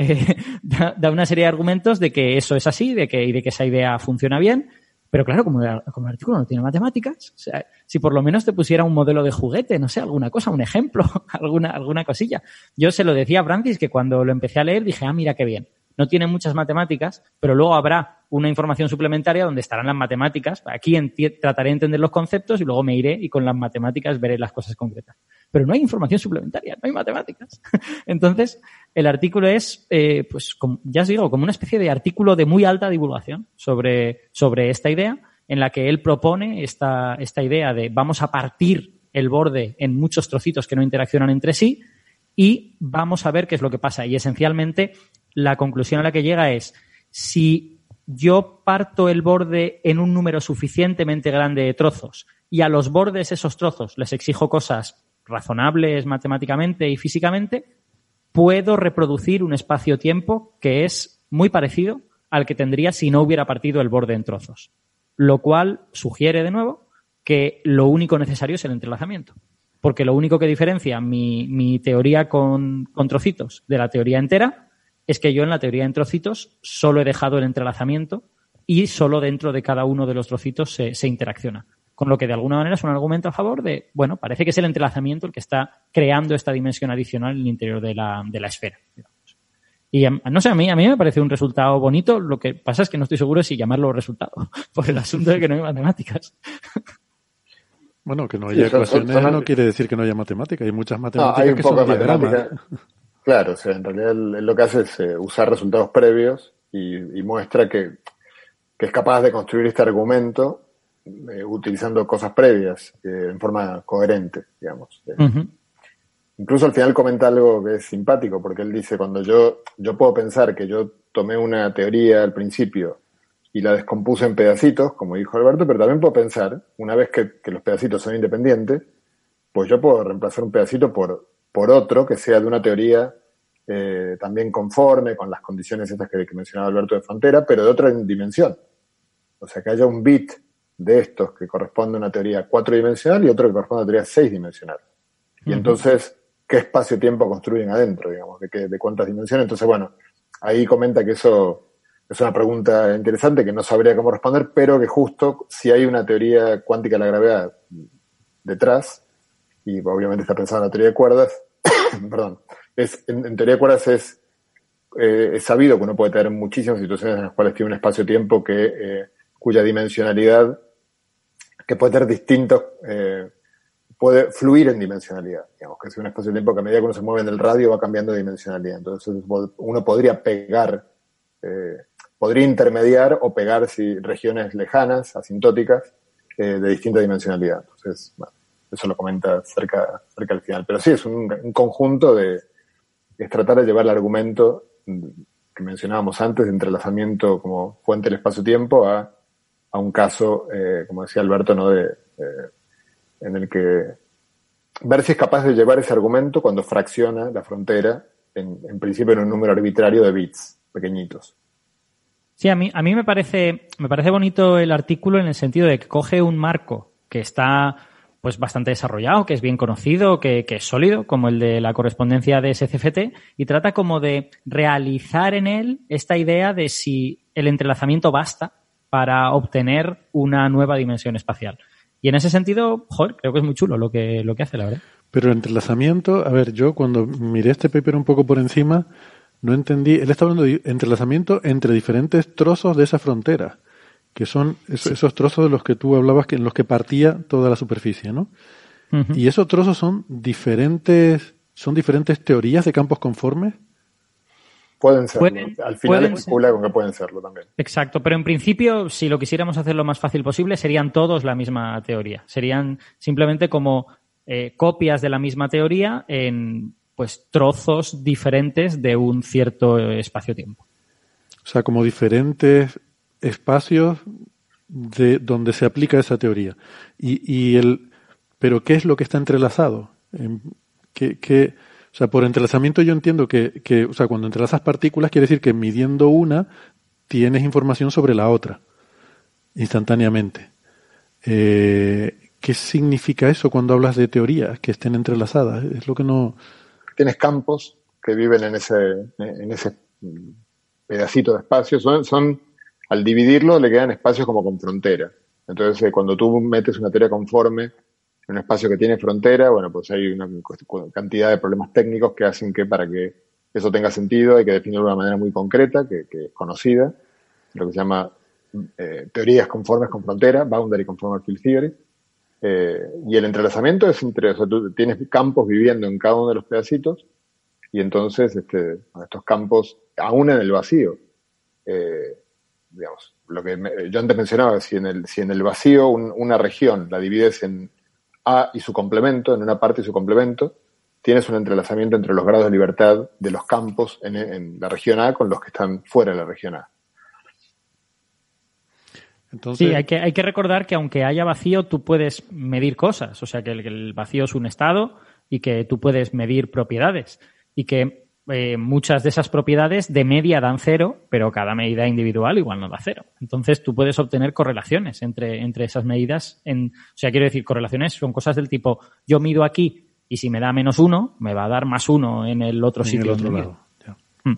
Eh, da, da, una serie de argumentos de que eso es así, de que, y de que esa idea funciona bien pero claro, como el, artículo no tiene matemáticas, o sea, si por lo menos te pusiera un modelo de juguete, no sé, alguna cosa, un ejemplo, alguna, alguna cosilla. Yo se lo decía a Francis que cuando lo empecé a leer dije, ah, mira qué bien. No tiene muchas matemáticas, pero luego habrá una información suplementaria donde estarán las matemáticas. Aquí trataré de entender los conceptos y luego me iré y con las matemáticas veré las cosas concretas. Pero no hay información suplementaria, no hay matemáticas. Entonces, el artículo es, eh, pues, ya os digo, como una especie de artículo de muy alta divulgación sobre, sobre esta idea, en la que él propone esta, esta idea de vamos a partir el borde en muchos trocitos que no interaccionan entre sí y vamos a ver qué es lo que pasa. Y esencialmente la conclusión a la que llega es si yo parto el borde en un número suficientemente grande de trozos y a los bordes esos trozos les exijo cosas razonables matemáticamente y físicamente, puedo reproducir un espacio-tiempo que es muy parecido al que tendría si no hubiera partido el borde en trozos. Lo cual sugiere, de nuevo, que lo único necesario es el entrelazamiento. Porque lo único que diferencia mi, mi teoría con, con trocitos de la teoría entera es que yo en la teoría en trocitos solo he dejado el entrelazamiento y solo dentro de cada uno de los trocitos se, se, interacciona. Con lo que de alguna manera es un argumento a favor de, bueno, parece que es el entrelazamiento el que está creando esta dimensión adicional en el interior de la, de la esfera. Digamos. Y no sé, a mí, a mí me parece un resultado bonito. Lo que pasa es que no estoy seguro si llamarlo resultado, por el asunto de que no hay matemáticas. Bueno, que no haya sí, ecuaciones son, son, no quiere decir que no haya matemáticas. Hay muchas matemáticas hay que son diagramas. Claro, o sea, en realidad lo que hace es eh, usar resultados previos y, y muestra que, que, es capaz de construir este argumento eh, utilizando cosas previas eh, en forma coherente, digamos. Uh -huh. Incluso al final comenta algo que es simpático, porque él dice, cuando yo, yo puedo pensar que yo tomé una teoría al principio y la descompuse en pedacitos, como dijo Alberto, pero también puedo pensar, una vez que, que los pedacitos son independientes, pues yo puedo reemplazar un pedacito por por otro que sea de una teoría eh, también conforme con las condiciones estas que, que, mencionaba Alberto de Frontera, pero de otra dimensión. O sea, que haya un bit de estos que corresponde a una teoría cuatridimensional y otro que corresponde a una teoría seisdimensional. Y uh -huh. entonces, ¿qué espacio-tiempo construyen adentro, digamos? ¿De, qué, ¿De cuántas dimensiones? Entonces, bueno, ahí comenta que eso es una pregunta interesante que no sabría cómo responder, pero que justo si hay una teoría cuántica de la gravedad detrás, y obviamente está pensando en la teoría de cuerdas, perdón, es, en, teoría de cuerdas es, eh, es sabido que uno puede tener muchísimas situaciones en las cuales tiene un espacio-tiempo que, eh, cuya dimensionalidad, que puede tener distintos, eh, puede fluir en dimensionalidad, digamos, que es un espacio-tiempo que a medida que uno se mueve en el radio va cambiando de dimensionalidad. Entonces uno podría pegar podría intermediar o pegar si, regiones lejanas, asintóticas, eh, de distinta dimensionalidad. Entonces, bueno, eso lo comenta cerca, cerca al final. Pero sí, es un, un conjunto de, es tratar de llevar el argumento que mencionábamos antes de entrelazamiento como fuente del espacio-tiempo a, a, un caso, eh, como decía Alberto, ¿no? de, eh, en el que ver si es capaz de llevar ese argumento cuando fracciona la frontera, en, en principio en un número arbitrario de bits pequeñitos. Sí, a mí, a mí me, parece, me parece bonito el artículo en el sentido de que coge un marco que está pues bastante desarrollado, que es bien conocido, que, es sólido, como el de la correspondencia de SCFT, y trata como de realizar en él esta idea de si el entrelazamiento basta para obtener una nueva dimensión espacial. Y en ese sentido, joder, creo que es muy chulo lo que, lo que hace, la verdad. Pero el entrelazamiento, a ver, yo cuando miré este paper un poco por encima, no entendí, él está hablando de entrelazamiento entre diferentes trozos de esa frontera que son esos, esos, trozos de los que tú hablabas, que en los que partía toda la superficie, ¿no? Uh -huh. Y esos trozos son diferentes, son diferentes teorías de campos conformes. Pueden serlo. Pueden, Al final especula con que pueden serlo también. Exacto, pero en principio, si lo quisiéramos hacer lo más fácil posible, serían todos la misma teoría. Serían simplemente como eh, copias de la misma teoría en pues trozos diferentes de un cierto espacio-tiempo. O sea, como diferentes espacios de donde se aplica esa teoría. Y, y el, pero ¿qué es lo que está entrelazado? ¿Qué, qué, o sea, por entrelazamiento yo entiendo que, que, o sea, cuando entrelazas partículas quiere decir que midiendo una tienes información sobre la otra instantáneamente. Eh, ¿Qué significa eso cuando hablas de teorías que estén entrelazadas? Es lo que no. Tienes campos que viven en ese, en ese pedacito de espacio. Son, son al dividirlo le quedan espacios como con frontera. Entonces, eh, cuando tú metes una teoría conforme en un espacio que tiene frontera, bueno, pues hay una cantidad de problemas técnicos que hacen que para que eso tenga sentido hay que definirlo de una manera muy concreta, que, es conocida, lo que se llama eh, teorías conformes con frontera, Boundary Conformal Field Theory. Eh, y el entrelazamiento es entre, o sea, tú tienes campos viviendo en cada uno de los pedacitos, y entonces este, estos campos, aún en el vacío, digamos, lo que me, yo antes mencionaba, si en el, si en el vacío un, una región la divides en A y su complemento, en una parte y su complemento, tienes un entrelazamiento entre los grados de libertad de los campos en, en la región A con los que están fuera de la región A. Entonces... Sí, hay que, hay que recordar que aunque haya vacío, tú puedes medir cosas. O sea, que el, que el vacío es un estado y que tú puedes medir propiedades. Y que eh, muchas de esas propiedades de media dan cero, pero cada medida individual igual no da cero. Entonces tú puedes obtener correlaciones entre, entre esas medidas. En, o sea, quiero decir, correlaciones son cosas del tipo, yo mido aquí y si me da menos uno, me va a dar más uno en el otro en sitio. El otro lado. Hmm.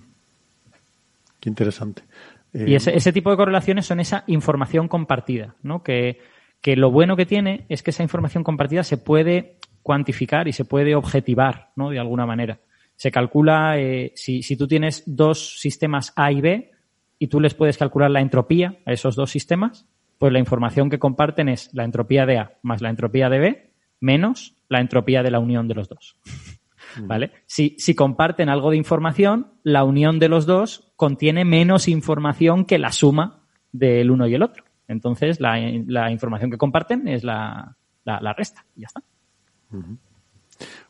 Qué interesante. Eh, y ese, ese, tipo de correlaciones son esa información compartida, ¿no? Que, que lo bueno que tiene es que esa información compartida se puede cuantificar y se puede objetivar, ¿no? De alguna manera se calcula, eh, si, si, tú tienes dos sistemas A y B y tú les puedes calcular la entropía a esos dos sistemas, pues la información que comparten es la entropía de A más la entropía de B menos la entropía de la unión de los dos. ¿Vale? Si, si comparten algo de información, la unión de los dos contiene menos información que la suma del uno y el otro. Entonces, la, la información que comparten es la, la, la resta. Y ya está.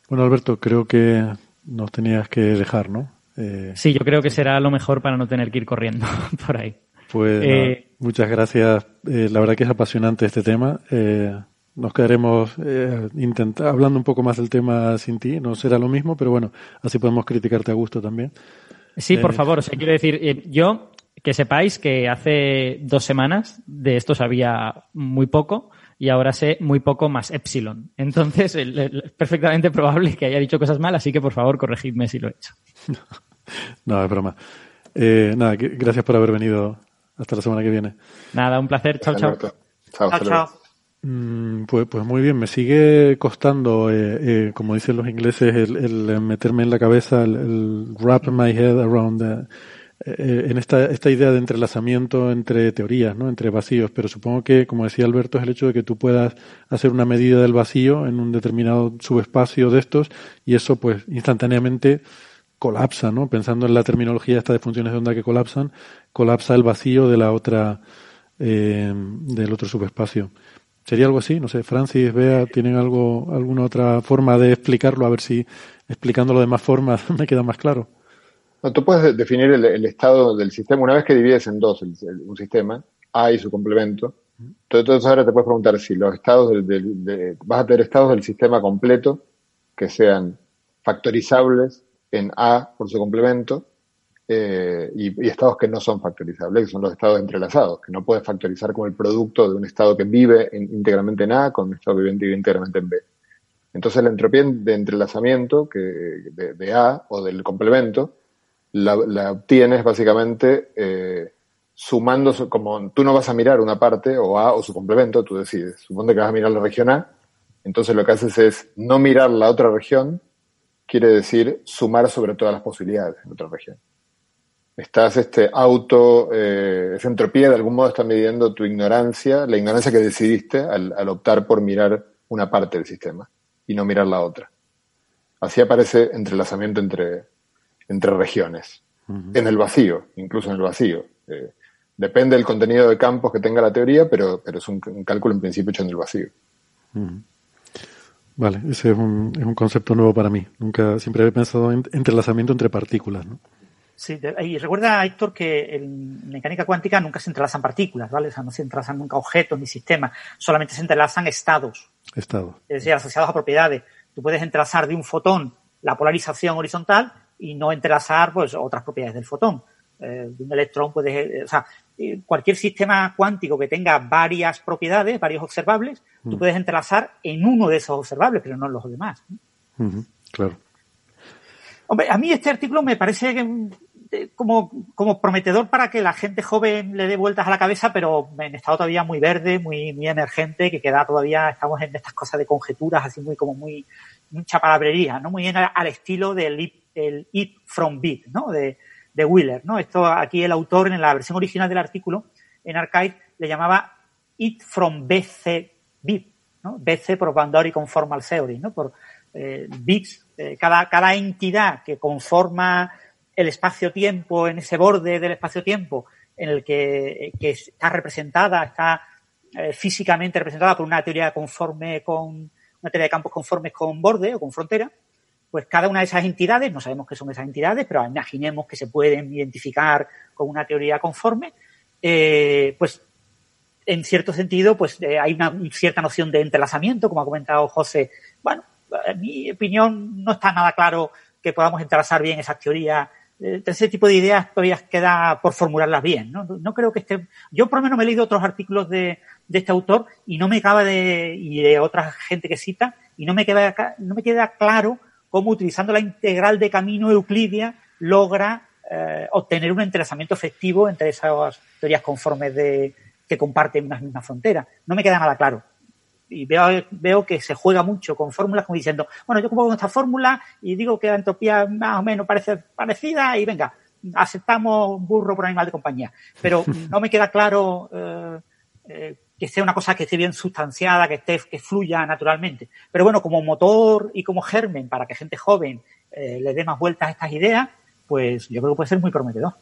Bueno, Alberto, creo que nos tenías que dejar, ¿no? Eh, sí, yo creo que será lo mejor para no tener que ir corriendo por ahí. Pues eh, no, muchas gracias. Eh, la verdad que es apasionante este tema. Nos quedaremos intenta, hablando un poco más del tema sin ti. No será lo mismo, pero bueno, así podemos criticarte a gusto también. Sí, por favor. O sea, quiero decir, yo que sepáis que hace dos semanas de esto sabía muy poco y ahora sé muy poco más epsilon. Entonces, es perfectamente probable que haya dicho cosas mal, así que por favor corregidme si lo he hecho. no, es broma. Eh, nada, que, gracias por haber venido. Hasta la semana que viene. Nada, un placer. Chao, chao. Chao, chao. Mm, pues, pues muy bien, me sigue costando, eh, eh, como dicen los ingleses, el, el, meterme en la cabeza, el, el wrap my head around the, eh, en esta, esta idea de entrelazamiento entre teorías, ¿no? entre vacíos, pero supongo que, como decía Alberto, es el hecho de que tú puedas hacer una medida del vacío en un determinado subespacio de estos y eso pues instantáneamente colapsa, ¿no? Pensando en la terminología esta de funciones de onda que colapsan, colapsa el vacío de la otra, eh, del otro subespacio. ¿Sería algo así? No sé, Francis, Bea, ¿tienen algo, alguna otra forma de explicarlo? A ver si explicándolo de más formas me queda más claro. No, tú puedes definir el, estado del sistema una vez que divides en dos un sistema, A y su complemento. Entonces, ahora te puedes preguntar si los estados del, vas a tener estados del sistema completo que sean factorizables en A por su complemento eh, y, estados que no son factorizables, que son los estados entrelazados, que no puedes factorizar como el producto de un estado que vive íntegramente en A con un estado que vive íntegramente en B. Entonces la entropía de entrelazamiento que, de, A o del complemento la, obtienes básicamente eh, sumando, como tú no vas a mirar una parte o A o su complemento, tú decides. Supone que vas a mirar la región A, entonces lo que haces es no mirar la otra región, quiere decir sumar sobre todas las posibilidades en otra región. Estás este auto, eh, esa entropía de algún modo está midiendo tu ignorancia, la ignorancia que decidiste al, al optar por mirar una parte del sistema y no mirar la otra. Así aparece entrelazamiento entre, entre regiones, en el vacío, incluso en el vacío. Eh, depende del contenido de campos que tenga la teoría, pero, pero es un, cálculo en principio hecho en el vacío. Vale, ese es un, es un, concepto nuevo para mí. Nunca, siempre había pensado en entrelazamiento entre partículas, ¿no? Sí, y recuerda, Héctor, que en mecánica cuántica nunca se entrelazan partículas, ¿vale? O sea, no se entrelazan nunca objetos ni sistemas, solamente se entrelazan estados. Estados. Es decir, asociados a propiedades. Tú puedes entrelazar de un fotón la polarización horizontal y no entrelazar pues otras propiedades del fotón. Eh, un electrón puedes, eh, o sea, eh, cualquier sistema cuántico que tenga varias propiedades, varios observables, tú mm. puedes entrelazar en uno de esos observables, pero no en los demás. claro. Hombre, a mí este artículo me parece como, como prometedor para que la gente joven le dé vueltas a la cabeza, pero en estado todavía muy verde, muy, muy emergente, que queda todavía, estamos en estas cosas de conjeturas, así muy como muy, mucha palabrería, ¿no? Muy al, al estilo del el It from Bit, ¿no? De, de Wheeler, ¿no? Esto aquí el autor en la versión original del artículo en Archive le llamaba It from BC Bit, ¿no? BC por Boundary Conformal Theory, ¿no? Por eh, bits, eh, cada, cada entidad que conforma el espacio-tiempo en ese borde del espacio-tiempo en el que, que, está representada, está eh, físicamente representada por una teoría conforme con una teoría de campos conformes con borde o con frontera, pues cada una de esas entidades, no sabemos qué son esas entidades, pero imaginemos que se pueden identificar con una teoría conforme, eh, pues en cierto sentido, pues eh, hay una cierta noción de entrelazamiento, como ha comentado José. Bueno, en mi opinión no está nada claro que podamos entrelazar bien esas teorías. Eh, ese tipo de ideas todavía queda por formularlas bien. ¿no? no creo que esté. Yo por lo menos me he leído otros artículos de, de este autor y no me acaba de. y de otra gente que cita, y no me queda, no me queda claro cómo utilizando la integral de camino euclidia logra eh, obtener un entrelazamiento efectivo entre esas teorías conformes de, que comparten una misma frontera. No me queda nada claro. Y veo, veo que se juega mucho con fórmulas como diciendo, bueno, yo pongo esta fórmula y digo que la entropía más o menos parece parecida y venga, aceptamos burro por animal de compañía. Pero no me queda claro eh, eh, que sea una cosa que esté bien sustanciada, que esté, que fluya naturalmente. Pero bueno, como motor y como germen para que gente joven eh, le dé más vueltas a estas ideas, pues yo creo que puede ser muy prometedor.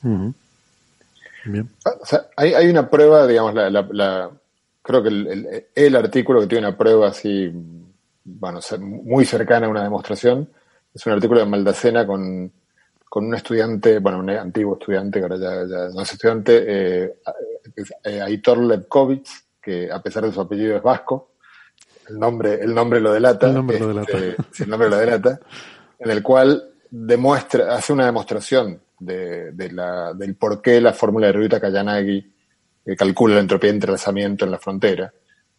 Bien. Ah, hay, hay, una prueba, digamos, la, la, creo que el, el, artículo que tiene una prueba así, bueno, muy cercana a una demostración, es un artículo de Maldacena con, con un estudiante, bueno, un antiguo estudiante, que ahora ya, ya no es estudiante, eh, eh, Aitor Lepkovich, que a pesar de su apellido es vasco, el nombre, el nombre lo delata. El nombre lo delata. Este, el nombre lo delata. En el cual demuestra, hace una demostración de, de la, del por qué la fórmula de Ryuta-Kayanagi eh, calcula la entropía de entrelazamiento en la frontera,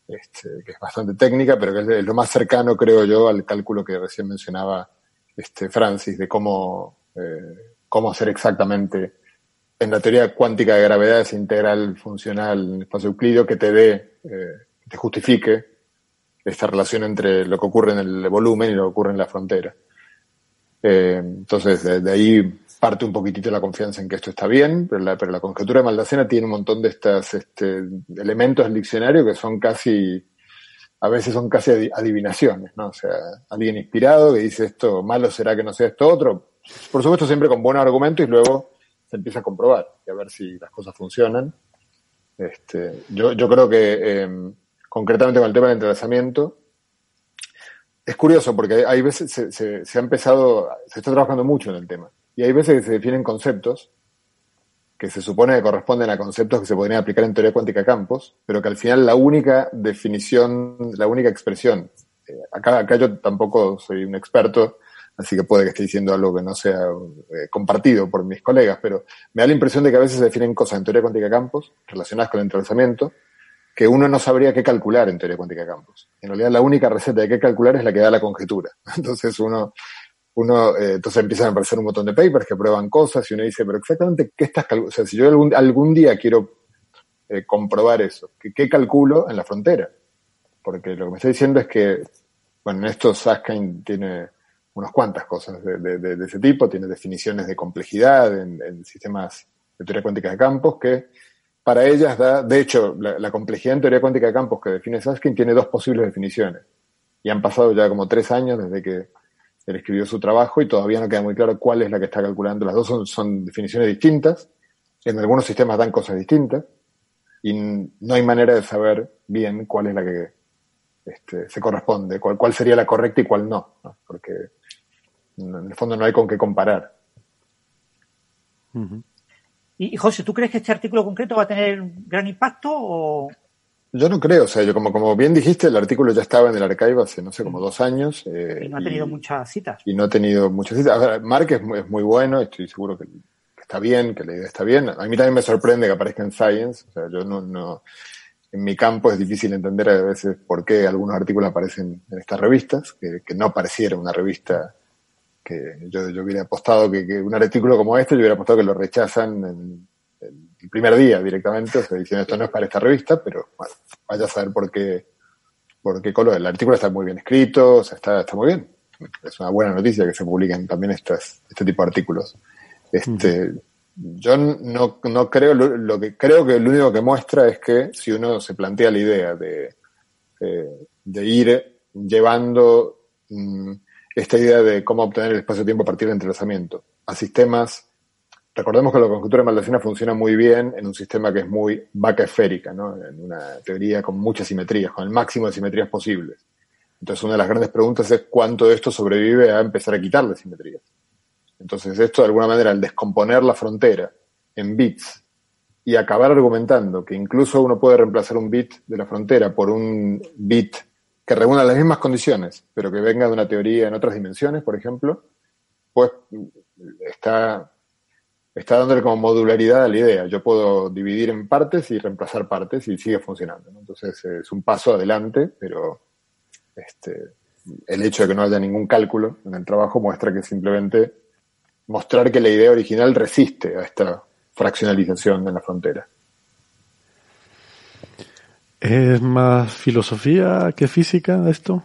este, que es bastante técnica, pero que es lo más cercano, creo yo, al cálculo que recién mencionaba este Francis, de cómo, eh, cómo hacer exactamente en la teoría cuántica de gravedad esa integral funcional en el espacio euclidio que te dé, eh, te justifique esta relación entre lo que ocurre en el volumen y lo que ocurre en la frontera. Eh, entonces, de, ahí parte un poquitito la confianza en que esto está bien, pero la, pero la conjetura de Maldacena tiene un montón de estos este, elementos del diccionario que son casi, a veces son casi adivinaciones, ¿no? O sea, alguien inspirado que dice esto malo será que no sea esto otro, por supuesto siempre con buenos argumentos y luego se empieza a comprobar y a ver si las cosas funcionan. Este, yo, yo creo que em, concretamente con el tema del entrelazamiento, es curioso porque hay veces se, se, ha empezado, se está trabajando mucho en el tema y hay veces que se definen conceptos que se supone que corresponden a conceptos que se podrían aplicar en teoría cuántica de campos, pero que al final la única definición, la única expresión, eh, acá, acá yo tampoco soy un experto, así que puede que esté diciendo algo que no sea eh, compartido por mis colegas, pero me da la impresión de que a veces se definen cosas en teoría cuántica campos relacionadas con el entrelazamiento que uno no sabría qué calcular en teoría cuántica campos. En realidad la única receta de qué calcular es la que da la conjetura. Entonces uno uno, eh, entonces empiezan a aparecer un montón de papers que prueban cosas y uno dice, pero exactamente qué estás calculando. O sea, si yo algún, algún día quiero eh, comprobar eso, ¿qué, ¿qué, calculo en la frontera? Porque lo que me está diciendo es que, bueno, en esto Saskine tiene unas cuantas cosas de, ese tipo, tiene definiciones de complejidad en, sistemas de teoría cuántica de campos que para ellas da, de hecho, la, complejidad en teoría cuántica de campos que define Saskine tiene dos posibles definiciones. Y han pasado ya como tres años desde que él escribió su trabajo y todavía no queda muy claro cuál es la que está calculando. Las dos son, son definiciones distintas. En algunos sistemas dan cosas distintas y no hay manera de saber bien cuál es la que este, se corresponde, cuál, cuál sería la correcta y cuál no, ¿no? porque en el fondo no hay con qué comparar. Uh -huh. Y, José, ¿tú crees que este artículo concreto va a tener un gran impacto o, yo no creo, o sea, yo como, como bien dijiste, el artículo ya estaba en el archive hace, no sé, como dos años. Eh, y no ha tenido y, muchas citas. Y no ha tenido muchas citas. A ver, Mark es muy, es muy bueno, estoy seguro que, que, está bien, que la idea está bien. A mí también me sorprende que aparezca en Science, o sea, yo no, no, en mi campo es difícil entender a veces por qué algunos artículos aparecen en estas revistas, que, que no pareciera una revista que yo, yo hubiera apostado que, que un artículo como este, yo hubiera apostado que lo rechazan en, el primer día directamente, o sea, diciendo esto no es para esta revista, pero bueno, vaya a saber por qué, por qué color. El artículo está muy bien escrito, o sea, está, está muy bien. Es una buena noticia que se publiquen también estas, este tipo de artículos. Este, -huh. yo no, no creo, lo, lo, que creo que lo único que muestra es que si uno se plantea la idea de, eh, de ir llevando mmm, esta idea de cómo obtener el espacio-tiempo a partir del entrelazamiento a sistemas Recordemos que la conjetura de Maldacena funciona muy bien en un sistema que es muy vaca esférica, ¿no? en una teoría con muchas simetrías, con el máximo de simetrías posibles. Entonces, una de las grandes preguntas es cuánto de esto sobrevive a empezar a quitarle simetrías. Entonces, esto de alguna manera, al descomponer la frontera en bits y acabar argumentando que incluso uno puede reemplazar un bit de la frontera por un bit que reúna las mismas condiciones, pero que venga de una teoría en otras dimensiones, por ejemplo, pues está está dándole como modularidad a la idea. Yo puedo dividir en partes y reemplazar partes y sigue funcionando. ¿no? Entonces es un paso adelante, pero este, el hecho de que no haya ningún cálculo en el trabajo muestra que simplemente mostrar que la idea original resiste a esta fraccionalización en la frontera. ¿Es más filosofía que física esto?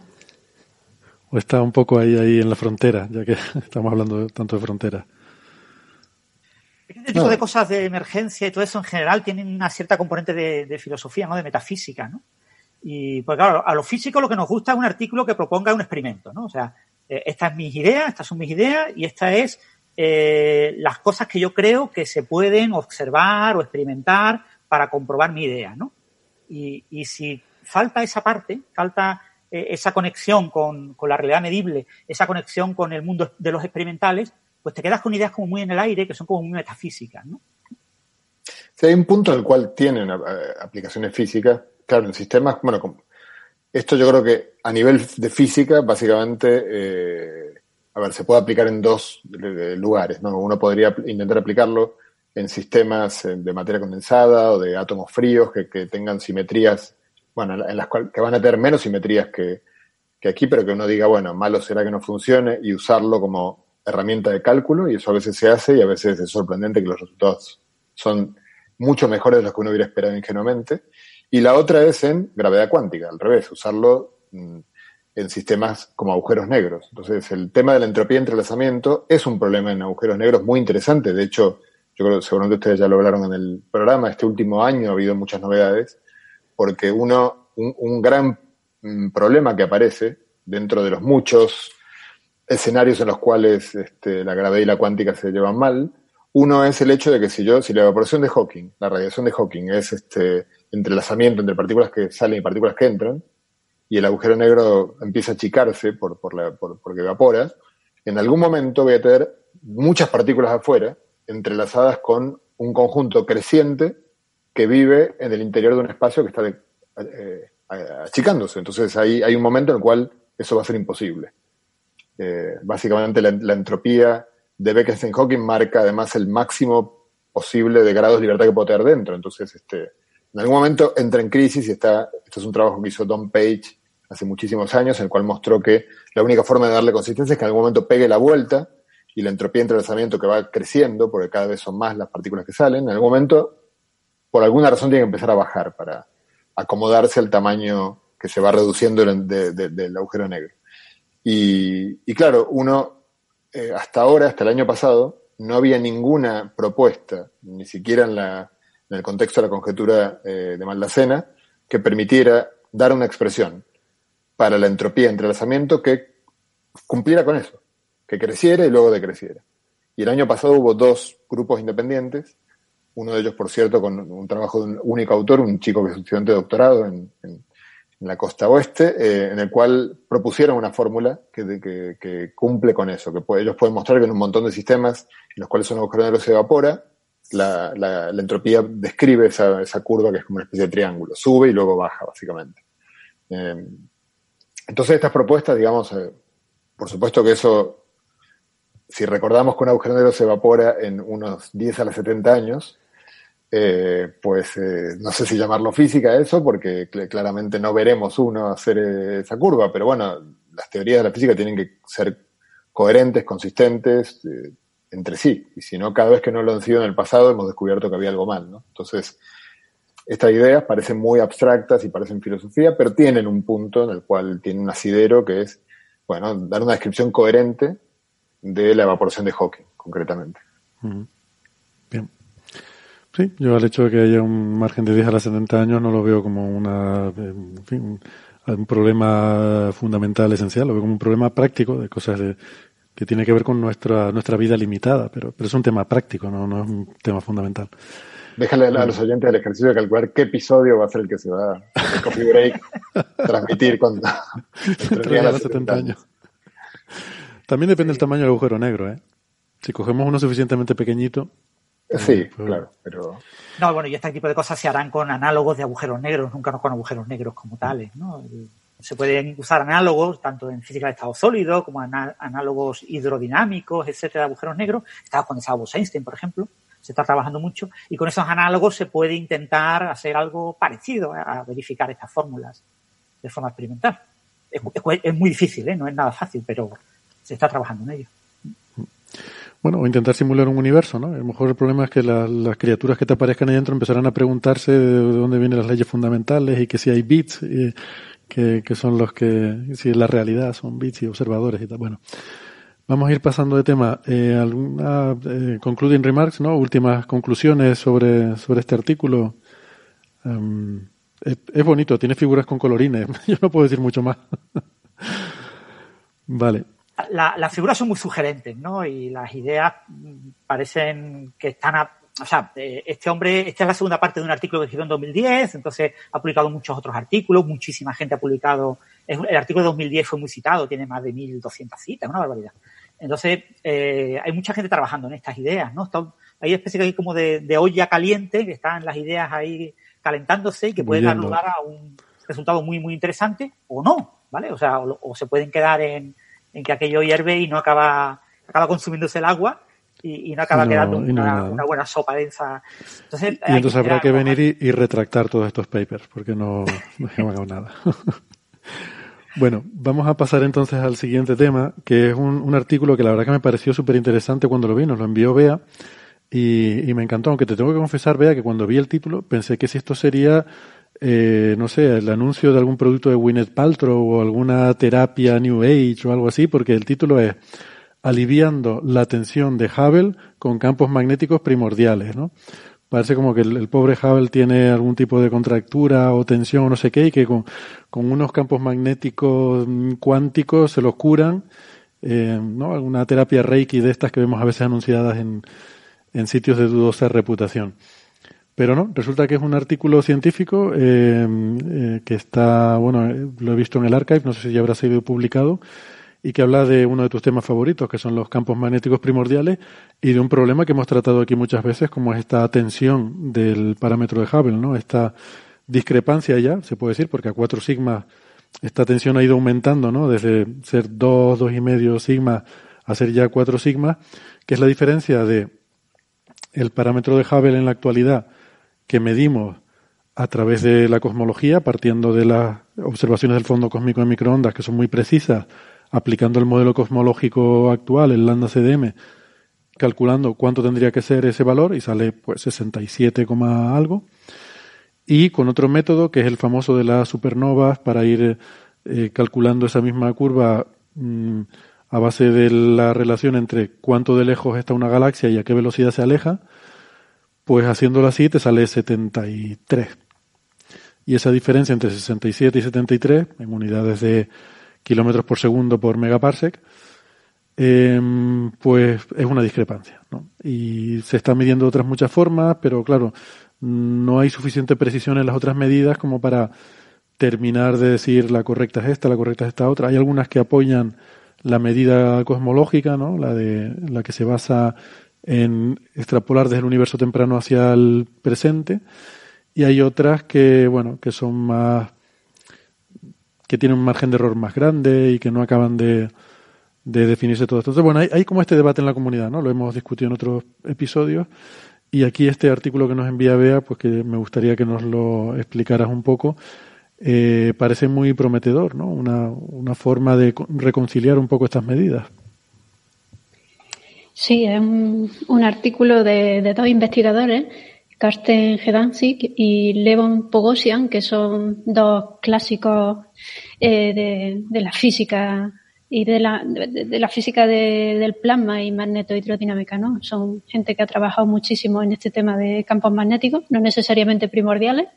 ¿O está un poco ahí, ahí en la frontera, ya que estamos hablando tanto de frontera? Este tipo no. de cosas de emergencia y todo eso en general tienen una cierta componente de, de, filosofía, ¿no? De metafísica, ¿no? Y pues claro, a los físicos lo que nos gusta es un artículo que proponga un experimento, ¿no? O sea, eh, estas son mis ideas, estas son mis ideas y esta es eh, las cosas que yo creo que se pueden observar o experimentar para comprobar mi idea, ¿no? Y, y si falta esa parte, falta eh, esa conexión con, la realidad medible, esa conexión con el mundo de los experimentales, pues te quedas con ideas como muy en el aire, que son como muy metafísicas, ¿no? Hay un punto en el cual tienen uh, aplicaciones físicas. Claro, en sistemas, bueno, esto yo creo que a nivel de física, básicamente, eh, a ver, se puede aplicar en dos lugares, ¿no? Uno podría intentar aplicarlo en sistemas eh, de materia condensada o de átomos fríos que, que tengan simetrías, bueno, en las cuales que van a tener menos simetrías que, que aquí, pero que uno diga, bueno, malo será que no funcione y usarlo como herramienta de cálculo y eso a veces se hace y a veces es sorprendente que los resultados son mucho mejores de los que uno hubiera esperado ingenuamente. Y la otra es en gravedad cuántica, al revés, usarlo mm, en sistemas como agujeros negros. Entonces, el tema de la entropía de entrelazamiento es un problema en agujeros negros muy interesante. De hecho, yo creo que seguramente ustedes ya lo hablaron en el programa, este último año ha habido muchas novedades, porque uno, un, un gran mm, problema que aparece dentro de los muchos escenarios en los cuales este, la gravedad y la cuántica se llevan mal. Uno es el hecho de que si yo, si la evaporación de Hawking, la radiación de Hawking es este entrelazamiento entre partículas que salen y partículas que entran, y el agujero negro empieza a achicarse por, por la, por, porque evapora, en algún momento voy a tener muchas partículas afuera entrelazadas con un conjunto creciente que vive en el interior de un espacio que está eh, achicándose. Entonces hay, hay un momento en el cual eso va a ser imposible. Eh, básicamente la, la, entropía de Bekenstein-Hawking marca además el máximo posible de grados de libertad que puede tener dentro. Entonces, este, en algún momento entra en crisis y está, esto es un trabajo que hizo Don Page hace muchísimos años, en el cual mostró que la única forma de darle consistencia es que en algún momento pegue la vuelta y la entropía de entrelazamiento que va creciendo, porque cada vez son más las partículas que salen, en algún momento, por alguna razón, tiene que empezar a bajar para acomodarse al tamaño que se va reduciendo de, de, del agujero negro. Y, y claro, uno, eh, hasta ahora, hasta el año pasado, no había ninguna propuesta, ni siquiera en, la, en el contexto de la conjetura eh, de Maldacena, que permitiera dar una expresión para la entropía de entrelazamiento que cumpliera con eso, que creciera y luego decreciera. Y el año pasado hubo dos grupos independientes, uno de ellos, por cierto, con un trabajo de un único autor, un chico que es estudiante de doctorado en, en, la costa oeste, eh, en el cual propusieron una fórmula que, cumple con eso, que ellos pueden mostrar que en un montón de sistemas en los cuales un agujero negro se evapora, la, la, entropía describe esa, esa, curva que es como una especie de triángulo, sube y luego baja, básicamente. Eh, entonces estas propuestas, digamos, eh, por supuesto que eso, si recordamos que un agujero negro se evapora en unos 10 a los 70 años, eh, pues eh, no sé si llamarlo física eso, porque cl claramente no veremos uno hacer eh, esa curva, pero bueno, las teorías de la física tienen que ser coherentes, consistentes entre sí, y si no, cada vez que no lo han sido en el pasado hemos descubierto que había algo mal, ¿no? Entonces, estas ideas parecen muy abstractas y parecen filosofía, pero tienen un punto en el cual tiene un asidero que es, bueno, dar una descripción coherente de la evaporación de Hawking, concretamente. Bien. Sí, yo al hecho de que haya un margen de 10 a los 70 años no lo veo como una, en fin, un, problema fundamental, esencial, lo veo como un problema práctico de cosas de, que tiene que ver con nuestra, nuestra vida limitada, pero, pero es un tema práctico, no, no es un tema fundamental. Déjale a los oyentes el ejercicio de calcular qué episodio va a ser el que se va a Coffee Break transmitir cuando a los 70 años. También depende del tamaño del agujero negro, ¿eh? Si cogemos uno suficientemente pequeñito, Sí, pues, claro, pero... No, bueno, y este tipo de cosas se harán con análogos de agujeros negros, nunca no con agujeros negros como tales, ¿no? Se pueden usar análogos, tanto en física de estado sólido, como análogos hidrodinámicos, etcétera, de agujeros negros. Estaba con Bose-Einstein, por ejemplo, se está trabajando mucho, y con esos análogos se puede intentar hacer algo parecido a verificar estas fórmulas de forma experimental. Es, es, es muy difícil, ¿eh? no es nada fácil, pero se está trabajando en ello. Bueno, o intentar simular un universo, ¿no? A lo mejor el problema es que la, las criaturas que te aparezcan ahí dentro empezarán a preguntarse de dónde vienen las leyes fundamentales y que si hay bits, que, son los que, si la realidad son bits y observadores y tal. Bueno, vamos a ir pasando de tema. Eh, ¿Alguna eh, concluding remarks, no? Últimas conclusiones sobre, sobre este artículo. Um, es, es bonito, tiene figuras con colorines. Yo no puedo decir mucho más. vale la, las figuras son muy sugerentes, ¿no? Y las ideas parecen que están a, o sea, este hombre, esta es la segunda parte de un artículo que escribió en 2010, entonces ha publicado muchos otros artículos, muchísima gente ha publicado, el artículo de 2010 fue muy citado, tiene más de 1200 citas, una barbaridad. Entonces, eh, hay mucha gente trabajando en estas ideas, ¿no? Está, hay una especie como de, de, olla caliente, que están las ideas ahí calentándose y que pueden dar lugar a un resultado muy, muy interesante, o no, ¿vale? O sea, o, o se pueden quedar en, en que aquello hierve y no acaba, acaba consumiéndose el agua y, y no acaba no, quedando una, no una, buena sopa densa. Entonces, y entonces habrá que venir y, y, retractar todos estos papers, porque no, no hemos nada. bueno, vamos a pasar entonces al siguiente tema, que es un, un artículo que la verdad que me pareció súper interesante cuando lo vi, nos lo envió Bea, y, y, me encantó, aunque te tengo que confesar, Bea, que cuando vi el título pensé que si esto sería eh, no sé, el anuncio de algún producto de Winnet Paltrow o alguna terapia New Age o algo así, porque el título es Aliviando la tensión de Hubble con campos magnéticos primordiales, ¿no? Parece como que el, pobre Hubble tiene algún tipo de contractura o tensión o no sé qué, y que con, unos campos magnéticos cuánticos se los curan eh, ¿no? alguna terapia reiki de estas que vemos a veces anunciadas en, en sitios de dudosa reputación. Pero no, resulta que es un artículo científico eh, eh, que está, bueno, eh, lo he visto en el archive, no sé si ya habrá sido publicado, y que habla de uno de tus temas favoritos, que son los campos magnéticos primordiales, y de un problema que hemos tratado aquí muchas veces, como es esta tensión del parámetro de Hubble, ¿no? Esta discrepancia ya, se puede decir, porque a 4 sigma esta tensión ha ido aumentando, ¿no? Desde ser 2, 2,5 sigma a ser ya 4 sigma, que es la diferencia de el parámetro de Hubble en la actualidad que medimos a través de la cosmología, partiendo de las observaciones del fondo cósmico de microondas, que son muy precisas, aplicando el modelo cosmológico actual, el lambda CDM, calculando cuánto tendría que ser ese valor y sale pues 67, algo. Y con otro método que es el famoso de las supernovas para ir eh, calculando esa misma curva mm, a base de la relación entre cuánto de lejos está una galaxia y a qué velocidad se aleja, pues haciéndolo así te sale 73. Y esa diferencia entre 67 y 73, en unidades de kilómetros por segundo por megaparsec, em, pues es una discrepancia. ¿no? Y se está midiendo otras muchas formas, pero claro, no hay suficiente precisión en las otras medidas como para terminar de decir la correcta es esta, la correcta es esta otra. Hay algunas que apoyan la medida cosmológica, ¿no? la de la que se basa en extrapolar desde el universo temprano hacia el presente y hay otras que bueno que son más que tienen un margen de error más grande y que no acaban de, de definirse todo esto. Entonces, bueno, hay, como este debate en la comunidad, ¿no? Lo hemos discutido en otros episodios y aquí este artículo que nos envía Bea, pues que me gustaría que nos lo explicaras un poco, eh, parece muy prometedor, ¿no? Una, una forma de reconciliar un poco estas medidas. Sí, es un, artículo de, dos investigadores, Karsten Gedansik y Levon Pogosian, que son dos clásicos eh, de, la física y de la, de, la física del plasma y magnetohidrodinámica, ¿no? Son gente que ha trabajado muchísimo en este tema de campos magnéticos, no necesariamente primordiales,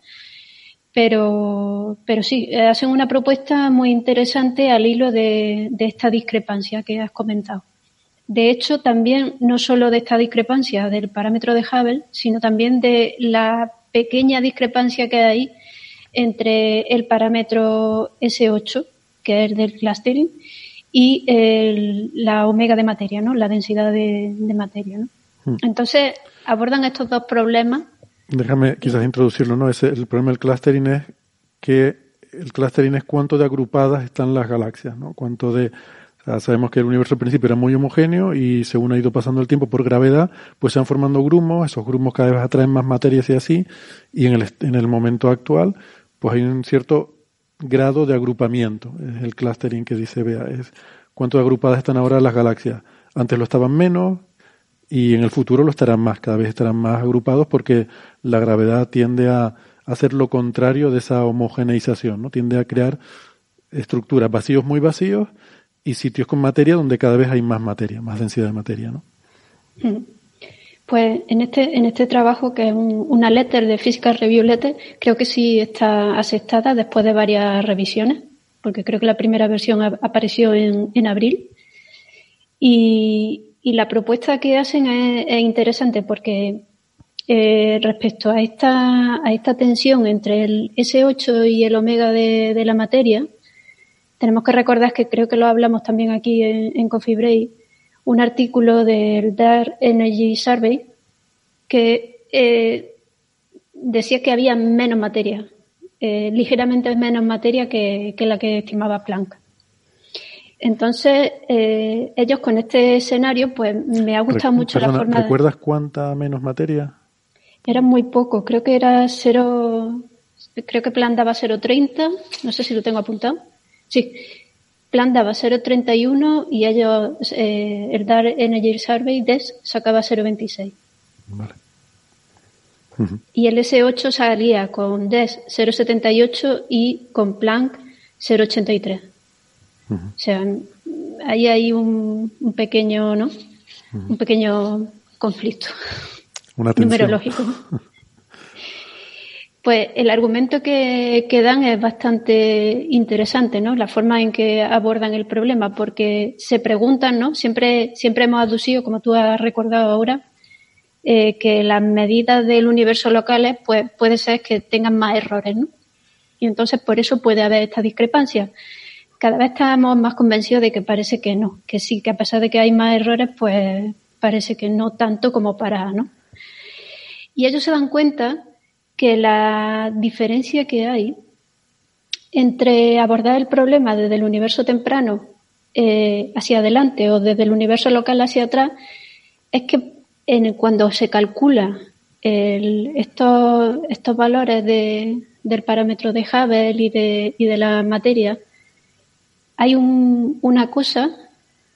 pero, pero sí, hacen una propuesta muy interesante al hilo de esta discrepancia que has comentado. De hecho, también no solo de esta discrepancia del parámetro de Hubble, sino también de la pequeña discrepancia que hay entre el parámetro S8, que es del clustering, y la omega de materia, ¿no? La densidad de, materia, ¿no? Hmm. Entonces, abordan estos dos problemas. Déjame quizás introducirlo, ¿no? Ese, el problema del clustering es que el clustering es cuánto de agrupadas están las galaxias, ¿no? Cuánto de sabemos que el universo al principio era muy homogéneo y según ha ido pasando el tiempo por gravedad, pues se han formando grumos, esos grumos cada vez atraen más materias y así, y en el, en el momento actual, pues hay un cierto grado de agrupamiento, es el clustering que dice Bea, es cuánto agrupadas están ahora las galaxias. Antes lo estaban menos y en el futuro lo estarán más, cada vez estarán más agrupados porque la gravedad tiende a hacer lo contrario de esa homogeneización, ¿no? Tiende a crear estructuras vacíos muy vacíos y sitios con materia donde cada vez hay más materia, más densidad de materia, ¿no? Pues en este, en este trabajo, que es una letter de Physical Review Letter, creo que sí está aceptada después de varias revisiones, porque creo que la primera versión apareció en, en abril. Y, y, la propuesta que hacen es, interesante porque eh, respecto a esta, a esta tensión entre el S8 y el omega de, de la materia, tenemos que recordar que creo que lo hablamos también aquí en, Coffee Break, un artículo del Dark Energy Survey que eh, decía que había menos materia, eh, ligeramente menos materia que, la que estimaba Planck. Entonces, eh, ellos con este escenario, pues me ha gustado mucho la forma. ¿Recuerdas cuánta menos materia? Era muy poco, creo que era cero, creo que Planck daba 0,30, no sé si lo tengo apuntado. Sí, Plan daba 0,31 y ellos, eh, el Dar Energy Survey DES sacaba 0,26. Vale. Y el S8 salía con DES 0,78 y con Planck 0,83. O sea, ahí hay un, pequeño, ¿no? Un pequeño conflicto numerológico. Pues el argumento que, que, dan es bastante interesante, ¿no? La forma en que abordan el problema, porque se preguntan, ¿no? Siempre, siempre hemos aducido, como tú has recordado ahora, eh, que las medidas del universo locales, pues puede ser que tengan más errores, ¿no? Y entonces por eso puede haber esta discrepancia. Cada vez estamos más convencidos de que parece que no, que sí, que a pesar de que hay más errores, pues parece que no tanto como para, ¿no? Y ellos se dan cuenta que la diferencia que hay entre abordar el problema desde el universo temprano eh, hacia adelante o desde el universo local hacia atrás es que en, cuando se calcula el, estos, estos valores de, del parámetro de Hubble y de, y de la materia, hay un, una cosa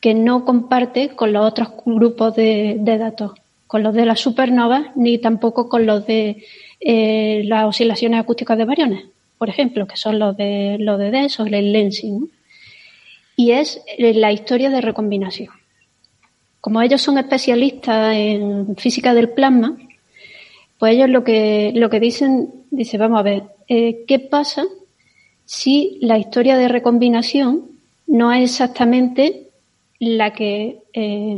que no comparte con los otros grupos de, de datos, con los de las supernovas ni tampoco con los de eh, las oscilaciones acústicas de variones, por ejemplo, que son los de los de DES o el lensing. Y es eh, la historia de recombinación. Como ellos son especialistas en física del plasma, pues ellos lo que, lo que dicen, dice, vamos a ver, eh, ¿qué pasa si la historia de recombinación no es exactamente la que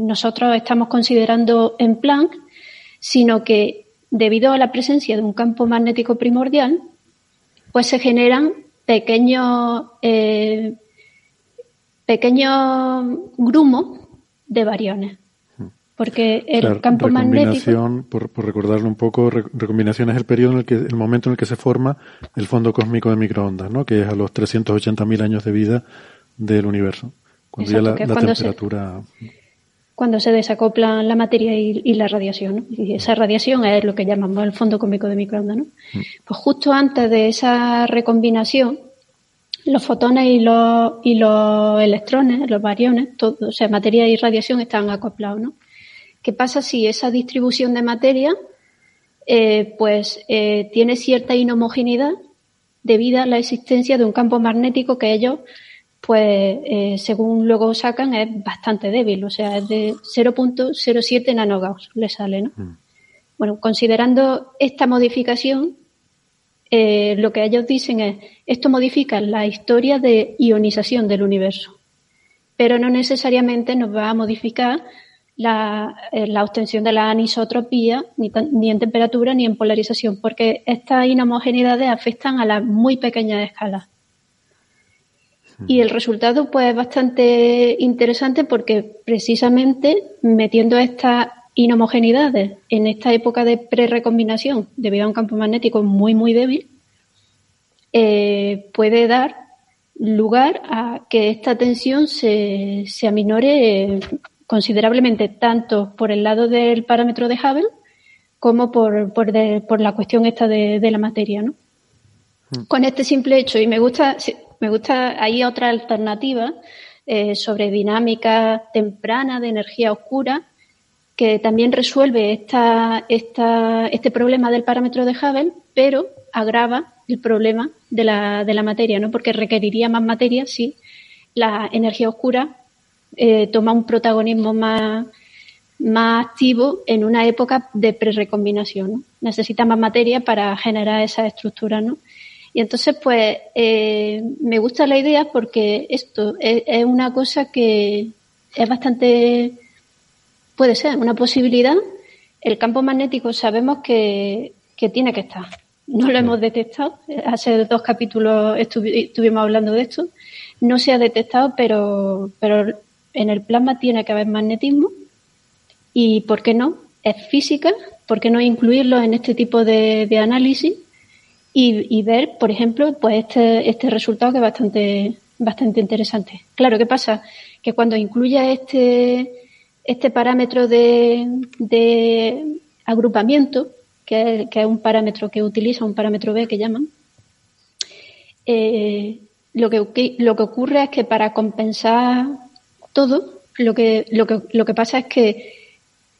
nosotros estamos considerando en Planck, sino que debido a la presencia de un campo magnético primordial, pues se generan pequeños, eh, pequeños grumos de variones. Porque el campo magnético. Por, por recordarlo un poco, recombinación es el periodo en el que, el momento en el que se forma el fondo cósmico de microondas, ¿no? Que es a los 380.000 años de vida del universo. Cuando ya la, temperatura. Cuando se desacoplan la materia y, la radiación, Y esa radiación es lo que llamamos el fondo cósmico de microondas, ¿no? Mm. Pues justo antes de esa recombinación, los fotones y los, y los electrones, los bariones, todo, o sea, materia y radiación están acoplados, ¿no? ¿Qué pasa si esa distribución de materia eh, pues eh, tiene cierta inhomogeneidad debido a la existencia de un campo magnético que ellos, pues eh, según luego sacan, es bastante débil, o sea, es de 0.07 nanogauss, le sale, ¿no? Mm. Bueno, considerando esta modificación, lo que ellos dicen es, esto modifica la historia de ionización del universo, pero no necesariamente nos va a modificar la, eh, la obtención de la anisotropía ni, ni, en temperatura ni en polarización, porque estas inhomogeneidades afectan a las muy pequeñas escalas. Y el resultado pues es bastante interesante porque precisamente metiendo estas inhomogeneidades en esta época de pre-recombinación debido a un campo magnético muy muy débil, eh, puede dar lugar a que esta tensión se, se aminore considerablemente tanto por el lado del parámetro de Hubble como por, por, por la cuestión esta de, de la materia, ¿no? Con este simple hecho, y me gusta, me gusta, hay otra alternativa eh, sobre dinámica temprana de energía oscura que también resuelve esta, esta, este problema del parámetro de Hubble, pero agrava el problema de la, de la materia, ¿no? Porque requeriría más materia si la energía oscura eh, toma un protagonismo más, más activo en una época de pre-recombinación. Necesita más materia para generar esas estructuras, ¿no? Y entonces, pues, eh, me gusta la idea porque esto es, una cosa que es bastante, puede ser una posibilidad. El campo magnético sabemos que, que tiene que estar. No lo hemos detectado. Hace dos capítulos estuvimos hablando de esto. No se ha detectado, pero, pero en el plasma tiene que haber magnetismo y, ¿por qué no? Es física, ¿por qué no incluirlo en este tipo de, análisis y, ver, por ejemplo, pues este, este resultado que es bastante, bastante interesante. Claro, ¿qué pasa? Que cuando incluya este, este parámetro de, de agrupamiento, que es, un parámetro que utiliza, un parámetro B que llaman, eh, lo, que, lo que ocurre es que para compensar todo, lo que, lo que, lo que pasa es que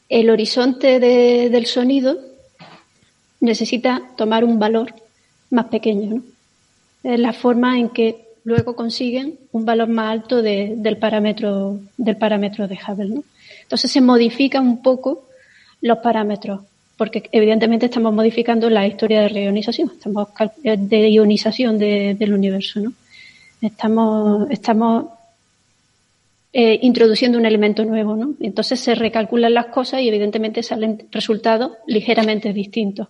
el horizonte del sonido necesita tomar un valor más pequeño. ¿no? Es la forma en que luego consiguen un valor más alto del parámetro del parámetro de Hubble. Entonces se modifican un poco los parámetros. porque evidentemente estamos modificando la historia de reionización, estamos eh, de ionización del universo, ¿no? Estamos, estamos eh, introduciendo un elemento nuevo, ¿no? Entonces se recalculan las cosas y evidentemente salen resultados ligeramente distintos.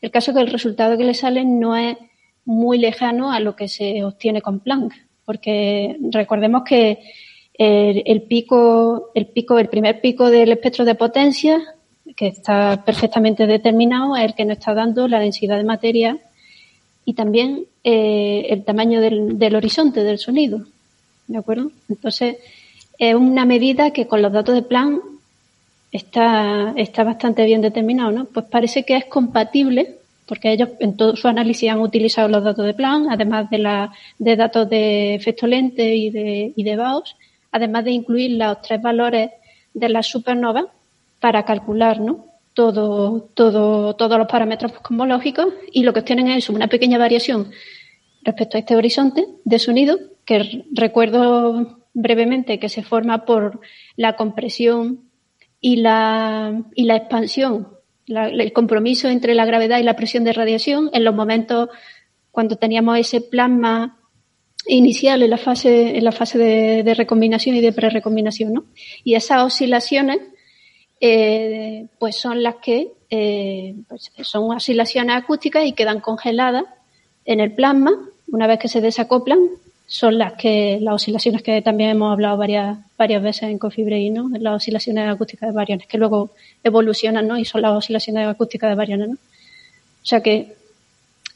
El caso es que el resultado que le sale no es muy lejano a lo que se obtiene con Planck, porque recordemos que el, pico, el pico, el primer pico del espectro de potencia, que está perfectamente determinado, es el que nos está dando la densidad de materia y también eh, el tamaño del, horizonte del sonido. ¿De acuerdo? Entonces, es una medida que con los datos de plan está, está bastante bien determinado, ¿no? Pues parece que es compatible, porque ellos en todo su análisis han utilizado los datos de plan, además de, la, de datos de efecto lente y de, y de Baus, además de incluir los tres valores de la supernova para calcular ¿no? todo, todo, todos los parámetros cosmológicos y lo que obtienen es una pequeña variación respecto a este horizonte de sonido que recuerdo brevemente que se forma por la compresión y la, y la expansión, el compromiso entre la gravedad y la presión de radiación en los momentos cuando teníamos ese plasma inicial en la fase, en la fase de, recombinación y de prerecombinación, ¿no? Y esas oscilaciones, eh, pues son las que eh, pues son oscilaciones acústicas y quedan congeladas en el plasma una vez que se desacoplan. Son las que las oscilaciones que también hemos hablado varias varias veces en Coffee ¿no? Las oscilaciones acústicas de bariones que luego evolucionan, ¿no? Y son las oscilaciones acústicas de bariones, ¿no? O sea que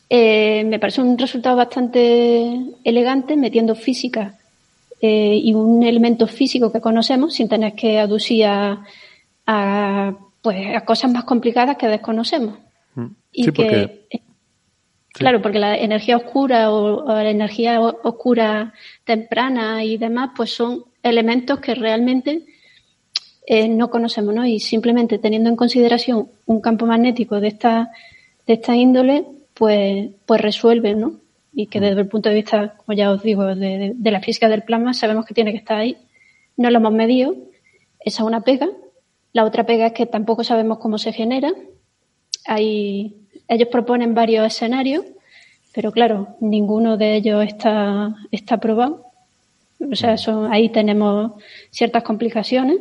eh, me parece un resultado bastante elegante metiendo física eh, y un elemento físico que conocemos sin tener que aducir a, pues, a cosas más complicadas que desconocemos. Mm. y que, Claro, porque la energía oscura o, la energía oscura temprana y demás, pues son elementos que realmente eh, no conocemos, ¿no? Y simplemente teniendo en consideración un campo magnético de esta, de esta índole, pues, pues resuelve, ¿no? Y que desde el punto de vista, como ya os digo, de, la física del plasma, sabemos que tiene que estar ahí. No lo hemos medido. Esa es una pega. La otra pega es que tampoco sabemos cómo se genera. Hay, ellos proponen varios escenarios, pero claro, ninguno de ellos está, está probado. O sea, son, ahí tenemos ciertas complicaciones.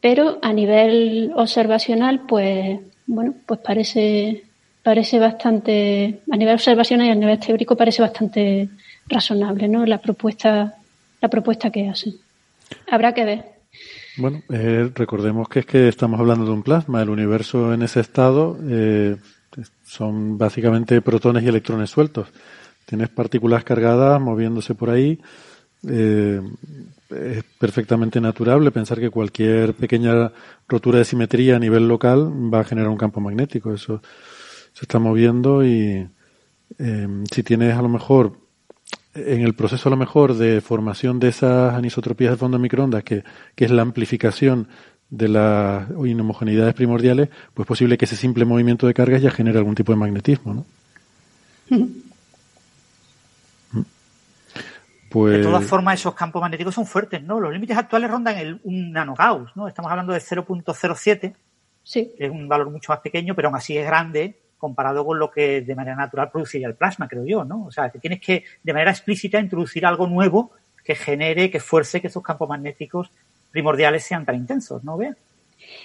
Pero a nivel observacional, pues, bueno, pues parece, parece bastante, a nivel observacional y a nivel teórico parece bastante razonable, ¿no? La propuesta, la propuesta que hacen. Habrá que ver. Bueno, eh, recordemos que es que estamos hablando de un plasma. El universo en ese estado eh, son básicamente protones y electrones sueltos. Tienes partículas cargadas moviéndose por ahí. Eh, es perfectamente naturable pensar que cualquier pequeña rotura de simetría a nivel local va a generar un campo magnético. Eso se está moviendo y eh, si tienes a lo mejor en el proceso a lo mejor de formación de esas anisotropías de fondo de microondas, que, que es la amplificación de las inhomogeneidades primordiales, pues es posible que ese simple movimiento de cargas ya genere algún tipo de magnetismo, ¿no? Pues... De todas formas, esos campos magnéticos son fuertes, ¿no? Los límites actuales rondan el, un nanogauss, ¿no? Estamos hablando de 0.07, sí. que es un valor mucho más pequeño, pero aún así es grande comparado con lo que de manera natural produciría el plasma, creo yo, ¿no? O sea, que tienes que de manera explícita introducir algo nuevo que genere, que fuerce que esos campos magnéticos primordiales sean tan intensos, ¿no ve?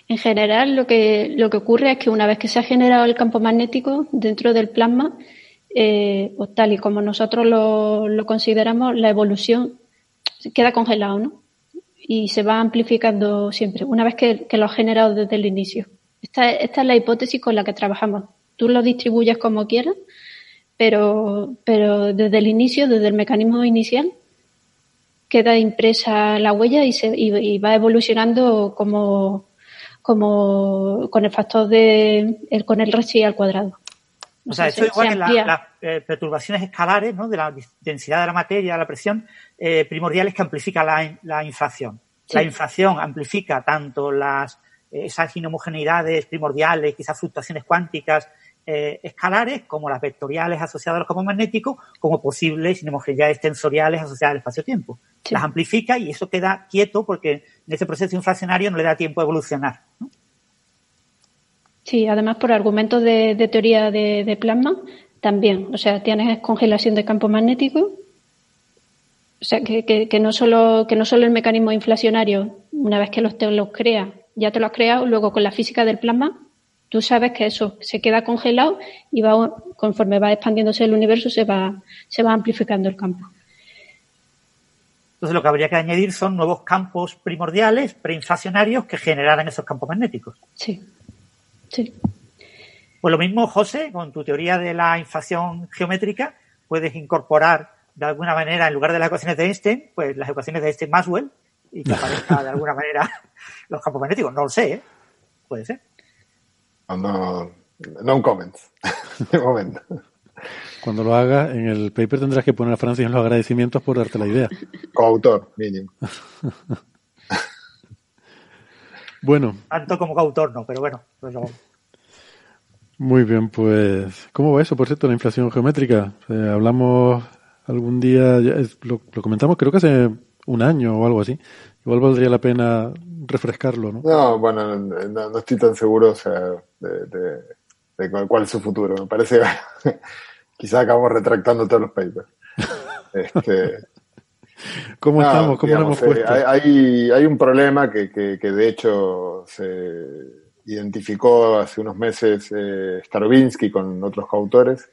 En general, lo que, lo que ocurre es que una vez que se ha generado el campo magnético dentro del plasma, eh, o tal y como nosotros lo, consideramos, la evolución queda congelado, ¿no? Y se va amplificando siempre, una vez que, que lo ha generado desde el inicio. Esta, esta es la hipótesis con la que trabajamos tú lo distribuyes como quieras, pero, pero desde el inicio, desde el mecanismo inicial, queda impresa la huella y, se, y, va evolucionando como, como con el factor de el, con el resto al cuadrado. O sea, eso igual que las eh, perturbaciones escalares, ¿no? De la densidad de la materia, la presión, eh, primordiales que amplifica la, la inflación. La inflación amplifica tanto las esas inhomogeneidades primordiales, quizás fluctuaciones cuánticas eh, escalares, como las vectoriales asociadas a los campos magnéticos, como posibles inhomogeneidades tensoriales asociadas al espacio-tiempo. Las amplifica y eso queda quieto porque en ese proceso inflacionario no le da tiempo a evolucionar. Sí, además por argumentos de, de teoría de, de plasma también. O sea, tienes congelación de campo magnético. O sea, que, que, que no solo que no solo el mecanismo inflacionario, una vez que los te los creas, ya te lo has creado, luego con la física del plasma, tú sabes que eso se queda congelado y va conforme va expandiéndose el universo se va se va amplificando el campo. Entonces lo que habría que añadir son nuevos campos primordiales, preinflacionarios, que generaran esos campos magnéticos. Sí, sí. Pues lo mismo, José, con tu teoría de la inflación geométrica, puedes incorporar de alguna manera, en lugar de las ecuaciones de Einstein, pues las ecuaciones de Einstein-Maxwell y que aparezca de alguna manera los campos magnéticos. No lo sé, ¿eh? Puede ser. No, no, comment. De momento. Cuando lo haga, en el paper tendrás que poner a Francis en los agradecimientos por darte la idea. Coautor, mínimo. Bueno, Tanto como coautor, no, pero bueno. Pues muy bien, pues, ¿cómo va eso, por cierto, la inflación geométrica? Eh, hablamos algún día, ya es- lo, lo comentamos creo que hace un año o algo así. Igual valdría la pena refrescarlo, ¿no? No, bueno, no, no estoy tan seguro, o sea, de, de- de cuál, es su futuro. Me parece que quizás acabamos retractando todos los papers. Este, ¿Cómo no, estamos? ¿Cómo digamos, hemos eh, puesto? hay, un problema que, que, que de hecho se identificó hace unos meses eh, Starobinsky con otros autores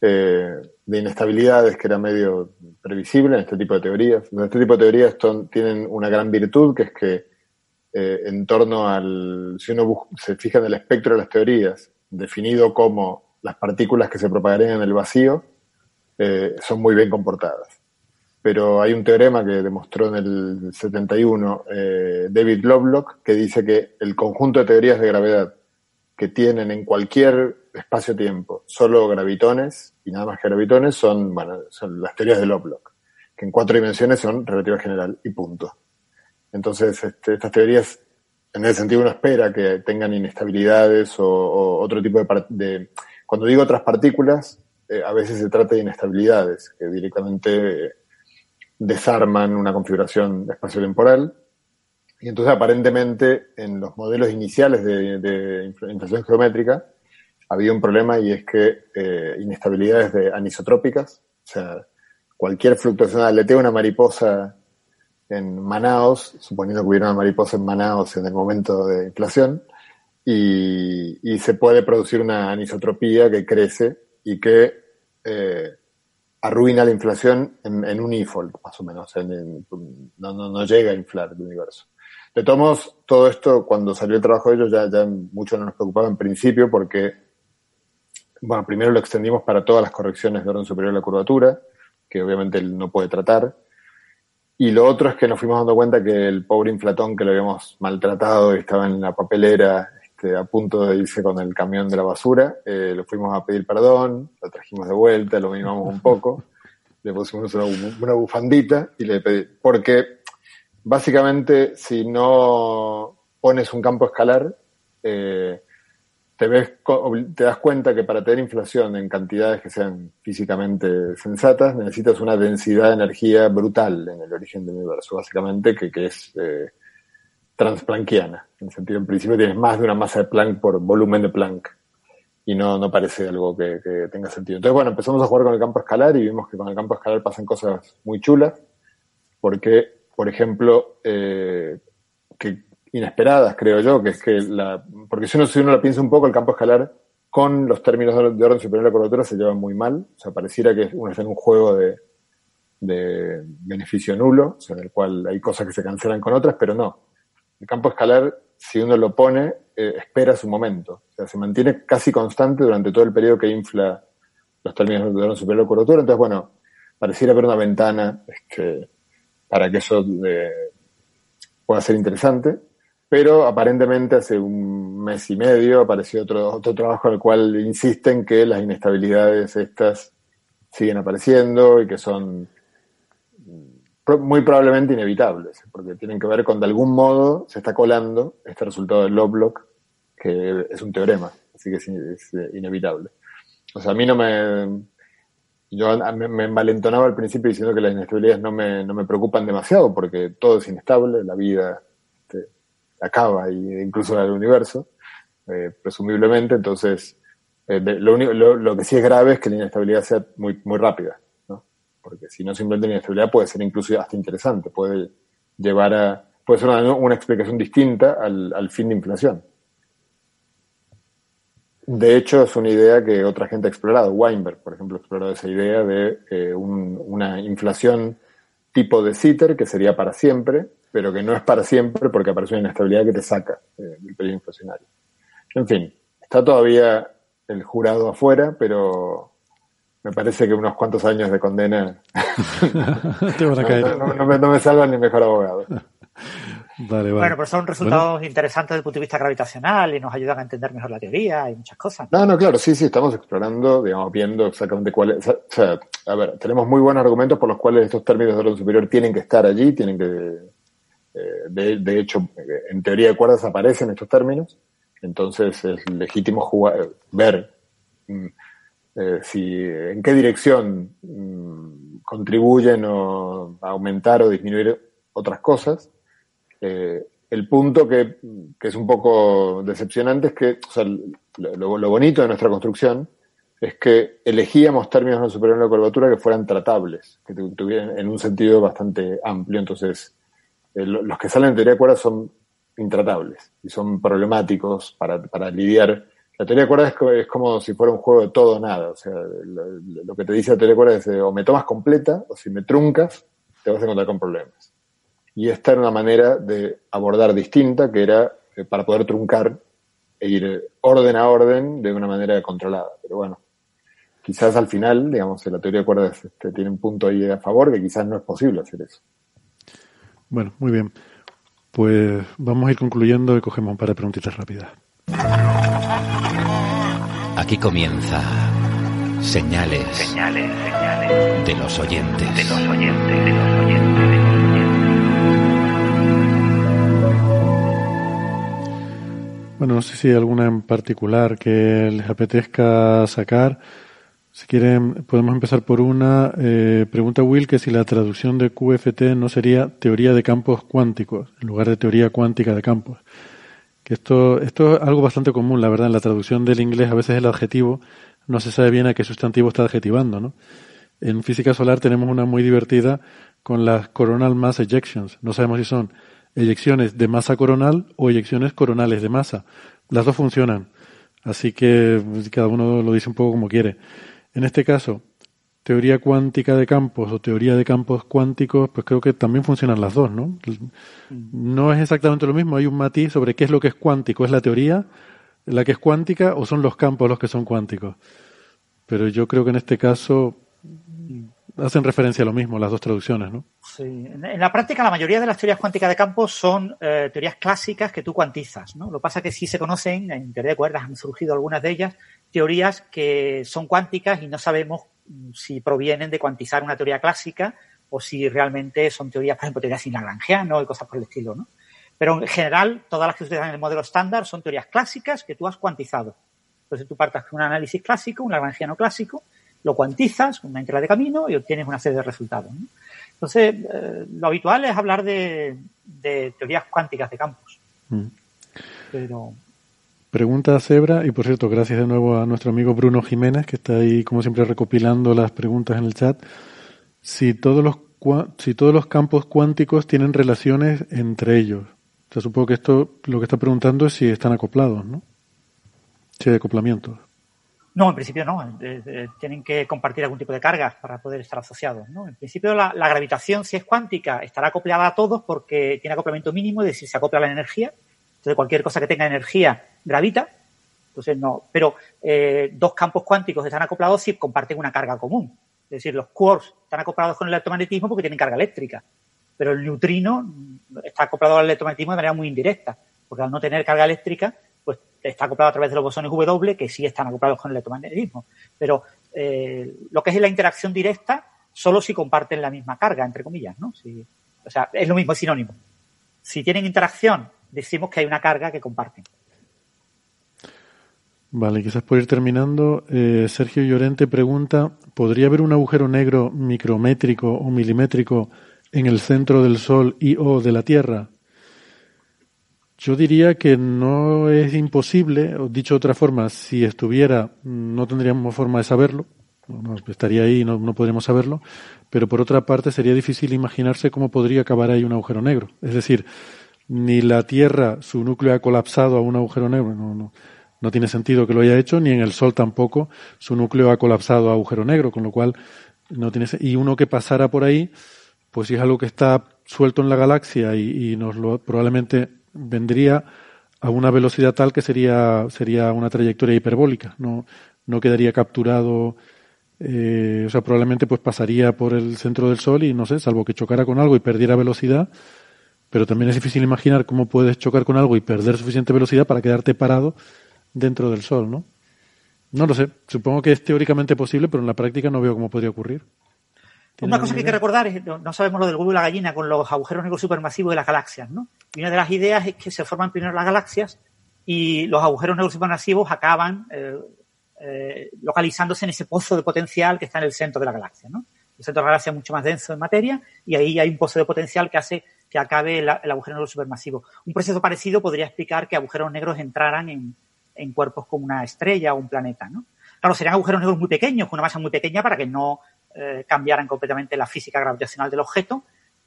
eh, de inestabilidades que era medio previsible en este tipo de teorías. Este tipo de teorías tienen una gran virtud que es que eh, en torno al, si uno se fija en el espectro de las teorías, definido como las partículas que se propagarían en el vacío, eh, son muy bien comportadas. Pero hay un teorema que demostró en el 71 eh, David Lovelock que dice que el conjunto de teorías de gravedad que tienen en cualquier espacio-tiempo solo gravitones y nada más que gravitones son, bueno, son las teorías de Lovelock, que en cuatro dimensiones son relatividad general y punto. Entonces, este, estas teorías, en ese sentido, uno espera que tengan inestabilidades o, otro tipo de, de... Cuando digo otras partículas, eh, a veces se trata de inestabilidades que directamente desarman una configuración espacio-temporal. Y entonces, aparentemente, en los modelos iniciales de, de infla- inflación geométrica, había un problema y es que eh, inestabilidades de anisotrópicas, o sea, cualquier fluctuación, aleteo una mariposa en Manaos, suponiendo que hubiera una mariposa en Manaos en el momento de inflación, y, y se puede producir una anisotropía que crece y que eh, arruina la inflación en, un e-fold, más o menos, en- en- no, no, no llega a inflar el universo. De todos modos, todo esto, cuando salió el trabajo de ellos, ya, ya mucho no nos preocupaba en principio porque, bueno, primero lo extendimos para todas las correcciones de orden superior a la curvatura, que obviamente él no puede tratar. Y lo otro es que nos fuimos dando cuenta que el pobre inflatón que lo habíamos maltratado y estaba en la papelera este, a punto de irse con el camión de la basura, eh, lo fuimos a pedir perdón, lo trajimos de vuelta, lo mimamos un poco, le pusimos una, una bufandita y le pedí, porque básicamente si no pones un campo escalar, eh, te, ves, te das cuenta que para tener inflación en cantidades que sean físicamente sensatas, necesitas una densidad de energía brutal en el origen del universo, básicamente, que, que es eh, transplanquiana. En el sentido, en principio tienes más de una masa de Planck por volumen de Planck. Y no, no parece algo que, que tenga sentido. Entonces, bueno, empezamos a jugar con el campo escalar y vimos que con el campo escalar pasan cosas muy chulas, porque, por ejemplo, eh, que inesperadas, creo yo, que es que la, porque si uno, si uno lo piensa un poco, el campo escalar con los términos de orden- de orden superior a la curvatura se llevan muy mal. O sea, pareciera que uno está en un juego de, de beneficio nulo, o sea, en el cual hay cosas que se cancelan con otras, pero no. El campo escalar, si uno lo pone, eh, espera su momento. O sea, se mantiene casi constante durante todo el periodo que infla los términos de orden superior a la curvatura. Entonces, bueno, pareciera haber una ventana este, para que eso eh, pueda ser interesante. Pero aparentemente hace un mes y medio apareció otro, otro trabajo en el cual insisten que las inestabilidades estas siguen apareciendo y que son muy probablemente inevitables, porque tienen que ver con de algún modo se está colando este resultado del Lovelock, que es un teorema, así que es, eh, inevitable. O sea, a mí no me... Yo me, envalentonaba al principio diciendo que las inestabilidades no me, no me preocupan demasiado, porque todo es inestable, la vida acaba, y incluso el universo. eh, presumiblemente, entonces eh, lo, único, lo, que sí es grave es que la inestabilidad sea muy, muy rápida, ¿no? Porque si no, simplemente la inestabilidad puede ser incluso hasta interesante, puede llevar a, puede ser una, una explicación distinta al, al fin de inflación. De hecho, es una idea que otra gente ha explorado. Weinberg, por ejemplo, ha explorado esa idea de eh, un, una inflación tipo de Sitter que sería para siempre, pero que no es para siempre porque aparece una inestabilidad que te saca eh, del periodo inflacionario. En fin, está todavía el jurado afuera, pero me parece que unos cuantos años de condena No, me, no, me, salvan ni mejor abogado. Bueno, pero son resultados interesantes desde el punto de vista gravitacional y nos ayudan a entender mejor la teoría y muchas cosas. No, no, claro, sí, sí, estamos explorando, digamos, viendo exactamente cuáles. O sea, a ver, tenemos muy buenos argumentos por los cuales estos términos de orden superior tienen que estar allí, tienen que. Eh, de, hecho, en teoría de cuerdas aparecen estos términos, entonces es legítimo jugar, ver mm, eh, si en qué dirección mm, contribuyen o a aumentar o disminuir otras cosas eh, el punto que, es un poco decepcionante es que, o sea, lo, bonito de nuestra construcción es que elegíamos términos no superiores a la curvatura que fueran tratables, que tuvieran en un sentido bastante amplio. Entonces, eh, los que salen en teoría de cuerdas son intratables y son problemáticos para, para lidiar. La teoría de cuerdas es, como si fuera un juego de todo o nada. O sea, lo, que te dice la teoría de cuerdas es o me tomas completa o si me truncas, te vas a encontrar con problemas. Y esta era una manera de abordar distinta, que era eh, para poder truncar e ir orden a orden de una manera controlada. Pero bueno, quizás al final, digamos, la teoría de cuerdas este, tiene un punto ahí a favor, que quizás no es posible hacer eso. Bueno, muy bien. Pues vamos a ir concluyendo y cogemos un par de preguntitas rápidas. Aquí comienza señales, señales, señales de los oyentes, de los oyentes, de los oyentes. Bueno, no sé si hay alguna en particular que les apetezca sacar. Si quieren, podemos empezar por una. Eh, pregunta Will que si la traducción de QFT no sería teoría de campos cuánticos, en lugar de teoría cuántica de campos. Que esto, esto es algo bastante común, la verdad, en la traducción del inglés a veces el adjetivo no se sabe bien a qué sustantivo está adjetivando, ¿no? En física solar tenemos una muy divertida con las coronal mass ejections. No sabemos si son eyecciones de masa coronal o eyecciones coronales de masa. Las dos funcionan. Así que pues, cada uno lo dice un poco como quiere. En este caso, teoría cuántica de campos o teoría de campos cuánticos, pues creo que también funcionan las dos, ¿no? No es exactamente lo mismo, hay un matiz sobre qué es lo que es cuántico. ¿Es la teoría la que es cuántica o son los campos los que son cuánticos? Pero yo creo que en este caso hacen referencia a lo mismo, las dos traducciones, ¿no? Sí. En la práctica, la mayoría de las teorías cuánticas de campos son eh, teorías clásicas que tú cuantizas, ¿no? Lo que pasa es que sí se conocen, en teoría de cuerdas han surgido algunas de ellas, teorías que son cuánticas y no sabemos mm, si provienen de cuantizar una teoría clásica o si realmente son teorías, por ejemplo, teorías Lagrangiano y cosas por el estilo, ¿no? Pero en general, todas las que utilizan en el modelo estándar son teorías clásicas que tú has cuantizado. Entonces tú partas con un análisis clásico, un lagrangiano clásico, lo cuantizas una integral de camino y obtienes una serie de resultados. Entonces, eh, lo habitual es hablar de, teorías cuánticas de campos. Mm. Pero... Pregunta Zebra, y por cierto, gracias de nuevo a nuestro amigo Bruno Jiménez, que está ahí, como siempre, recopilando las preguntas en el chat. Si todos los, si todos los campos cuánticos tienen relaciones entre ellos. O sea, supongo que esto lo que está preguntando es si están acoplados, ¿no? Si hay acoplamientos. No, en principio no. Eh, eh, tienen que compartir algún tipo de cargas para poder estar asociados. ¿no? En principio la, gravitación, si es cuántica, estará acoplada a todos porque tiene acoplamiento mínimo, es decir, se acopla a la energía. Entonces cualquier cosa que tenga energía gravita. Entonces no. Pero eh, dos campos cuánticos están acoplados si comparten una carga común. Es decir, los quarks están acoplados con el electromagnetismo porque tienen carga eléctrica. Pero el neutrino está acoplado al electromagnetismo de manera muy indirecta, porque al no tener carga eléctrica, está acoplado a través de los bosones W, que sí están acoplados con el electromagnetismo. Pero eh, lo que es la interacción directa, solo si comparten la misma carga, entre comillas, ¿no? o sea, es lo mismo, es sinónimo. Si tienen interacción, decimos que hay una carga que comparten. Vale, quizás por ir terminando, eh, Sergio Llorente pregunta, ¿podría haber un agujero negro micrométrico o milimétrico en el centro del Sol y o de la Tierra? Yo diría que no es imposible, o dicho de otra forma, si estuviera, no tendríamos forma de saberlo, no, estaría ahí y no, no podríamos saberlo, pero por otra parte sería difícil imaginarse cómo podría acabar ahí un agujero negro. Es decir, ni la Tierra, su núcleo ha colapsado a un agujero negro, no, no, no tiene sentido que lo haya hecho, ni en el Sol tampoco, su núcleo ha colapsado a agujero negro, con lo cual no tiene y uno que pasara por ahí, pues si es algo que está suelto en la galaxia y, y nos lo probablemente vendría a una velocidad tal que sería, sería una trayectoria hiperbólica, no, no quedaría capturado, eh, o sea, probablemente pues pasaría por el centro del Sol y no sé, salvo que chocara con algo y perdiera velocidad, pero también es difícil imaginar cómo puedes chocar con algo y perder suficiente velocidad para quedarte parado dentro del Sol, ¿no? No lo sé, supongo que es teóricamente posible, pero en la práctica no veo cómo podría ocurrir. Una cosa que hay que recordar es, no, sabemos lo del huevo y la gallina con los agujeros negros supermasivos de las galaxias, ¿no? Y una de las ideas es que se forman primero las galaxias y los agujeros negros supermasivos acaban eh, eh, localizándose en ese pozo de potencial que está en el centro de la galaxia, ¿no? El centro de la galaxia es mucho más denso en materia y ahí hay un pozo de potencial que hace que acabe el, el agujero negro supermasivo. Un proceso parecido podría explicar que agujeros negros entraran en, en cuerpos como una estrella o un planeta, ¿no? Claro, serían agujeros negros muy pequeños, con una masa muy pequeña para que no eh, cambiaran completamente la física gravitacional del objeto,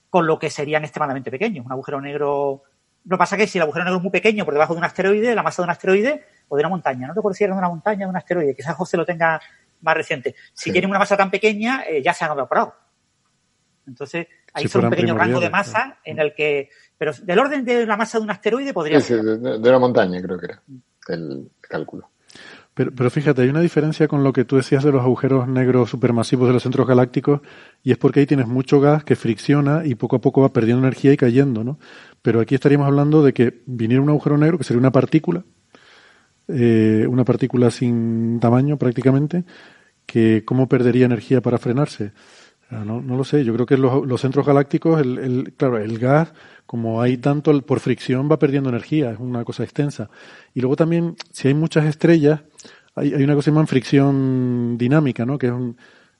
con lo que serían extremadamente pequeños. Un agujero negro. Lo que pasa es que si el agujero negro es muy pequeño por debajo de un asteroide, la masa de un asteroide o de una montaña, no te acuerdo si era de una montaña o de un asteroide, quizás José lo tenga más reciente. Si Sí. tienen una masa tan pequeña, eh, ya se han evaporado. Entonces, ahí Si son un pequeño rango de masa en el que. Pero del orden de la masa de un asteroide podría Sí, sí, ser. de, de una montaña creo que era el cálculo. Pero, pero fíjate, hay una diferencia con lo que tú decías de los agujeros negros supermasivos de los centros galácticos, y es porque ahí tienes mucho gas que fricciona y poco a poco va perdiendo energía y cayendo, ¿no? Pero aquí estaríamos hablando de que viniera un agujero negro, que sería una partícula, eh, una partícula sin tamaño prácticamente, que cómo perdería energía para frenarse. Sea, No, no lo sé, yo creo que los, los centros galácticos, el, claro, el gas, como hay tanto por fricción, va perdiendo energía, es una cosa extensa. Y luego también, si hay muchas estrellas, hay, hay una cosa que se llama fricción dinámica, ¿no? Que es un,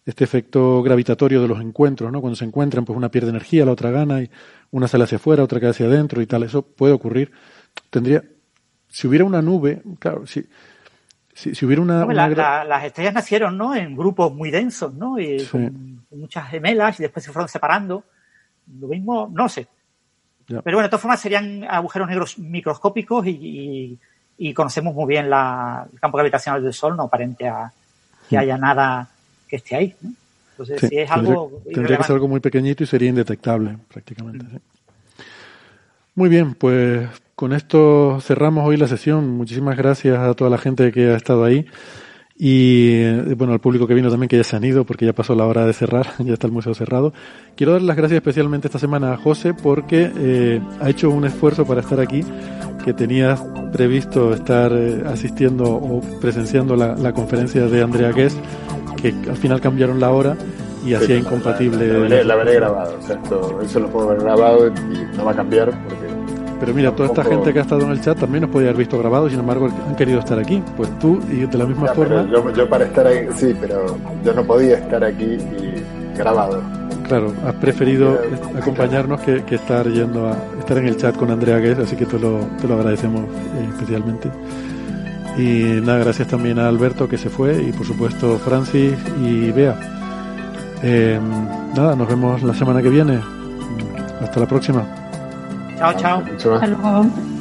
este efecto gravitatorio de los encuentros, ¿no? Cuando se encuentran, pues una pierde energía, la otra gana, y una sale hacia afuera, otra queda hacia adentro y tal. Eso puede ocurrir. Tendría, si hubiera una nube, claro, si, si, si hubiera una, la- las estrellas nacieron, ¿no? En grupos muy densos, ¿no? Y Sí. con, muchas gemelas y después se fueron separando. Lo mismo, no sé. Pero bueno, de todas formas serían agujeros negros microscópicos y, y- y conocemos muy bien la- el campo gravitacional del Sol, no aparente a que haya nada que esté ahí, ¿no? Entonces, Sí, si es tendría, algo tendría que ser algo muy pequeñito y sería indetectable prácticamente. sí. Muy bien, pues con esto cerramos hoy la sesión. Muchísimas gracias a toda la gente que ha estado ahí y eh, bueno al público que vino también que ya se han ido porque ya pasó la hora de cerrar, ya está el museo cerrado. Quiero dar las gracias especialmente esta semana a José porque eh, ha hecho un esfuerzo para estar aquí que tenía previsto estar eh, asistiendo o presenciando la, la conferencia de Andrea Guest que al final cambiaron la hora y hacía Sí, incompatible. La, la veré, la veré grabado. O sea, esto, eso lo puedo ver grabado y no va a cambiar porque Pero mira, toda esta gente que ha estado en el chat también nos podía haber visto grabado, sin embargo han querido estar aquí. Pues tú y de la misma Ya, forma, yo, yo para estar ahí, sí, pero yo no podía estar aquí y grabado. claro, has preferido acompañarnos que, que estar yendo a estar en el chat con Andrea Guess, así que te lo, te lo agradecemos eh, especialmente. Y nada, gracias también a Alberto que se fue y por supuesto Francis y Bea. Eh, nada, nos vemos la semana que viene. Hasta la próxima. Chao, chao. Hasta.